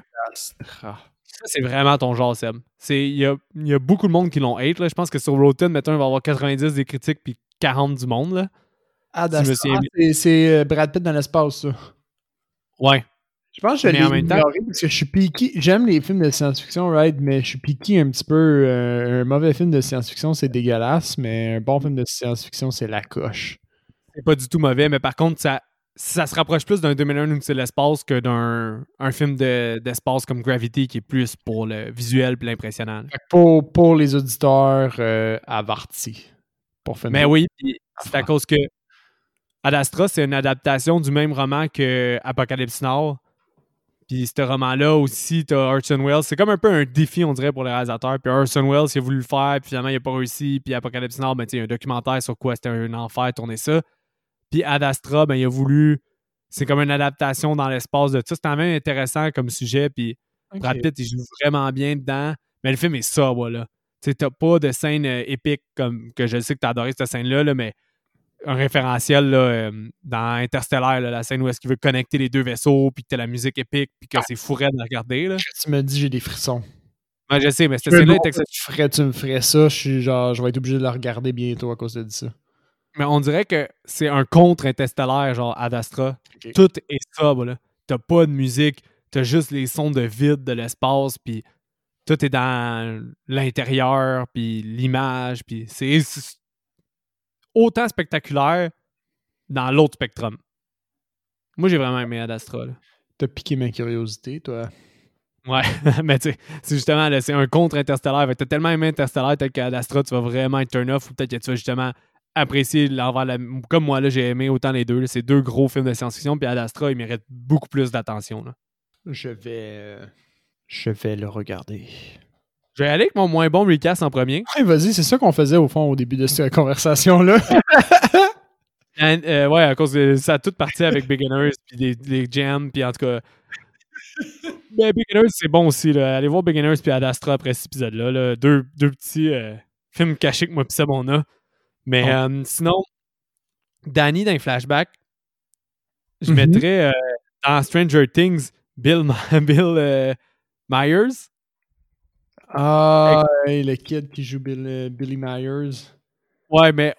Ah. Ça, c'est vraiment ton genre, Seb. C'est- Il y a, y a beaucoup de monde qui l'ont hate. Là. Je pense que sur Rotten, mettons, il va y avoir 90 des critiques puis 40 du monde. Là. Ad Si bien. c'est- euh, Brad Pitt dans l'espace, ça. Ouais. Je pense que je l'ai en même temps- ignoré parce que je suis piqué. J'aime les films de science-fiction, right? Mais je suis piqué un petit peu. euh, un mauvais film de science-fiction, c'est dégueulasse, mais un bon film de science-fiction, c'est la coche. C'est pas du tout mauvais, mais par contre, ça, ça se rapproche plus d'un 2001 où c'est l'espace que d'un un film de- d'espace comme Gravity qui est plus pour le visuel et l'impressionnant. Pour, pour les auditeurs euh, avertis. Pour finir. Mais oui, puis c'est à Enfin. cause que Ad Astra, c'est une adaptation du même roman que Apocalypse Now. Puis ce roman-là aussi, t'as Orson Welles. C'est comme un peu un défi, on dirait, pour le réalisateur. Puis Orson Welles, il a voulu le faire, puis finalement, il n'a pas réussi. Puis Apocalypse Now, ben, il y a un documentaire sur quoi c'était un enfer tourner ça. Puis Ad Astra, ben, il a voulu. C'est comme une adaptation dans l'espace de tout. C'est quand même intéressant comme sujet. Puis Ok. Brad Pitt, il joue vraiment bien dedans. Mais le film est sobre, là. Tu sais, t'as pas de scène euh, épique comme que je sais que t'as adoré cette scène-là, là, mais un référentiel là, euh, dans Interstellar, là, la scène où est-ce qu'il veut connecter les deux vaisseaux, puis que t'as la musique épique, puis que c'est fourré de regarder. Là. Tu me dis, j'ai des frissons. Ouais, je sais, mais cette scène-là est tu me ferais ça, je suis genre, je vais être obligé de la regarder bientôt à cause de ça. Mais on dirait que c'est un contre-interstellaire, genre Ad Astra. Tout est sobre, là. T'as pas de musique, t'as juste les sons de vide de l'espace, puis tout est dans l'intérieur, puis l'image, puis c'est autant spectaculaire dans l'autre spectrum. Moi, j'ai vraiment aimé Ad Astra. T'as piqué ma curiosité, toi. Ouais, mais tu sais, c'est justement, là, c'est un contre-interstellaire. T'as tellement aimé Interstellaire, peut-être qu'Ad Astra, tu vas vraiment être turn off, ou peut-être que tu vas justement apprécier l'envers la... Comme moi, là, j'ai aimé autant les deux. C'est deux gros films de science-fiction, puis Ad Astra, il mérite beaucoup plus d'attention. là. Je vais. euh, Je vais le regarder. Je vais aller avec mon moins bon recast en premier. Ouais, vas-y, c'est ça qu'on faisait au fond au début de cette conversation-là. And, euh, ouais, à cause de ça a tout parti avec Beginners, puis des, des jams, puis en tout cas. Mais Beginners, c'est bon aussi. Là. Allez voir Beginners puis Ad Astra après cet épisode-là. là. Deux, deux petits euh, films cachés que moi pis Seb, on a. Mais Oh. euh, sinon, Danny dans les flashbacks, je Mhm. mettrais euh, dans Stranger Things Bill, Bill euh, Myers. Ah, hey, le kid qui joue Bill- Billy Myers. Ouais, mais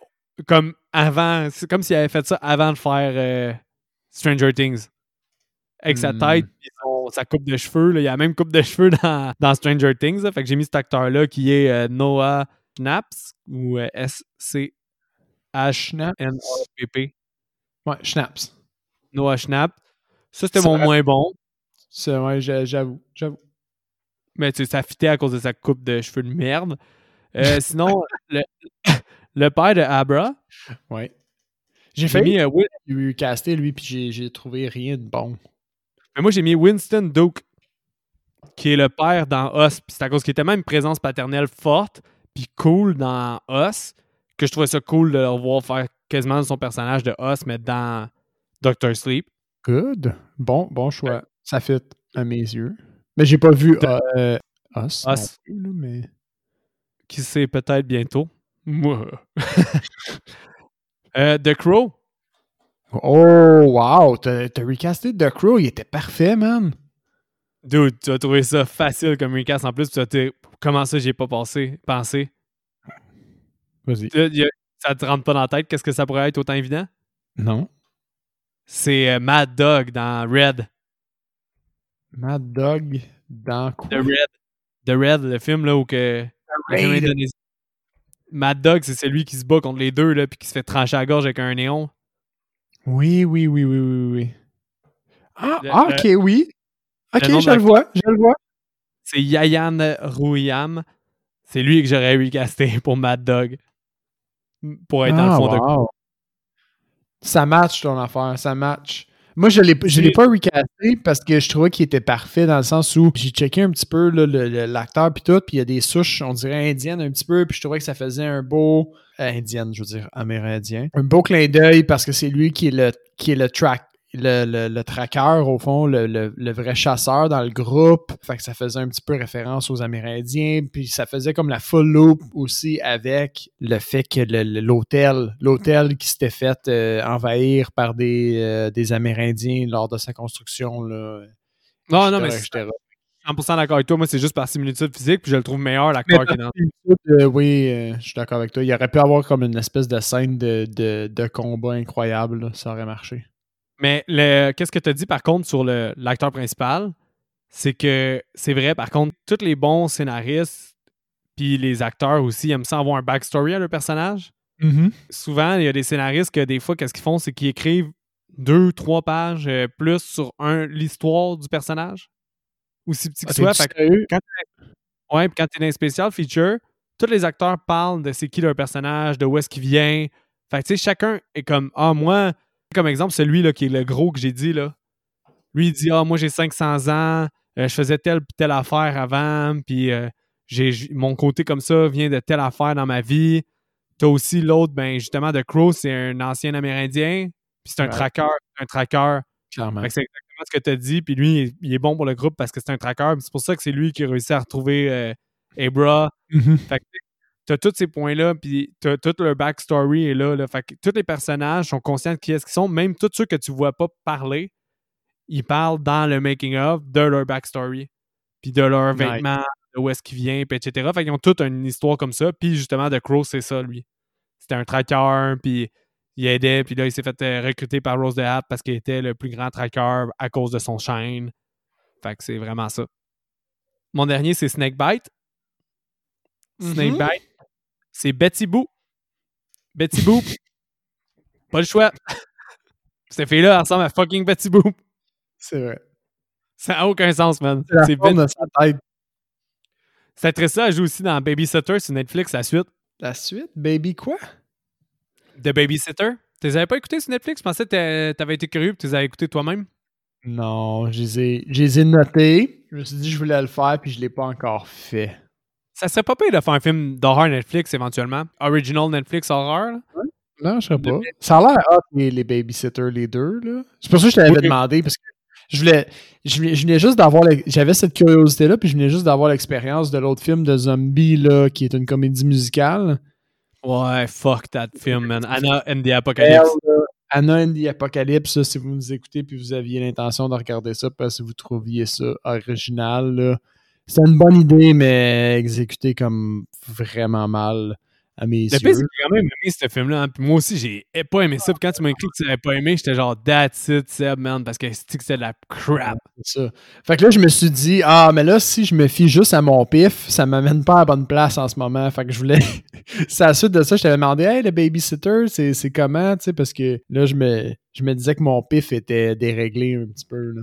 comme avant, c'est comme s'il avait fait ça avant de faire Stranger Things. Avec sa Hmm. tête et son- sa coupe de cheveux. là. Il y a la même coupe de cheveux dans, dans Stranger Things. là. Fait que j'ai mis cet acteur-là qui est Noah Schnaps ou euh, S-C-H-N-A-P-P. Ouais, Schnaps. Noah Schnapp. Ça, c'était Ça- mon moins bon. C'est ouais, j'a- j'avoue, j'avoue. Mais tu sais, ça fitait à cause de sa coupe de cheveux de merde. Euh, sinon, le, le père de Abra, Ouais. j'ai fait mis, euh, Win- eu casté lui, puis j'ai- trouvé rien de bon. mais moi j'ai mis Winston Duke, qui est le père dans Us. Puis c'est à cause qu'il était même une présence paternelle forte, puis cool dans Us, que je trouvais ça cool de le revoir faire quasiment son personnage de Us, mais dans Doctor Sleep. Good. Bon, bon choix. Ça fit à mes yeux. Mais j'ai pas vu euh, Us. Us. plus, là, mais... qui sait peut-être bientôt. Moi. Euh, The Crow. Oh, wow! T'as recasté The Crow, il était parfait, man. Dude, tu vas trouver ça facile comme recast en plus. Tu te comment ça j'ai pas passé, pensé? Vas-y. Ça te rentre pas dans la tête qu'est-ce que ça pourrait être autant évident? Non. C'est euh, Mad Dog dans Red. Mad Dog dans quoi? The Red. The Red, le film là où que. Mad Dog, c'est celui qui se bat contre les deux là, puis qui se fait trancher la gorge avec un néon. Oui, oui, oui, oui, oui, oui. Ah, Le- ah, ok, oui. Ok, le je le vois, je le vois. C'est Yayan Ruyam. C'est lui que j'aurais recasté pour Mad Dog. Pour être dans le Ah, fond de wow. Ça match ton affaire, ça match. Moi, je l'ai je l'ai pas recasté parce que je trouvais qu'il était parfait dans le sens où j'ai checké un petit peu là, le- le- l'acteur puis tout, puis il y a des souches, on dirait indiennes un petit peu, puis je trouvais que ça faisait un beau euh, indienne, je veux dire amérindien, un beau clin d'œil parce que c'est lui qui est le qui est le track le, le, le tracker, au fond, le, le- le vrai chasseur dans le groupe. Fait que ça faisait un petit peu référence aux Amérindiens. Puis ça faisait comme la full loop aussi avec le fait que l'hôtel, l'hôtel qui s'était fait euh, envahir par des, euh, des Amérindiens lors de sa construction. Là, Non, non, mais etc., c'est etc. 100% d'accord avec toi. Moi, c'est juste par similitude physique, puis je le trouve meilleur, l'acteur qui est dans. Euh, oui, euh, je suis d'accord avec toi. Il aurait pu avoir comme une espèce de scène de, de, de combat incroyable. là. Ça aurait marché. Mais le- qu'est-ce que tu as dit par contre sur le- l'acteur principal? C'est que c'est vrai, par contre, tous les bons scénaristes puis les acteurs aussi aiment ça avoir un backstory à leur personnage. Souvent, il y a des scénaristes que des fois, qu'est-ce qu'ils font, c'est qu'ils écrivent deux, trois pages euh, plus sur un l'histoire du personnage. Aussi petit que Ah, soit. Fait que quand ouais, puis quand t'es dans un spécial feature, tous les acteurs parlent de c'est qui leur personnage, de où est-ce qu'il vient. Fait que tu sais, chacun est comme Ah, moi, comme exemple, celui là qui est le gros que j'ai dit là. Lui, il dit Ah, moi j'ai 500 ans, euh, je faisais telle telle affaire avant, puis euh, j'ai mon côté comme ça vient de telle affaire dans ma vie. T'as aussi l'autre, ben justement, de Crow, c'est un ancien Amérindien, puis c'est un Ouais. tracker, un tracker. Clairement. C'est exactement ce que tu as dit. Puis lui, il est, il est bon pour le groupe parce que c'est un tracker. C'est pour ça que c'est lui qui a réussi à retrouver euh, Abra. Mhm. Fait que tu as tous ces points-là, puis tu as tout leur backstory est là, là. Fait que tous les personnages sont conscients de qui est-ce qu'ils sont. Même tous ceux que tu vois pas parler, ils parlent dans le making-of de leur backstory. Puis de leurs Nice. vêtements, de où est-ce qu'ils viennent, puis etc. Fait qu'ils ont toute une histoire comme ça. Puis justement, The Crow, c'est ça, lui. C'était un tracker, puis il aidait, puis là, il s'est fait euh, recruter par Rose the Hat parce qu'il était le plus grand tracker à cause de son chaîne. Fait que c'est vraiment ça. Mon dernier, c'est Snakebite. Mhm. Snakebite, c'est Betty Boo. Betty Boo. Pas le choix. Cette fille-là, elle ressemble à fucking Betty Boo. C'est vrai. Ça n'a aucun sens, man. C'est Ben- de sa tête. Cette actrice-là, elle joue aussi dans Babysitter sur Netflix, la suite La suite, baby quoi? de Babysitter. Tu les avais pas écoutés sur Netflix? Je pensais que t'a- t'avais été curieux et tu les avais écoutés toi-même. Non, je les ai, je les ai notés. Je me suis dit que je voulais le faire, puis je l'ai pas encore fait. Ça serait pas pire de faire un film d'horreur Netflix éventuellement. Original Netflix horreur. là. Non, je sais pas. Ça a l'air hot, les, les babysitters, les deux. là. C'est pour ça que je t'avais Oui. demandé, parce que je voulais, je venais, je venais juste d'avoir, j'avais cette curiosité-là, puis je venais juste d'avoir l'expérience de l'autre film de zombie, là, qui est une comédie musicale. Ouais, fuck that film, man. Anna and the Apocalypse. Elle, Anna and the Apocalypse, ça, si vous nous écoutez puis vous aviez l'intention de regarder ça parce que vous trouviez ça original, là, c'était une bonne idée, mais exécutée comme vraiment mal à mes Le yeux. c'est j'ai quand même aimé ce film-là. hein. Moi aussi, j'ai pas aimé ça. Puis quand tu m'as écrit que tu l'avais pas aimé, j'étais genre, that's it, Seb, man. Parce que c'est que c'est de la crap. C'est ça. Fait que là, je me suis dit, ah, mais là, si je me fie juste à mon pif, ça m'amène pas à la bonne place en ce moment. Fait que je voulais. c'est à la suite de ça, je t'avais demandé, hey, le babysitter, c'est, c'est comment, tu sais, parce que là, je me, je me disais que mon pif était déréglé un petit peu, là.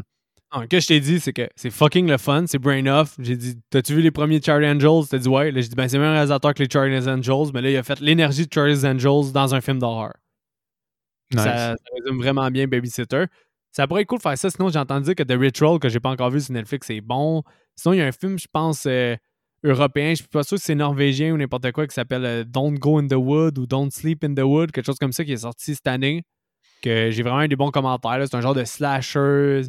Ce que je t'ai dit, c'est que c'est fucking le fun, c'est brain off. J'ai dit, t'as-tu vu les premiers Charlie Angels? T'as dit ouais. Là, j'ai dit, ben, c'est le même réalisateur que les Charlie Angels, mais là, il a fait l'énergie de Charlie Angels dans un film d'horreur. Nice. Ça, ça résume vraiment bien Babysitter. Ça pourrait être cool de faire ça. Sinon, j'ai entendu dire que The Ritual, que j'ai pas encore vu sur Netflix, c'est bon. Sinon, il y a un film, je pense, euh, européen. Je suis pas sûr si c'est norvégien ou n'importe quoi, qui s'appelle euh, Don't Go in the Wood ou Don't Sleep in the Wood, quelque chose comme ça, qui est sorti cette année. Que j'ai vraiment eu des bons commentaires. là. C'est un genre de slasher.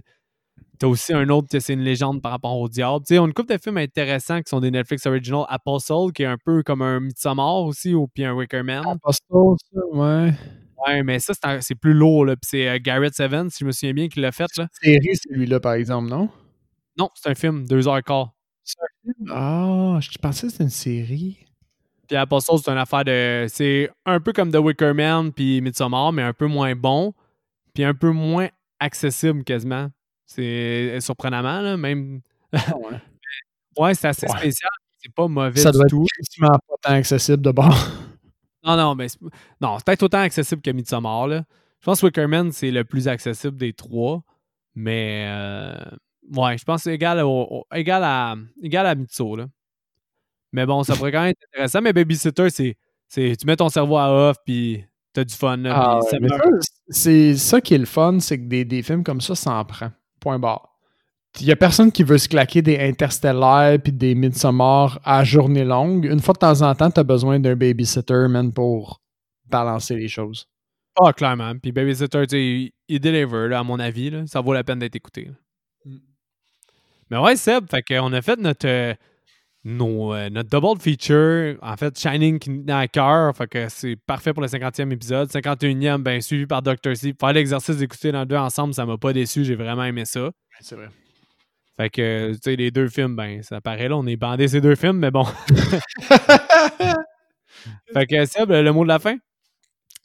T'as aussi un autre, c'est une légende par rapport au diable. Tu sais, on a une couple de films intéressants qui sont des Netflix Original. Apostle, qui est un peu comme un Midsommar aussi, ou puis un Wicker Man. Apostle, ça, ouais. Ouais, mais ça, c'est un- c'est plus lourd. là. Puis c'est euh, Garrett Seven, si je me souviens bien, qui l'a fait. Là. Série, celui-là, par exemple, non? Non, c'est un film, deux heures et quart. Ah, je pensais que c'était une série. Puis Apostle, c'est une affaire de. C'est un peu comme The Wicker Man puis Midsommar, mais un peu moins bon. Puis un peu moins accessible quasiment. C'est surprenamment, là. Même. ouais. Ouais, c'est assez Ouais. spécial. C'est pas mauvais Ça du doit tout. être pas tant accessible de bord. Non, non, mais c'est- non, c'est peut-être autant accessible que Midsommar. Là. Je pense que Wicker Man, c'est le plus accessible des trois. Mais euh, ouais, je pense que c'est égal, au, au- égal à égal à Mitso. Là. Mais bon, ça pourrait quand même être intéressant. Mais Babysitter, c'est, c'est tu mets ton cerveau à off puis t'as du fun. Là, Ah, ouais, c'est ça qui est le fun, c'est que des, des films comme ça, ça en prend. Point barre. Il y a personne qui veut se claquer des interstellaires puis des Midsommar à journée longue. Une fois de temps en temps, t'as besoin d'un babysitter, man, pour balancer les choses. Ah, clairement. Puis Babysitter, tu sais, il, il deliver, là, à mon avis. Là. Ça vaut la peine d'être écouté. Mm. Mais ouais, Seb, fait qu'on a fait notre, euh, nos, euh, notre double feature. En fait, Shining qui tenait à cœur. Fait que c'est parfait pour le 50e épisode. 51e, ben, suivi par Dr. Sleep. Faire l'exercice d'écouter dans les deux ensemble, ça m'a pas déçu. J'ai vraiment aimé ça. C'est vrai. Fait que, tu sais, les deux films, ben, ça paraît là, on est bandé ces deux films, mais bon. fait que, Seb, le mot de la fin?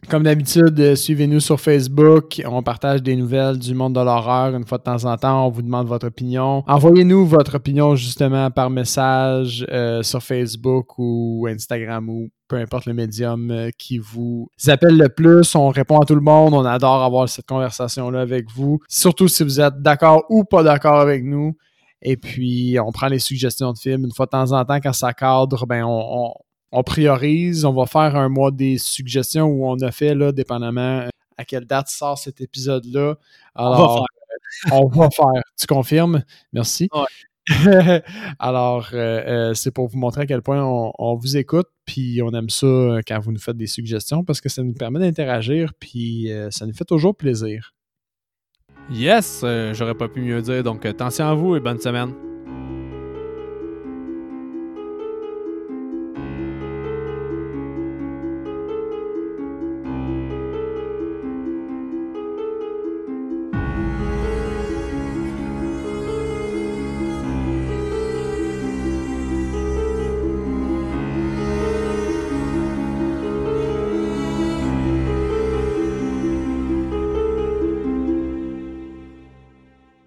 Comme d'habitude, euh, suivez-nous sur Facebook. On partage des nouvelles du monde de l'horreur une fois de temps en temps. On vous demande votre opinion. Envoyez-nous votre opinion justement par message euh, sur Facebook ou Instagram ou peu importe le médium euh, qui vous appelle le plus. On répond à tout le monde. On adore avoir cette conversation-là avec vous. Surtout si vous êtes d'accord ou pas d'accord avec nous. Et puis, on prend les suggestions de films. Une fois de temps en temps, quand ça cadre, ben on on priorise, on va faire un mois des suggestions où on a fait, là, dépendamment euh, à quelle date sort cet épisode-là. Alors, on va faire. Tu confirmes? Merci. Alors, euh, euh, c'est pour vous montrer à quel point on, vous écoute, puis on aime ça quand vous nous faites des suggestions parce que ça nous permet d'interagir, puis ça nous fait toujours plaisir. Yes, j'aurais pas pu mieux dire. Donc, attention à vous et bonne semaine.